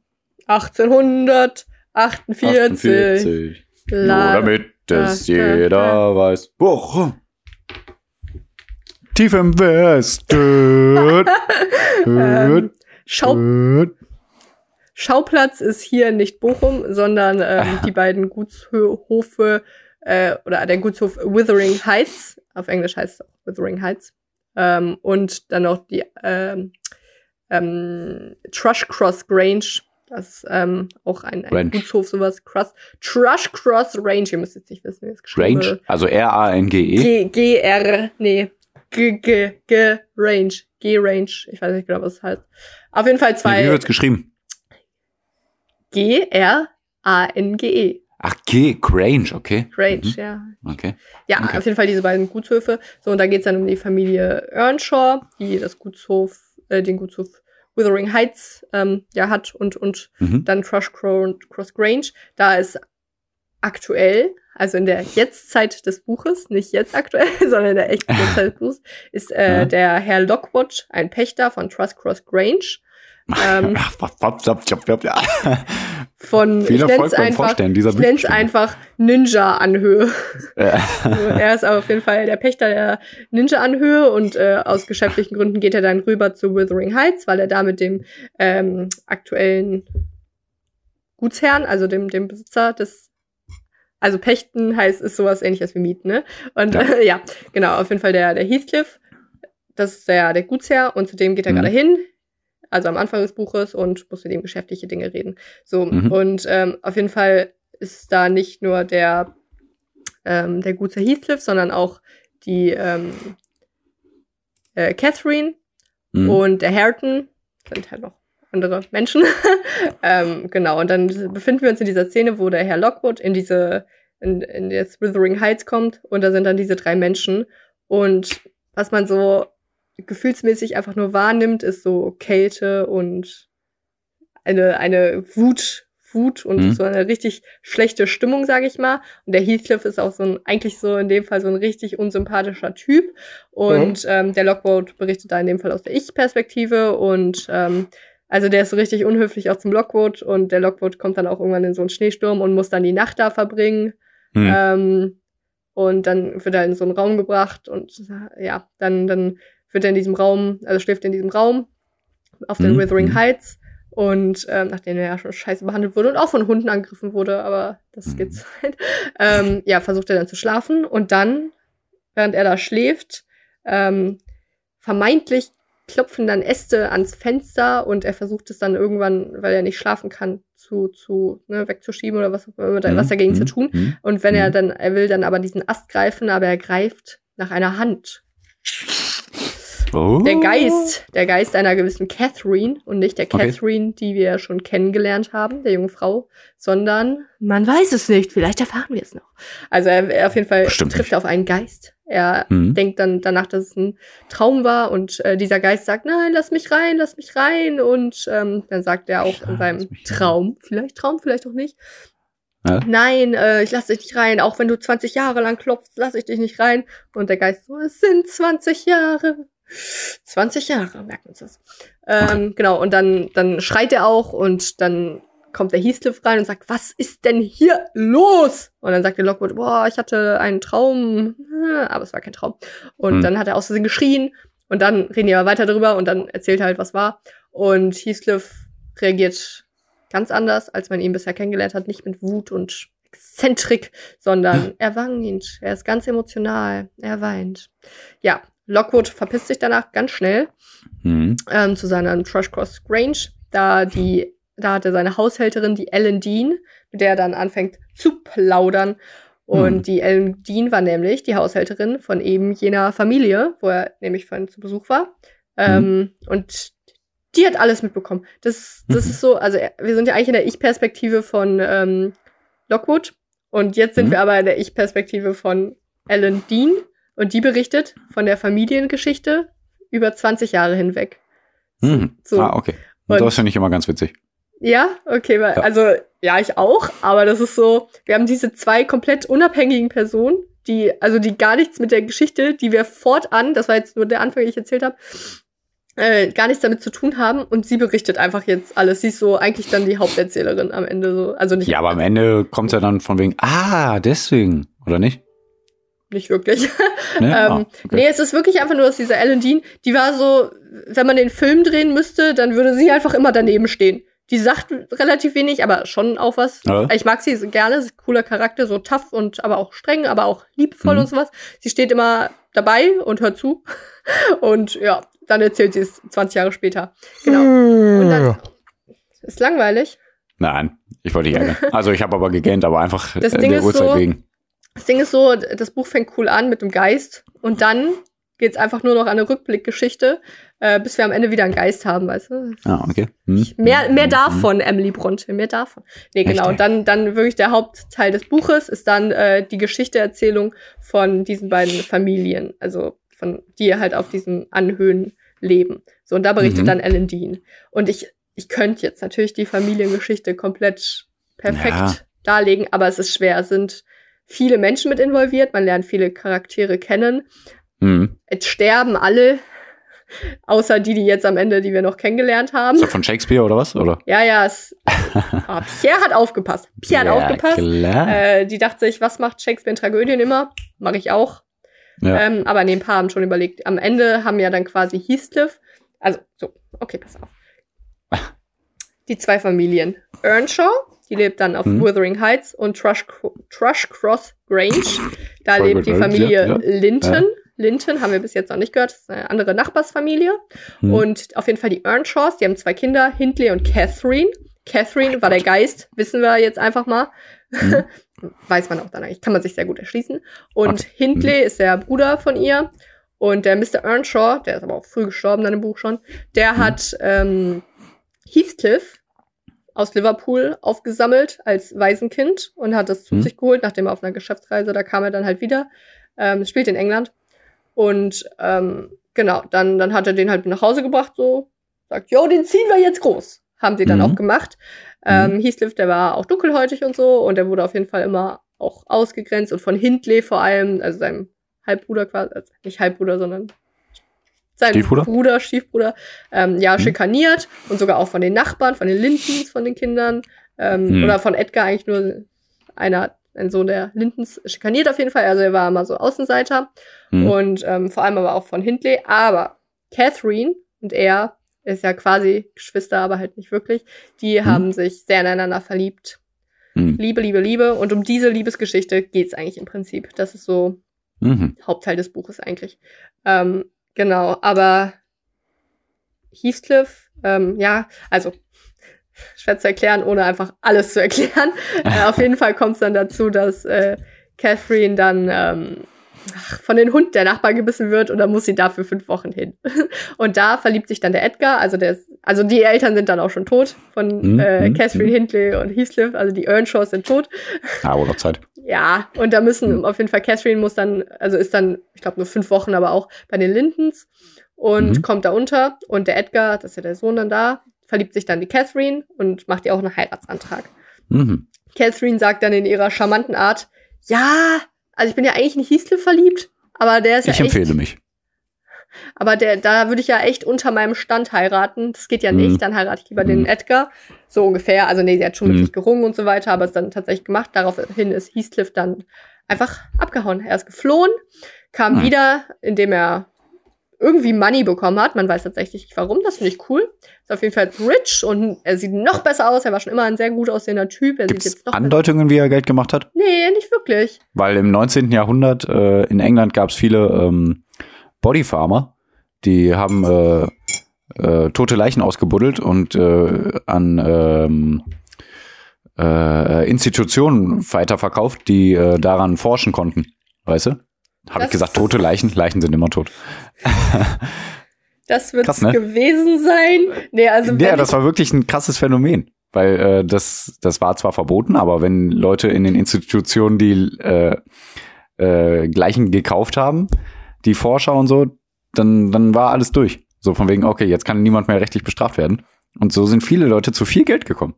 1848. 48. Nur damit es jeder weiß. Bochum. Tief im Westen. (laughs) ähm, Schau Schauplatz ist hier nicht Bochum, sondern ähm, die beiden Gutshofe äh, oder der Gutshof Withering Heights. Auf Englisch heißt es auch Withering Heights. Ähm, und dann noch die ähm, ähm, Trush Cross Grange. Das ist ähm, auch ein, ein Gutshof, sowas. Cross, Trush Cross Range. Ihr müsst jetzt nicht wissen, wie es geschrieben Range? Also R-A-N-G-E? G-R, nee. G-G-G Range. G-Range. Ich weiß nicht genau, was es heißt. Auf jeden Fall zwei. Wie wird's geschrieben? G-R-A-N-G-E. Ach, G, Grange, okay. Grange, mhm. ja. Okay. Ja, okay. auf jeden Fall diese beiden Gutshöfe. So, und da geht es dann um die Familie Earnshaw, die das Gutshof, äh, den Gutshof Withering Heights ähm, ja hat und, und mhm. dann Crush Cross Grange. Da ist aktuell, also in der Jetztzeit des Buches, nicht jetzt aktuell, (laughs) sondern in der echten (laughs) Jetztzeit des Buches, ist äh, ja. der Herr Lockwood, ein Pächter von Trust Cross Grange. Ähm, (laughs) von Viel Erfolg beim einfach, Vorstellen dieser Ich nenne es einfach Ninja-Anhöhe. Ja. also er ist aber auf jeden Fall der Pächter der Ninja-Anhöhe und äh, aus geschäftlichen Gründen geht er dann rüber zu Withering Heights, weil er da mit dem ähm, aktuellen Gutsherrn, also dem, dem Besitzer des also Pächten heißt, ist sowas ähnliches wie Mieten, ne? Und ja, äh, (laughs) ja genau, auf jeden Fall der, der Heathcliff, das ist der, der Gutsherr und zu dem geht er mhm. gerade hin also am Anfang des Buches und muss mit ihm geschäftliche Dinge reden. So, mhm. und ähm, auf jeden Fall ist da nicht nur der, ähm, der gute Heathcliff, sondern auch die ähm, äh, Catherine mhm. und der Hareton, sind halt noch andere Menschen. (laughs) ähm, genau, und dann befinden wir uns in dieser Szene, wo der Herr Lockwood in diese, in, in das Withering Heights kommt und da sind dann diese drei Menschen. Und was man so gefühlsmäßig einfach nur wahrnimmt, ist so Kälte und eine, eine Wut, Wut und mhm. so eine richtig schlechte Stimmung, sage ich mal. Und der Heathcliff ist auch so ein, eigentlich so in dem Fall so ein richtig unsympathischer Typ. Und mhm. ähm, der Lockwood berichtet da in dem Fall aus der Ich-Perspektive und ähm, also der ist so richtig unhöflich auch zum Lockwood und der Lockwood kommt dann auch irgendwann in so einen Schneesturm und muss dann die Nacht da verbringen. Mhm. Ähm, und dann wird er in so einen Raum gebracht und ja, dann, dann wird er in diesem Raum, also schläft in diesem Raum auf den mhm. Withering mhm. Heights und ähm, nachdem er ja schon scheiße behandelt wurde und auch von Hunden angegriffen wurde, aber das mhm. geht halt, ähm, ja, versucht er dann zu schlafen und dann, während er da schläft, ähm, vermeintlich klopfen dann Äste ans Fenster und er versucht es dann irgendwann, weil er nicht schlafen kann, zu, zu ne, wegzuschieben oder was, was dagegen mhm. zu tun. Mhm. Und wenn er dann, er will dann aber diesen Ast greifen, aber er greift nach einer Hand. Oh. Der Geist, der Geist einer gewissen Catherine und nicht der Catherine, okay. die wir schon kennengelernt haben, der jungen Frau, sondern man weiß es nicht. Vielleicht erfahren wir es noch. Also er, er auf jeden Fall Bestimmt trifft nicht. auf einen Geist. Er mhm. denkt dann danach, dass es ein Traum war und äh, dieser Geist sagt, nein, lass mich rein, lass mich rein. Und ähm, dann sagt er auch ja, in seinem Traum, vielleicht Traum, vielleicht auch nicht, ja? Nein, äh, ich lass dich nicht rein. Auch wenn du 20 Jahre lang klopfst, lass ich dich nicht rein. Und der Geist so, es sind 20 Jahre. 20 Jahre, merkt uns das. Ähm, genau, und dann, dann schreit er auch und dann kommt der Heathcliff rein und sagt, was ist denn hier los? Und dann sagt der Lockwood, boah, ich hatte einen Traum, aber es war kein Traum. Und hm. dann hat er aus Versehen geschrien und dann reden die aber weiter drüber und dann erzählt er halt, was war. Und Heathcliff reagiert ganz anders, als man ihn bisher kennengelernt hat, nicht mit Wut und Exzentrik, sondern er weint, er ist ganz emotional, er weint. Ja, Lockwood verpisst sich danach ganz schnell mhm. ähm, zu seiner Trash Cross Grange, da die, da hat er seine Haushälterin, die Ellen Dean, mit der er dann anfängt zu plaudern. Und mhm. die Ellen Dean war nämlich die Haushälterin von eben jener Familie, wo er nämlich vorhin zu Besuch war. Ähm, mhm. Und die hat alles mitbekommen. Das, das mhm. ist so, also wir sind ja eigentlich in der Ich-Perspektive von ähm, Lockwood. Und jetzt sind mhm. wir aber in der Ich-Perspektive von Ellen Dean. Und die berichtet von der Familiengeschichte über 20 Jahre hinweg. Mhm. So. Ah, okay. Und das finde ich immer ganz witzig. Ja, okay, weil, ja. also ja, ich auch, aber das ist so, wir haben diese zwei komplett unabhängigen Personen, die, also die gar nichts mit der Geschichte, die wir fortan, das war jetzt nur der Anfang, den ich erzählt habe, äh, gar nichts damit zu tun haben und sie berichtet einfach jetzt alles. Sie ist so eigentlich dann die Haupterzählerin am Ende so. Also nicht. Ja, aber am Ende kommt ja dann von wegen, ah, deswegen, oder nicht? Nicht wirklich. Nee? (laughs) ähm, ah, okay. nee, es ist wirklich einfach nur, dass diese Ellen Dean, die war so, wenn man den Film drehen müsste, dann würde sie einfach immer daneben stehen. Die sagt relativ wenig, aber schon auch was. Ja. Ich mag sie gerne, sie cooler Charakter, so tough und aber auch streng, aber auch liebvoll mhm. und sowas. Sie steht immer dabei und hört zu. (laughs) Und ja, dann erzählt sie es 20 Jahre später. Genau. Und dann ist langweilig. Nein, ich wollte nicht ärgern. Also ich habe aber gegähnt, aber einfach das Ding der Uhrzeit so, wegen. Das Ding ist so, das Buch fängt cool an mit dem Geist und dann geht es einfach nur noch an eine Rückblickgeschichte, äh, bis wir am Ende wieder einen Geist haben, weißt du? Ah, okay. Hm. Mehr, mehr hm. davon, Emily Bronte, mehr davon. Nee, genau. Echt? Und dann, dann wirklich der Hauptteil des Buches ist dann äh, die Geschichteerzählung von diesen beiden Familien, also von die halt auf diesen Anhöhen leben. So, und da berichtet mhm. dann Ellen Dean. Und ich, ich könnte jetzt natürlich die Familiengeschichte komplett perfekt ja. darlegen, aber es ist schwer. Es sind viele Menschen mit involviert, man lernt viele Charaktere kennen. Mhm. Es sterben alle, außer die, die jetzt am Ende, die wir noch kennengelernt haben. Ist das von Shakespeare oder was? Oder? Ja, ja. Es, oh, (laughs) Pierre hat aufgepasst. Pierre ja, hat aufgepasst. Äh, die dachte sich, was macht Shakespeare in Tragödien immer? Mache ich auch. Ja. Ähm, aber nee, ein paar haben schon überlegt. Am Ende haben ja dann quasi Heathcliff, also so, okay, pass auf. (laughs) Die zwei Familien. Earnshaw, die lebt dann auf hm. Wuthering Heights und Trush, Trush Cross Grange. Da lebt die Familie ja, ja. Linton. Ja. Linton haben wir bis jetzt noch nicht gehört, das ist eine andere Nachbarsfamilie. Hm. Und auf jeden Fall die Earnshaws, die haben zwei Kinder, Hindley und Catherine. Catherine war der Geist, wissen wir jetzt einfach mal. Hm. (laughs) Weiß man auch dann eigentlich, kann man sich sehr gut erschließen. Und okay. Hindley hm. ist der Bruder von ihr. Und der Mr. Earnshaw, der ist aber auch früh gestorben dann im Buch schon, der hm. hat ähm, Heathcliff aus Liverpool aufgesammelt als Waisenkind und hat das zu hm. sich geholt, nachdem er auf einer Geschäftsreise, da kam er dann halt wieder. Ähm, spielt in England. Und ähm, genau, dann, dann hat er den halt nach Hause gebracht, so, sagt, jo, den ziehen wir jetzt groß. Haben sie dann mhm. auch gemacht. Ähm, mhm. Heathcliff, der war auch dunkelhäutig und so und der wurde auf jeden Fall immer auch ausgegrenzt und von Hindley vor allem, also seinem Halbbruder quasi, also nicht Halbbruder, sondern sein Stiefbruder? Bruder, Stiefbruder, ähm, ja, mhm. schikaniert und sogar auch von den Nachbarn, von den Lintons, von den Kindern ähm, mhm. oder von Edgar eigentlich nur einer, ein Sohn der Lintons, schikaniert auf jeden Fall, also er war immer so Außenseiter mhm. und ähm, vor allem aber auch von Hindley, aber Catherine und er ist ja quasi Geschwister, aber halt nicht wirklich, die mhm. haben sich sehr ineinander verliebt. Mhm. Liebe, Liebe, Liebe und um diese Liebesgeschichte geht's eigentlich im Prinzip. Das ist so mhm. Hauptteil des Buches eigentlich. Ähm, Genau, aber Heathcliff, ähm, ja, also schwer zu erklären, ohne einfach alles zu erklären. (laughs) äh, auf jeden Fall kommt es dann dazu, dass äh, Catherine dann ähm, von den Hund der Nachbarn gebissen wird und dann muss sie dafür fünf Wochen hin. (laughs) Und da verliebt sich dann der Edgar, also der ist, also die Eltern sind dann auch schon tot von mhm. äh, hm, Catherine mhm. Hindley und Heathcliff, also die Earnshaws sind tot. Aber noch Zeit. Ja, und da müssen mhm. auf jeden Fall Catherine muss dann, also ist dann, ich glaube nur fünf Wochen, aber auch bei den Lindens und mhm. kommt da unter und der Edgar, das ist ja der Sohn dann da, verliebt sich dann die Catherine und macht ihr auch einen Heiratsantrag. Mhm. Catherine sagt dann in ihrer charmanten Art, ja, also ich bin ja eigentlich nicht Heathcliff verliebt, aber der ist ja Ich empfehle mich. Aber der, da würde ich ja echt unter meinem Stand heiraten. Das geht ja nicht. Mhm. Dann heirate ich lieber mhm. den Edgar. So ungefähr. Also nee, sie hat schon mhm. mit sich gerungen und so weiter, aber es dann tatsächlich gemacht. Daraufhin ist Heathcliff dann einfach abgehauen. Er ist geflohen, kam mhm. wieder, indem er irgendwie Money bekommen hat. Man weiß tatsächlich nicht warum. Das finde ich cool. Ist auf jeden Fall rich und er sieht noch besser aus. Er war schon immer ein sehr gut aussehender Typ. Er Gibt's sieht jetzt noch Andeutungen, wie er Geld gemacht hat? Nee, nicht wirklich. Weil im 19. Jahrhundert äh, in England gab es viele ähm, Bodyfarmer, die haben äh, äh, tote Leichen ausgebuddelt und äh, an ähm, äh, Institutionen weiterverkauft, die äh, daran forschen konnten. Weißt du? Habe ich gesagt, tote Leichen? Leichen sind immer tot. (laughs) das wird es ne? gewesen sein. Nee, also ja, das war wirklich ein krasses Phänomen. Weil äh, das, das war zwar verboten, aber wenn Leute in den Institutionen die äh, äh, Gleichen gekauft haben, die Forscher und so, dann, dann war alles durch. So von wegen, okay, jetzt kann niemand mehr rechtlich bestraft werden. Und so sind viele Leute zu viel Geld gekommen.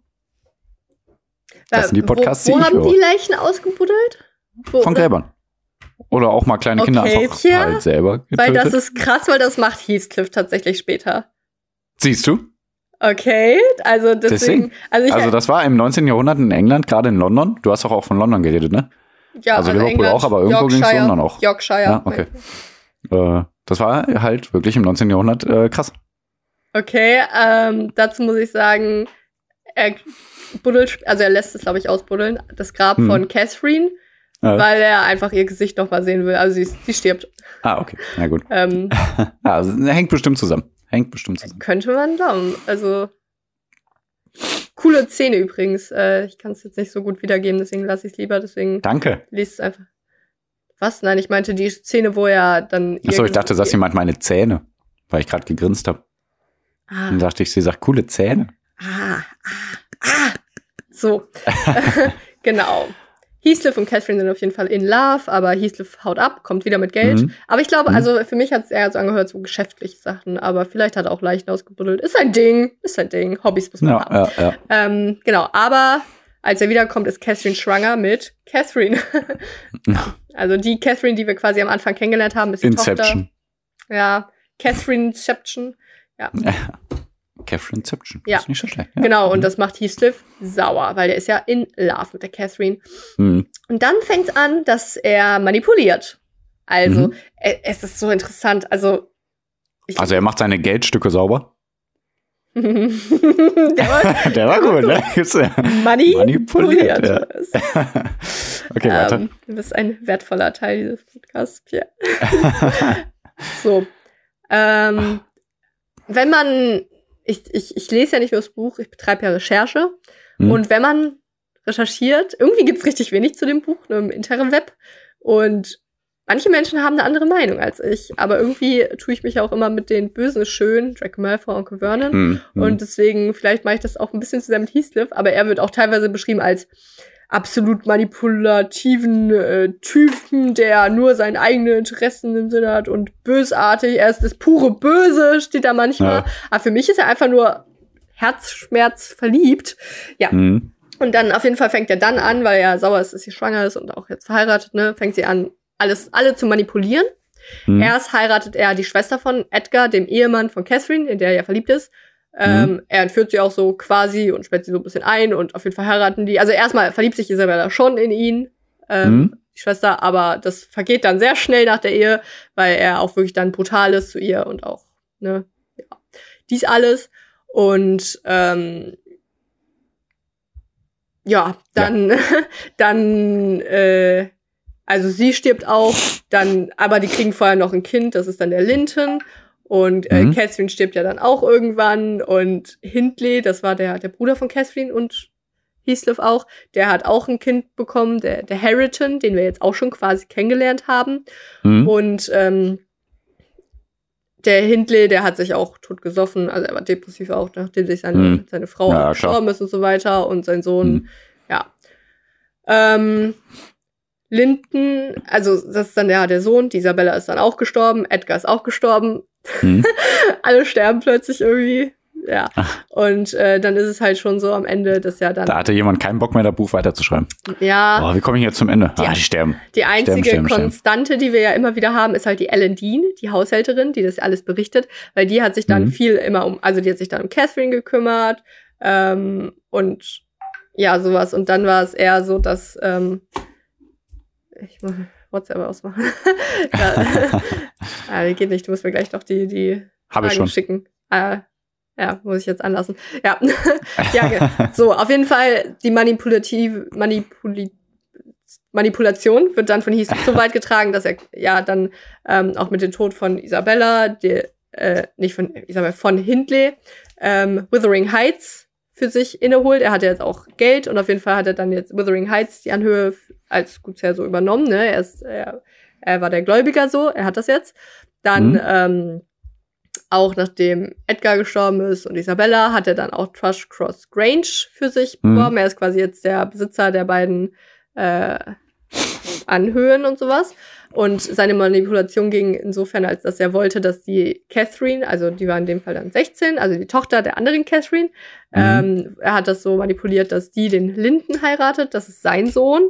Das sind die Podcasts, wo, wo haben die Leichen ausgebuddelt? Wo, Von Gräbern. Oder auch mal kleine Kinder okay, einfach tja, halt selber getötet. Weil das ist krass, weil das macht Heathcliff tatsächlich später. Siehst du? Okay, also deswegen. deswegen also, also, das war im 19. Jahrhundert in England, gerade in London. Du hast auch, auch von London geredet, ne? Ja, also, also Liverpool England, auch, aber irgendwo ging es London auch. Yorkshire. Ja, okay. Äh, das war halt wirklich im 19. Jahrhundert äh, krass. Okay, ähm, dazu muss ich sagen, er buddelt, also er lässt es, glaube ich, ausbuddeln, das Grab hm. von Catherine ja. weil er einfach ihr Gesicht noch mal sehen will. Also sie, sie stirbt. Ah, okay. Na gut. Ähm, (laughs) also, hängt bestimmt zusammen. Hängt bestimmt zusammen. Könnte man glauben. Also coole Szene übrigens. Äh, ich kann es jetzt nicht so gut wiedergeben, deswegen lasse ich es lieber. Deswegen Danke. Liest es einfach. Was? Nein, ich meinte die Szene, wo er dann. Achso, ich dachte, dass jemand meine Zähne, weil ich gerade gegrinst habe. Ah. Dann dachte ich, sie sagt coole Zähne. Ah, ah, ah. So. (laughs) (laughs) genau. Heathcliff und Catherine sind auf jeden Fall in Love, aber Heathcliff haut ab, kommt wieder mit Geld. Mhm. Aber ich glaube, mhm. also für mich hat es eher so angehört, so geschäftliche Sachen, aber vielleicht hat er auch Leichen ausgebuddelt. Ist ein Ding, ist ein Ding. Hobbys muss man ja, haben. Ja, ja. Ähm, genau, aber als er wiederkommt, ist Catherine schwanger mit Catherine. (laughs) also die Catherine, die wir quasi am Anfang kennengelernt haben, ist die Inception. Tochter. Ja, Catherine Inception. Ja. Catherineception. Ja. Ist nicht so schlecht. Ja. Genau, und mhm. das macht Heathcliff sauer, weil der ist ja in Love mit der Catherine. Mhm. Und dann fängt es an, dass er manipuliert. Also, mhm. es ist so interessant. Also, also er macht seine Geldstücke sauber. (laughs) der war, (laughs) der war gut, ne? (laughs) Money manipuliert. Ja. okay, weiter. Ähm, du bist ein wertvoller Teil dieses Podcasts, Pierre. so. Ähm, wenn man ich, ich, ich lese ja nicht nur das Buch, ich betreibe ja Recherche. Mhm. Und wenn man recherchiert, irgendwie gibt es richtig wenig zu dem Buch, nur im Interweb. Und manche Menschen haben eine andere Meinung als ich. Aber irgendwie tue ich mich auch immer mit den Bösen schön, Draco Malfoy, Onkel Vernon. Mhm. Und deswegen, vielleicht mache ich das auch ein bisschen zusammen mit Heathcliff. Aber er wird auch teilweise beschrieben als absolut manipulativen äh, Typen, der nur seine eigenen Interessen im Sinne hat und bösartig. Er ist das pure Böse, steht da manchmal. Ja. Aber für mich ist er einfach nur Herzschmerz verliebt. Ja. Mhm. Und dann auf jeden Fall fängt er dann an, weil er sauer ist, dass sie schwanger ist und auch jetzt verheiratet, ne, fängt sie an, alles, alle zu manipulieren. Mhm. Erst heiratet er die Schwester von Edgar, dem Ehemann von Catherine, in der er ja verliebt ist. Ähm, mhm. Er entführt sie auch so quasi und sperrt sie so ein bisschen ein und auf jeden Fall heiraten die. Also erstmal verliebt sich Isabella schon in ihn, ähm, mhm. die Schwester, aber das vergeht dann sehr schnell nach der Ehe, weil er auch wirklich dann brutal ist zu ihr und auch, ne, ja, dies alles. Und ähm, ja, dann, ja. dann, (laughs) äh, also sie stirbt auch, dann, aber die kriegen vorher noch ein Kind, das ist dann der Linton. Und äh, mhm. Catherine stirbt ja dann auch irgendwann. Und Hindley, das war der, der Bruder von Catherine und Heathcliff auch, der hat auch ein Kind bekommen, der, der Harriton, den wir jetzt auch schon quasi kennengelernt haben. Mhm. Und ähm, der Hindley, der hat sich auch tot gesoffen, also er war depressiv auch, nachdem sich seine, mhm. seine Frau ja, gestorben ist und so weiter und sein Sohn, mhm. ja. Ähm, Linden, also das ist dann ja der Sohn, die Isabella ist dann auch gestorben, Edgar ist auch gestorben. Mhm. (laughs) Alle sterben plötzlich irgendwie. Ja. Ach. Und äh, dann ist es halt schon so am Ende, dass ja dann. Da hatte jemand keinen Bock mehr, das Buch weiterzuschreiben. Ja. Boah, wie komme ich jetzt zum Ende? Die, ah, die sterben. Die einzige sterben, sterben, Konstante, sterben. die wir ja immer wieder haben, ist halt die Ellen Dean, die Haushälterin, die das alles berichtet, weil die hat sich dann mhm. viel immer um, also die hat sich dann um Catherine gekümmert ähm, und ja, sowas. Und dann war es eher so, dass ähm, ich muss WhatsApp ausmachen. (laughs) ja, (laughs) ah, geht nicht, du musst mir gleich doch die, die Hab ich schon. schicken. Ah, ja, muss ich jetzt anlassen. Ja, (laughs) ja so, auf jeden Fall die manipulative, manipuli Manipulation wird dann von Heath so weit getragen, dass er ja dann ähm, auch mit dem Tod von Isabella, die, äh, nicht von Isabella, von Hindley, ähm, Withering Heights für sich inneholt. Er hatte jetzt auch Geld und auf jeden Fall hat er dann jetzt Withering Heights die Anhöhe als Gutsherr so übernommen. Ne? Er, ist, er, er war der Gläubiger so, er hat das jetzt. Dann mhm. ähm, auch nachdem Edgar gestorben ist und Isabella, hat er dann auch Trush Cross Grange für sich mhm. beworben. Er ist quasi jetzt der Besitzer der beiden äh, Anhöhen und sowas. Und seine Manipulation ging insofern, als dass er wollte, dass die Catherine, also die war in dem Fall dann 16, also die Tochter der anderen Catherine, mhm. ähm, er hat das so manipuliert, dass die den Linden heiratet, das ist sein Sohn.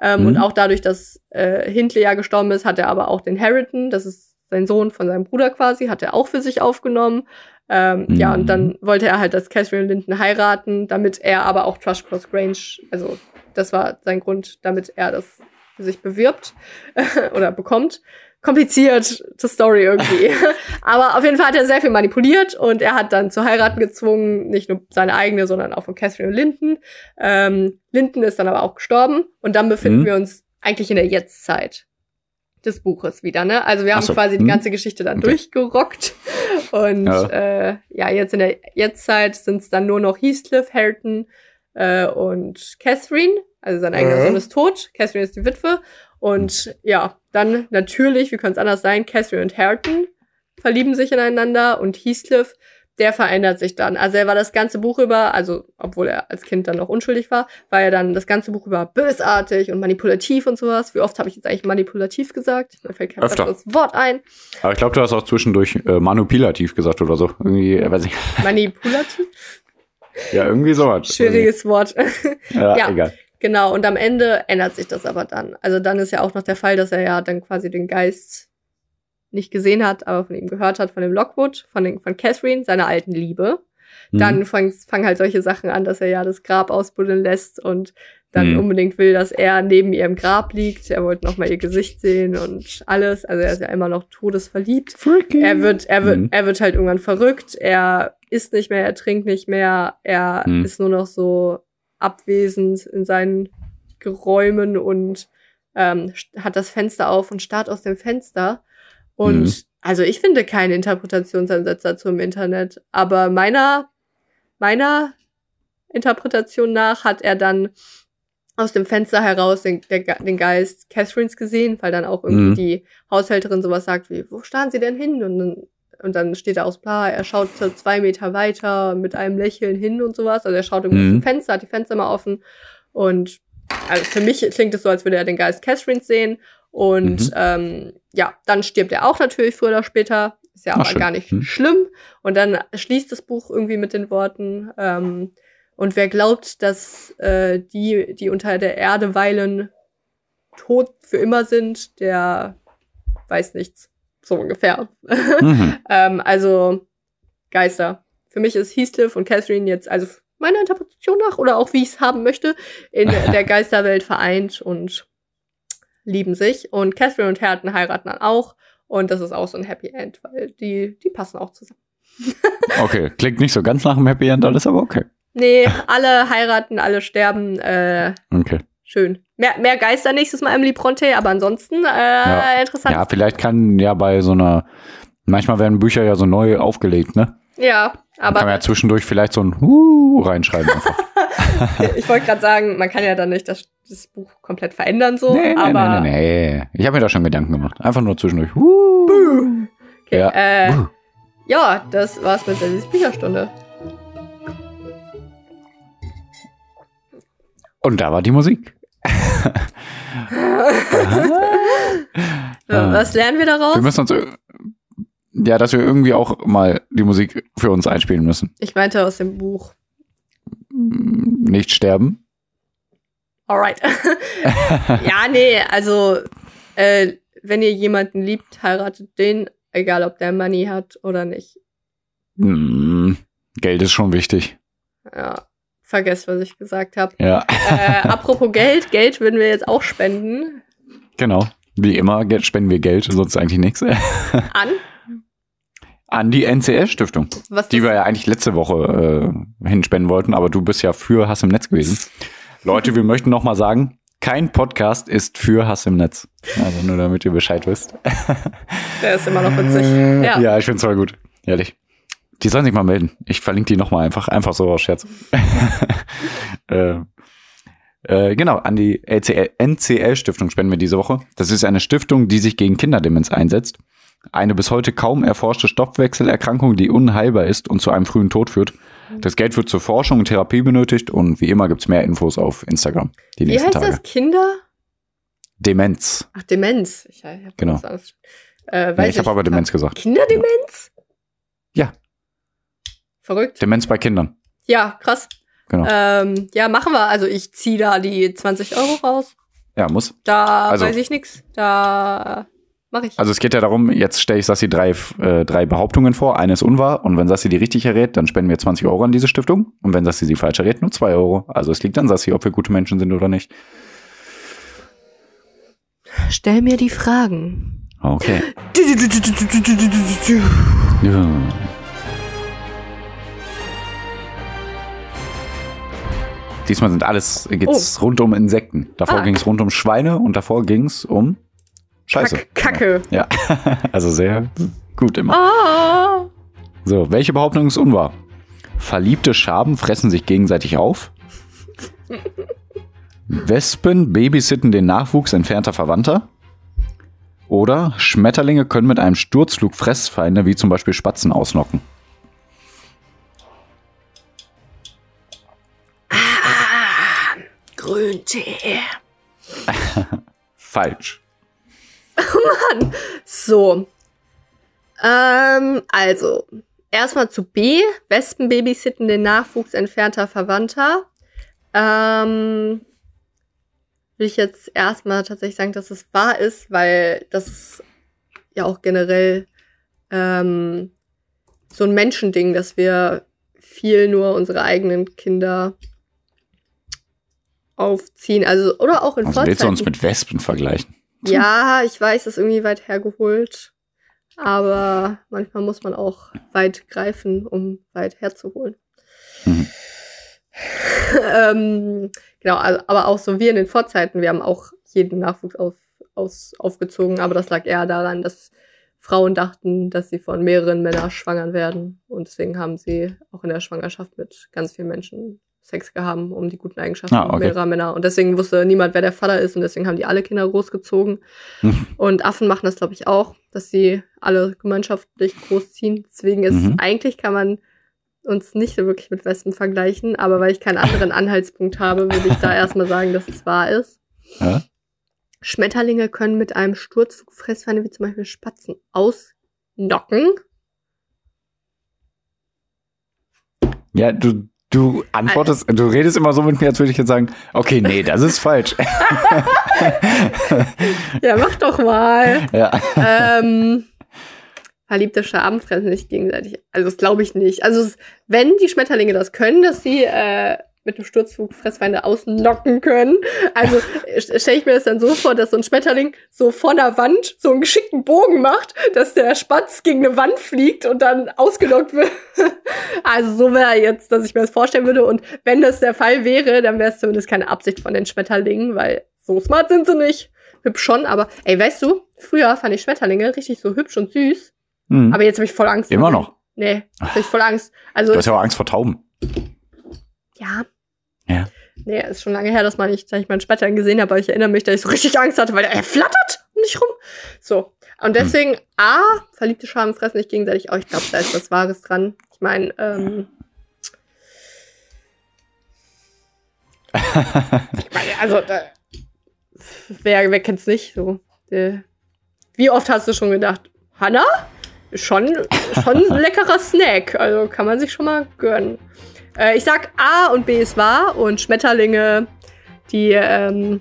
Ähm, mhm. Und auch dadurch, dass äh, Hindley ja gestorben ist, hat er aber auch den Harrington, das ist sein Sohn von seinem Bruder quasi, hat er auch für sich aufgenommen. Ähm, mhm. Ja, und dann mhm. wollte er halt, dass Catherine Linden heiraten, damit er aber auch Trush Cross Grange, also das war sein Grund, damit er das sich bewirbt (laughs) oder bekommt. Komplizierte Story irgendwie. (laughs) Aber auf jeden Fall hat er sehr viel manipuliert und er hat dann zu heiraten gezwungen, nicht nur seine eigene, sondern auch von Catherine und Linden. Ähm, Linden ist dann aber auch gestorben und dann befinden mhm. wir uns eigentlich in der Jetztzeit des Buches wieder, ne? Also wir haben so. quasi die mhm. ganze Geschichte dann okay. durchgerockt. (laughs) Und ja. Äh, ja, jetzt in der Jetztzeit sind es dann nur noch Heathcliff, Harrington äh, und Catherine. Also sein eigener mhm. Sohn ist tot, Catherine ist die Witwe. Und ja, dann natürlich, wie könnte es anders sein, Catherine und Harrington verlieben sich ineinander und Heathcliff, der verändert sich dann. Also er war das ganze Buch über, also obwohl er als Kind dann noch unschuldig war, war er dann das ganze Buch über bösartig und manipulativ und sowas. Wie oft habe ich jetzt eigentlich manipulativ gesagt? Mir fällt kein besseres Wort ein. Aber ich glaube, du hast auch zwischendurch äh, manipulativ gesagt oder so. Irgendwie, äh, weiß ich. Manipulativ? ja, irgendwie sowas. Schwieriges Wort. ja, (laughs) ja, egal. Genau, und am Ende ändert sich das aber dann. Also dann ist ja auch noch der Fall, dass er ja dann quasi den Geist nicht gesehen hat, aber von ihm gehört hat, von dem Lockwood, von, den, von Catherine, seiner alten Liebe. Mhm. Dann fangen fang halt solche Sachen an, dass er ja das Grab ausbuddeln lässt und dann mhm. unbedingt will, dass er neben ihrem Grab liegt. Er wollte noch mal ihr Gesicht sehen und alles. Also er ist ja immer noch todesverliebt. Freaking. Er wird, er wird, mhm. er wird halt irgendwann verrückt. Er isst nicht mehr, er trinkt nicht mehr. Er mhm. ist nur noch so abwesend in seinen Geräumen und ähm, hat das Fenster auf und starrt aus dem Fenster. Und mhm. also ich finde keine Interpretationsansätze dazu im Internet, aber meiner, meiner Interpretation nach hat er dann aus dem Fenster heraus den, der, den Geist Catherines gesehen, weil dann auch irgendwie mhm. die Haushälterin sowas sagt wie, wo starren sie denn hin? Und dann und dann steht da aus bla, er schaut so zwei Meter weiter mit einem Lächeln hin und sowas. Also er schaut irgendwie mhm. Fenster, hat die Fenster mal offen. Und also für mich klingt es so, als würde er den Geist Catherine sehen. Und mhm. ähm, ja, dann stirbt er auch natürlich früher oder später. Ist ja Ach, aber schön. gar nicht mhm. schlimm. Und dann schließt das Buch irgendwie mit den Worten, ähm, und wer glaubt, dass äh, die, die unter der Erde weilen, tot für immer sind, der weiß nichts so ungefähr. Mhm. (laughs) ähm, also Geister. Für mich ist Heathcliff und Catherine jetzt, also meiner Interpretation nach oder auch wie ich es haben möchte, in (laughs) der Geisterwelt vereint und lieben sich. Und Catherine und Herten heiraten dann auch. Und das ist auch so ein Happy End, weil die, die passen auch zusammen. (laughs) okay, klingt nicht so ganz nach einem Happy End, alles aber okay. Nee, alle heiraten, alle sterben. Äh, okay. Schön. Mehr, mehr Geister nächstes Mal Emily Bronte, aber ansonsten äh, ja. interessant. Ja, vielleicht kann ja bei so einer, manchmal werden Bücher ja so neu aufgelegt, ne? Ja, Aber kann man ja zwischendurch vielleicht so ein Huh reinschreiben (laughs) ich wollte gerade sagen, man kann ja dann nicht das, das Buch komplett verändern so, nee, aber nee, nee, nee. Ich habe mir da schon Gedanken gemacht. Einfach nur zwischendurch. Huh. Okay, ja. Äh, ja, das war's mit der Bücherstunde. Und da war die Musik. (laughs) Was lernen wir daraus? Wir müssen uns ja, dass wir irgendwie auch mal die Musik für uns einspielen müssen. Ich meinte aus dem Buch. Nicht sterben. Alright. (laughs) ja, nee, also äh, wenn ihr jemanden liebt, heiratet den, egal ob der Money hat oder nicht. Mm, Geld ist schon wichtig. Ja, vergesst, was ich gesagt habe. Ja. Äh, (laughs) apropos Geld, Geld würden wir jetzt auch spenden. Genau. Wie immer spenden wir Geld, sonst eigentlich nichts. (laughs) An? An die NCS-Stiftung. Die wir ja eigentlich letzte Woche äh, hinspenden wollten, aber du bist ja für Hass im Netz gewesen. Leute, wir möchten noch mal sagen, kein Podcast ist für Hass im Netz. Also nur damit ihr Bescheid wisst. Der ist immer noch witzig. (laughs) Ja, ja ich finde es voll gut. Ehrlich. Die sollen sich mal melden. Ich verlinke die noch mal einfach, einfach so aus Scherz. (laughs) äh, äh, genau, an die NCL-Stiftung spenden wir diese Woche. Das ist eine Stiftung, die sich gegen Kinderdemenz einsetzt. Eine bis heute kaum erforschte Stoffwechselerkrankung, die unheilbar ist und zu einem frühen Tod führt. Das Geld wird zur Forschung und Therapie benötigt und wie immer gibt es mehr Infos auf Instagram. Die wie heißt Tage. das? Kinder? Demenz. Ach, Demenz. Ich, ich genau. Äh, nee, ich habe aber Demenz gesagt. Kinderdemenz? Ja. Verrückt. Demenz bei Kindern. Ja, krass. Genau. Ähm, ja, machen wir. Also ich ziehe da die 20 Euro raus. Ja, muss. Da also, weiß ich nichts. Da mache ich. Also es geht ja darum, jetzt stelle ich Sassi drei, äh, drei Behauptungen vor. Eine ist unwahr. Und wenn Sassi die richtig errät, dann spenden wir 20 Euro an diese Stiftung. Und wenn Sassi sie falsch errät, nur 2 Euro. Also es liegt an Sassi, ob wir gute Menschen sind oder nicht. Stell mir die Fragen. Okay. (laughs) ja. Diesmal sind alles, geht's oh. rund um Insekten. Davor ah. ging es rund um Schweine und davor ging es um Scheiße. Kack, Kacke. Ja, (laughs) also sehr gut immer. Ah. So, welche Behauptung ist unwahr? Verliebte Schaben fressen sich gegenseitig auf. Wespen babysitten den Nachwuchs entfernter Verwandter. Oder Schmetterlinge können mit einem Sturzflug Fressfeinde wie zum Beispiel Spatzen ausnocken. Grüntee. (laughs) Falsch. Oh Mann. So. Ähm, also, erstmal zu B. Wespen babysitten den Nachwuchs entfernter Verwandter. Ähm, will ich jetzt erstmal tatsächlich sagen, dass es wahr ist, weil das ist ja auch generell ähm, so ein Menschending, dass wir viel nur unsere eigenen Kinder aufziehen. Also, oder auch in also Willst du uns mit Wespen vergleichen? Ja, ich weiß, das ist irgendwie weit hergeholt. Aber manchmal muss man auch weit greifen, um weit herzuholen. Mhm. ähm, genau, also, aber auch so wir in den Vorzeiten, wir haben auch jeden Nachwuchs auf, aus, aufgezogen, aber das lag eher daran, dass Frauen dachten, dass sie von mehreren Männern schwangern werden. Und deswegen haben sie auch in der Schwangerschaft mit ganz vielen Menschen Sex gehabt, um die guten Eigenschaften ah, okay. mehrerer Männer. Und deswegen wusste niemand, wer der Vater ist und deswegen haben die alle Kinder großgezogen. Mhm. (laughs) Und Affen machen das, glaube ich, auch, dass sie alle gemeinschaftlich großziehen. Deswegen ist mhm. eigentlich kann man uns nicht so wirklich mit Wespen vergleichen, aber weil ich keinen anderen (laughs) Anhaltspunkt habe, würde ich da erstmal sagen, dass es wahr ist. Ja? Schmetterlinge können mit einem Sturzflug Fressfeinde wie zum Beispiel Spatzen ausnocken. Ja, du, Du antwortest, du redest immer so mit mir, als würde ich jetzt sagen, okay, nee, das ist falsch. (laughs) ja, mach doch mal. Ja. Ähm, verliebte Schaben fressen sich gegenseitig. Also das glaube ich nicht. Also wenn die Schmetterlinge das können, dass sie äh, mit dem Sturzflug Fressfeinde auslocken können. Also stelle ich mir das dann so vor, dass so ein Schmetterling so von der Wand so einen geschickten Bogen macht, dass der Spatz gegen eine Wand fliegt und dann ausgelockt wird. (laughs) also so wäre jetzt, dass ich mir das vorstellen würde. Und wenn das der Fall wäre, dann wäre es zumindest keine Absicht von den Schmetterlingen, weil so smart sind sie nicht. Hübsch schon, aber ey, weißt du, früher fand ich Schmetterlinge richtig so hübsch und süß. Mhm. Aber jetzt habe ich voll Angst. Immer noch. Nee, hab ich voll Angst. Also du hast ja auch Angst vor Tauben. Ja. Nee, ist schon lange her, dass man nicht, sag ich mal, einen Spätterling gesehen habe, aber ich erinnere mich, dass ich so richtig Angst hatte, weil er flattert um mich rum. So. Und hm. deswegen, hm. A, verliebte Scham fressen nicht gegenseitig. Oh, ich glaube, da ist was Wahres dran. Ich meine, ähm, ich meine, also, da, wer, wer kennt's nicht? So, der, wie oft hast du schon gedacht, Hanna? Schon, schon ein leckerer Snack. Also kann man sich schon mal gönnen. Äh, ich sag A und B ist wahr und Schmetterlinge, die, ähm,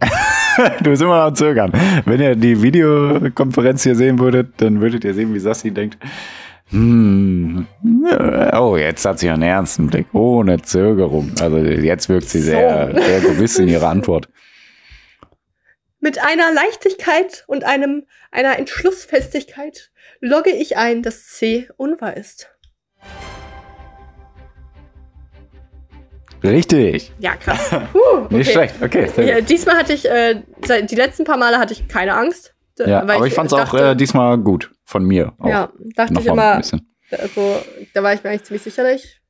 (laughs) du bist immer noch am Zögern. Wenn ihr die Videokonferenz hier sehen würdet, dann würdet ihr sehen, wie Sassi denkt. Hm, oh, jetzt hat sie einen ernsten Blick, ohne Zögerung. Also jetzt wirkt sie sehr, so. sehr gewiss in ihrer Antwort. Mit einer Leichtigkeit und einem, einer Entschlussfestigkeit logge ich ein, dass C unwahr ist. Richtig. Ja, krass. (laughs) Puh, okay. Nicht schlecht, okay. Ja, diesmal hatte ich, äh, die letzten paar Male hatte ich keine Angst. Ja, aber ich, ich fand es auch äh, diesmal gut von mir. ja, dachte ich immer, also, da war ich mir eigentlich ziemlich sicher, dass ich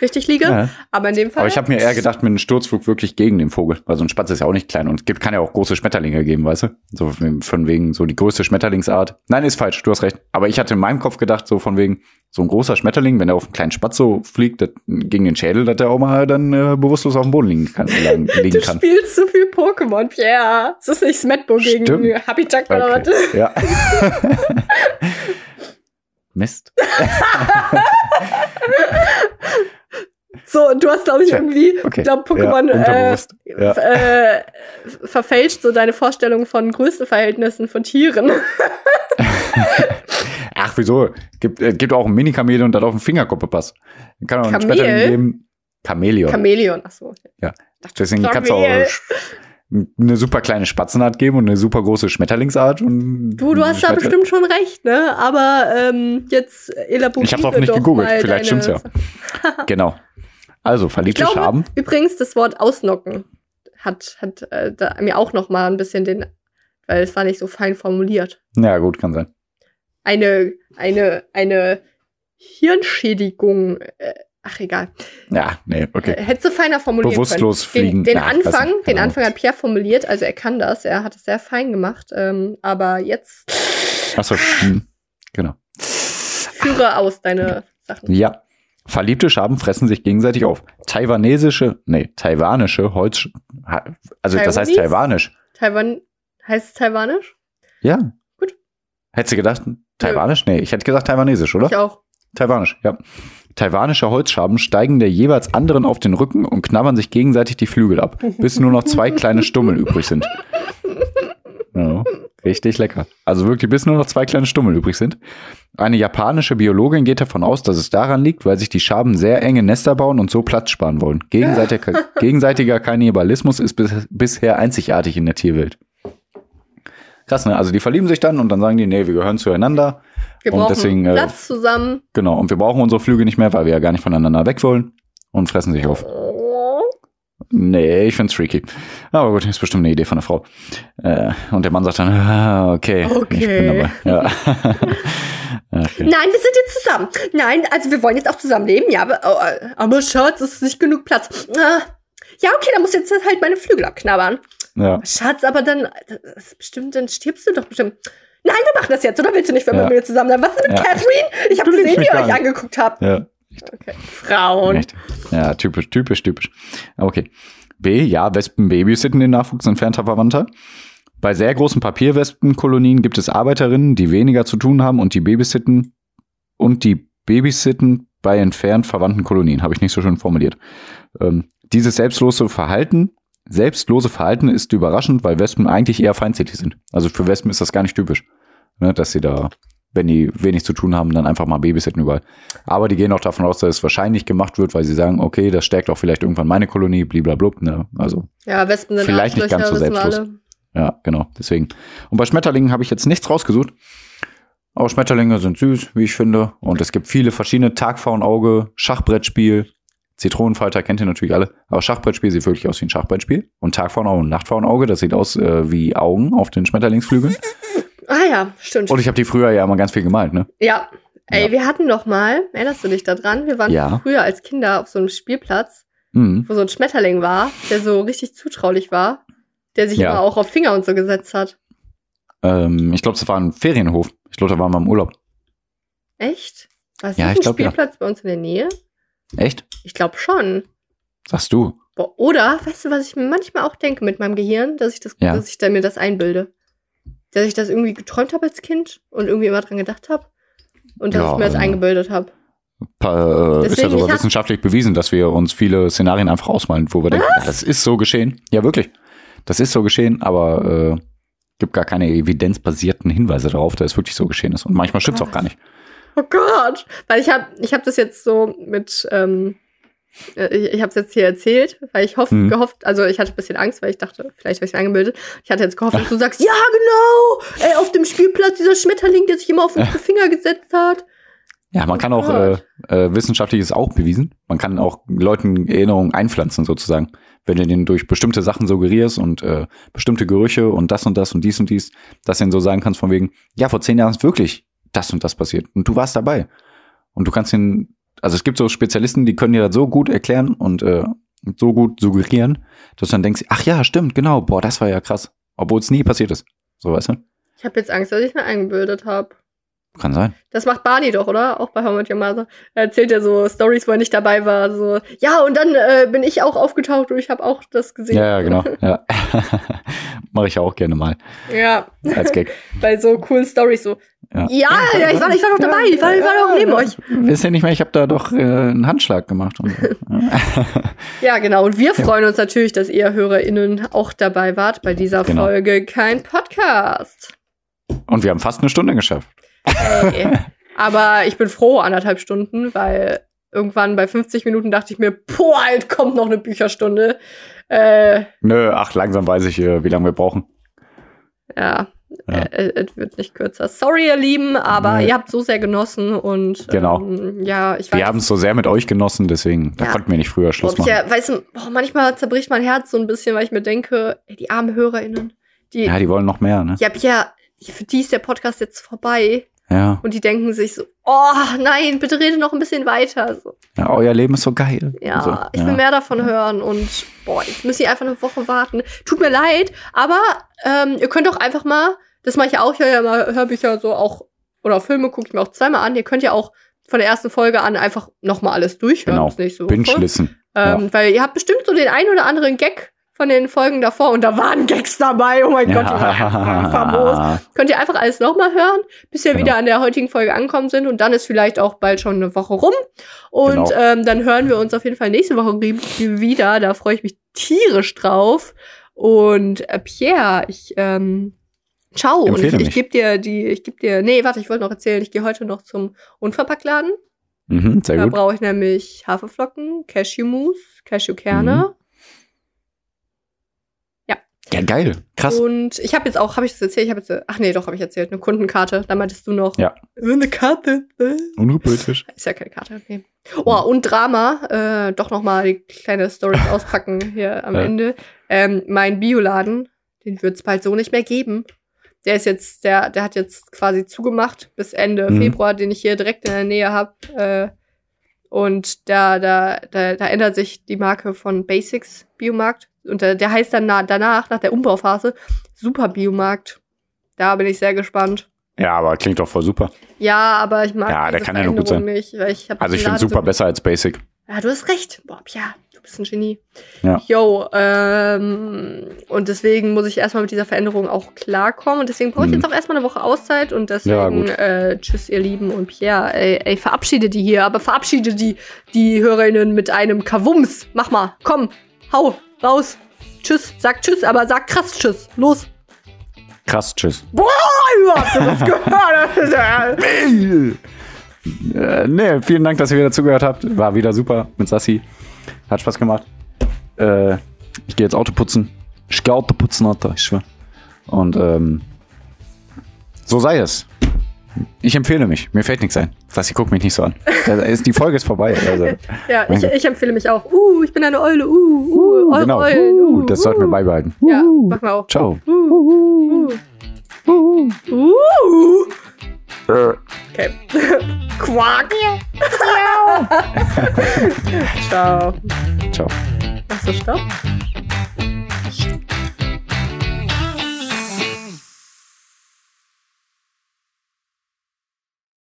richtig liege. Ja. Aber in dem Fall. Aber ich habe mir eher gedacht, mit einem Sturzflug wirklich gegen den Vogel. Weil so ein Spatz ist ja auch nicht klein und es gibt, kann ja auch große Schmetterlinge geben, weißt du? So von wegen so die größte Schmetterlingsart. Nein, ist falsch, du hast recht. Aber ich hatte in meinem Kopf gedacht, so von wegen, so ein großer Schmetterling, wenn er auf einen kleinen Spatz so fliegt, dat, gegen den Schädel, dass der auch mal dann äh, bewusstlos auf dem Boden liegen kann. (laughs) Liegen du kann. spielst zu viel Pokémon, Pierre. Das ist nicht Smetbo gegen Habitat okay. oder was? Ja. (laughs) (laughs) Mist. So, du hast, glaube ich, irgendwie, okay. glaub, Pokémon ja, äh, ja. äh, verfälscht so deine Vorstellung von Größenverhältnissen von Tieren. (laughs) Ach, wieso? Gibt, äh, gibt auch ein Mini-Chameleon, das auf den Fingerkuppe passt. Kann auch Kamel? ein geben. Chameleon. Chameleon, ach so. Ja. Deswegen kannst du auch eine super kleine Spatzenart geben und eine super große Schmetterlingsart. Und du, du hast da bestimmt schon recht, ne? Aber ähm, jetzt elaboriere Ich habe auch nicht gegoogelt, vielleicht stimmt's ja. (laughs) genau. Also, verliebte glaube, Schaben. Übrigens, das Wort ausnocken hat, hat äh, da mir auch noch mal ein bisschen den, weil es war nicht so fein formuliert. Ja, gut, kann sein. Eine, eine, eine Hirnschädigung, äh, ach egal. Ja, nee, okay. Äh, hätte du feiner formuliert Bewusstlos können. fliegen. Den, den ja, Anfang, den Anfang hat Pierre formuliert, also er kann das, er hat es sehr fein gemacht, ähm, aber jetzt. Achso, hm, genau. Führe aus deine Sachen. Ja. Verliebte Schaben fressen sich gegenseitig auf. Taiwanesische, nee, taiwanische Holz, also Taiwanis? das heißt taiwanisch. Taiwan, heißt es taiwanisch? Ja. Gut. Hättest du gedacht, taiwanisch? Nee, ich hätte gesagt taiwanesisch, oder? Ich auch. Taiwanisch, ja. Taiwanische Holzschaben steigen der jeweils anderen auf den Rücken und knabbern sich gegenseitig die Flügel ab, (laughs) bis nur noch zwei kleine Stummel übrig sind. Ja, richtig lecker. Also wirklich, bis nur noch zwei kleine Stummel übrig sind. Eine japanische Biologin geht davon aus, dass es daran liegt, weil sich die Schaben sehr enge Nester bauen und so Platz sparen wollen. Gegenseitiger, (laughs) gegenseitiger Kannibalismus ist bis, bisher einzigartig in der Tierwelt. Krass, ne? Also die verlieben sich dann und dann sagen die, nee, wir gehören zueinander. Wir und brauchen deswegen, äh, Platz zusammen. Genau, und wir brauchen unsere Flüge nicht mehr, weil wir ja gar nicht voneinander weg wollen und fressen sich auf. Nee, ich find's freaky. Aber gut, ist bestimmt eine Idee von der Frau. Äh, und der Mann sagt dann, ah, okay, okay. ich bin dabei. (laughs) Ja. okay. Nein, wir sind jetzt zusammen. Nein, also wir wollen jetzt auch zusammenleben, ja, aber, oh, aber Schatz, es ist nicht genug Platz. Ah, ja, okay, dann muss jetzt halt meine Flügel abknabbern. Ja. Schatz, aber dann, bestimmt, dann stirbst du doch bestimmt. Nein, wir machen das jetzt, oder willst du nicht, wenn ja. wir mit zusammen sein? Was ist mit ja. Catherine? Ich habe gesehen, wie ihr euch angeguckt habt. Ja. Okay. Frauen. Echt? Ja, typisch, typisch, typisch. Okay. B, ja, Wespen babysitten den Nachwuchs entfernter Verwandter. Bei sehr großen Papierwespenkolonien gibt es Arbeiterinnen, die weniger zu tun haben und die babysitten und die babysitten bei entfernt verwandten Kolonien. Habe ich nicht so schön formuliert. Ähm, dieses selbstlose Verhalten, selbstlose Verhalten ist überraschend, weil Wespen eigentlich eher feindselig sind. Also für Wespen ist das gar nicht typisch, ne, dass sie da wenn die wenig zu tun haben, dann einfach mal babysitten überall. Aber die gehen auch davon aus, dass es wahrscheinlich gemacht wird, weil sie sagen, okay, das stärkt auch vielleicht irgendwann meine Kolonie, bliblablub. Ne? Also ja, Wespen sind vielleicht nicht ganz so selbstlos. Ja, genau, deswegen. Und bei Schmetterlingen habe ich jetzt nichts rausgesucht. Aber Schmetterlinge sind süß, wie ich finde. Und es gibt viele verschiedene Tagfaunauge, Schachbrettspiel, Zitronenfalter kennt ihr natürlich alle. Aber Schachbrettspiel sieht wirklich aus wie ein Schachbrettspiel. Und Tagfaunauge und Nachtfaunauge, das sieht aus äh, wie Augen auf den Schmetterlingsflügeln. Ah ja, stimmt. Und ich habe die früher ja immer ganz viel gemalt, ne? Ja. Ey, ja. wir hatten noch mal, erinnerst du dich daran? Wir waren ja. früher als Kinder auf so einem Spielplatz, mhm. wo so ein Schmetterling war, der so richtig zutraulich war, der sich ja. immer auch auf Finger und so gesetzt hat. Ähm, ich glaube, es war ein Ferienhof. Ich glaube, da waren wir im Urlaub. Echt? War es ja, ein glaub, Spielplatz bei uns in der Nähe? Echt? Ich glaube schon. Sagst du? Boah, oder, weißt du, was ich mir manchmal auch denke mit meinem Gehirn, dass ich das, dass ich da mir das einbilde. Dass ich das irgendwie geträumt habe als Kind und irgendwie immer dran gedacht habe. Und dass ja, ich mir das eingebildet habe. Äh, ist ja sogar wissenschaftlich bewiesen, dass wir uns viele Szenarien einfach ausmalen, wo wir was? denken, ja, das ist so geschehen. Ja, wirklich. Das ist so geschehen, aber äh, gibt gar keine evidenzbasierten Hinweise darauf, dass es wirklich so geschehen ist. Und manchmal stimmt es auch gar nicht. Oh Gott. Weil ich habe ich hab das jetzt so mit, ähm, äh, ich, ich habe es jetzt hier erzählt, weil ich hoffe, mhm. gehofft, also ich hatte ein bisschen Angst, weil ich dachte, vielleicht habe ich angemeldet. Ich hatte jetzt gehofft, dass du sagst, ja genau, ey, auf dem Spielplatz dieser Schmetterling, der sich immer auf den Finger gesetzt hat. Ja, man oh kann auch, äh, äh, wissenschaftlich ist auch bewiesen. Man kann auch Leuten Erinnerungen einpflanzen sozusagen. Wenn du denen durch bestimmte Sachen suggerierst und äh, bestimmte Gerüche und das und das und dies und dies, dass du ihnen so sagen kannst von wegen, ja, vor zehn Jahren ist wirklich das und das passiert. Und du warst dabei. Und du kannst ihn, also es gibt so Spezialisten, die können dir das so gut erklären und äh, so gut suggerieren, dass du dann denkst, ach ja, stimmt, genau, boah, das war ja krass. Obwohl es nie passiert ist. So, weißt du? Ich habe jetzt Angst, dass ich mir eingebildet habe. Kann sein. Das macht Barney doch, oder? Auch bei How Much Your Mother. Er erzählt ja so Stories, wo er nicht dabei war. So, ja, und dann äh, bin ich auch aufgetaucht und ich habe auch das gesehen. Ja, ja genau. Ja. (laughs) Mache ich auch gerne mal. Ja. Als Gag. (laughs) bei so coolen Stories so. Ja, ja, ja ich, war, ich war doch dabei. Ich war, ich war doch neben euch. Wisst ihr nicht mehr, ich habe da doch äh, einen Handschlag gemacht. Und, ja, genau. Und wir freuen uns natürlich, dass ihr HörerInnen auch dabei wart bei dieser genau. Folge Kein Podcast. Und wir haben fast eine Stunde geschafft. Aber ich bin froh, anderthalb Stunden, weil irgendwann bei 50 Minuten dachte ich mir, boah, halt kommt noch eine Bücherstunde. Äh, Nö, ach, langsam weiß ich, äh, wie lange wir brauchen. Ja, ja. Äh, es wird nicht kürzer. Sorry, ihr Lieben, aber nee. ihr habt so sehr genossen und genau. Ähm, ja, ich weiß. Wir haben es so sehr mit euch genossen, deswegen da konnten wir nicht früher Schluss machen. Ja, weißt du, boah, manchmal zerbricht mein Herz so ein bisschen, weil ich mir denke, ey, die armen HörerInnen, die. Ja, die wollen noch mehr, ne? Ich hab ja, für die ist der Podcast jetzt vorbei. Ja. Und die denken sich so, oh nein, bitte rede noch ein bisschen weiter. So. Ja, euer Leben ist so geil. Ja, so, ich will ja. mehr davon hören und boah, jetzt müsst ihr einfach eine Woche warten. Tut mir leid, aber ähm, ihr könnt doch einfach mal, das mache ich auch, ich höre ja mal Hörbücher so auch, oder Filme gucke ich mir auch zweimal an. Ihr könnt ja auch von der ersten Folge an einfach nochmal alles durchhören. Genau, nicht so Binge-Listen. Ähm, ja. Weil ihr habt bestimmt so den ein oder anderen Gag von den Folgen davor und da waren Gags dabei. Oh mein ja. Gott, die waren famos. Könnt ihr einfach alles nochmal hören, bis wir genau. wieder an der heutigen Folge ankommen sind und dann ist vielleicht auch bald schon eine Woche rum. Und genau. ähm, dann hören wir uns auf jeden Fall nächste Woche wieder. Da freue ich mich tierisch drauf. Und äh, Pierre, ich ähm, ciao und ich, ich gebe dir die, ich gebe dir, nee, warte, ich wollte noch erzählen, ich gehe heute noch zum Unverpacktladen. Mhm, sehr da gut. Da brauche ich nämlich Haferflocken, Cashewmus, Cashewkerne. Mhm ja, geil. Krass. Und ich habe jetzt auch, habe ich das erzählt? Ich habe jetzt, ach nee, doch, habe ich erzählt, eine Kundenkarte. Da meintest du noch. Ja. Eine Karte. Äh. Unpolitisch. Ist ja keine Karte, okay. Oh, und Drama, äh, doch noch mal die kleine Story (laughs) auspacken hier am ja. Ende. Ähm, mein Bioladen, den wird es bald so nicht mehr geben. Der ist jetzt, der, der hat jetzt quasi zugemacht bis Ende mhm. Februar, den ich hier direkt in der Nähe habe. Äh, und da, da, da, da ändert sich die Marke von Basics Biomarkt und der, der heißt dann na, danach, nach der Umbauphase, Super Biomarkt. Da bin ich sehr gespannt. Ja, aber klingt doch voll super. Ja, aber ich mag ja, der kann ja nur gut sein. nicht. Also ich finde super besser als Basic. Ja, du hast recht. Boah, ja, du bist ein Genie. Ja. Yo, ähm, und deswegen muss ich erstmal mit dieser Veränderung auch klarkommen. Und deswegen brauche ich mhm. jetzt auch erstmal eine Woche Auszeit. Und deswegen, ja, äh, tschüss, ihr Lieben. Und Pierre, ey, ey, verabschiede die hier. Aber verabschiede die, die Hörerinnen mit einem Kavums. Mach mal, komm, hau raus. Tschüss, sag Tschüss, aber sag krass Tschüss. Los. Krass Tschüss. Boah, ihr das gehört? (laughs) äh, nee, vielen Dank, dass ihr wieder zugehört habt. War wieder super mit Sassi. Hat Spaß gemacht. Äh, ich gehe jetzt Auto putzen. Ich gehe Auto putzen, Alter, ich schwör. Und ähm, so sei es. Ich empfehle mich. Mir fällt nichts ein. Sassi, guck mich nicht so an. die Folge ist vorbei. Also, (laughs) ja, ich, ich, empfehle mich auch. Uh, ich bin eine Eule. Uh, uh, uh genau. Eulen. Uh, das sollten wir beibehalten. Ja, machen wir auch. Ciao. Uh, uh, uh. uh. uh. Okay. (laughs) Quack. (laughs) Ciao. Ciao. Achso, stopp.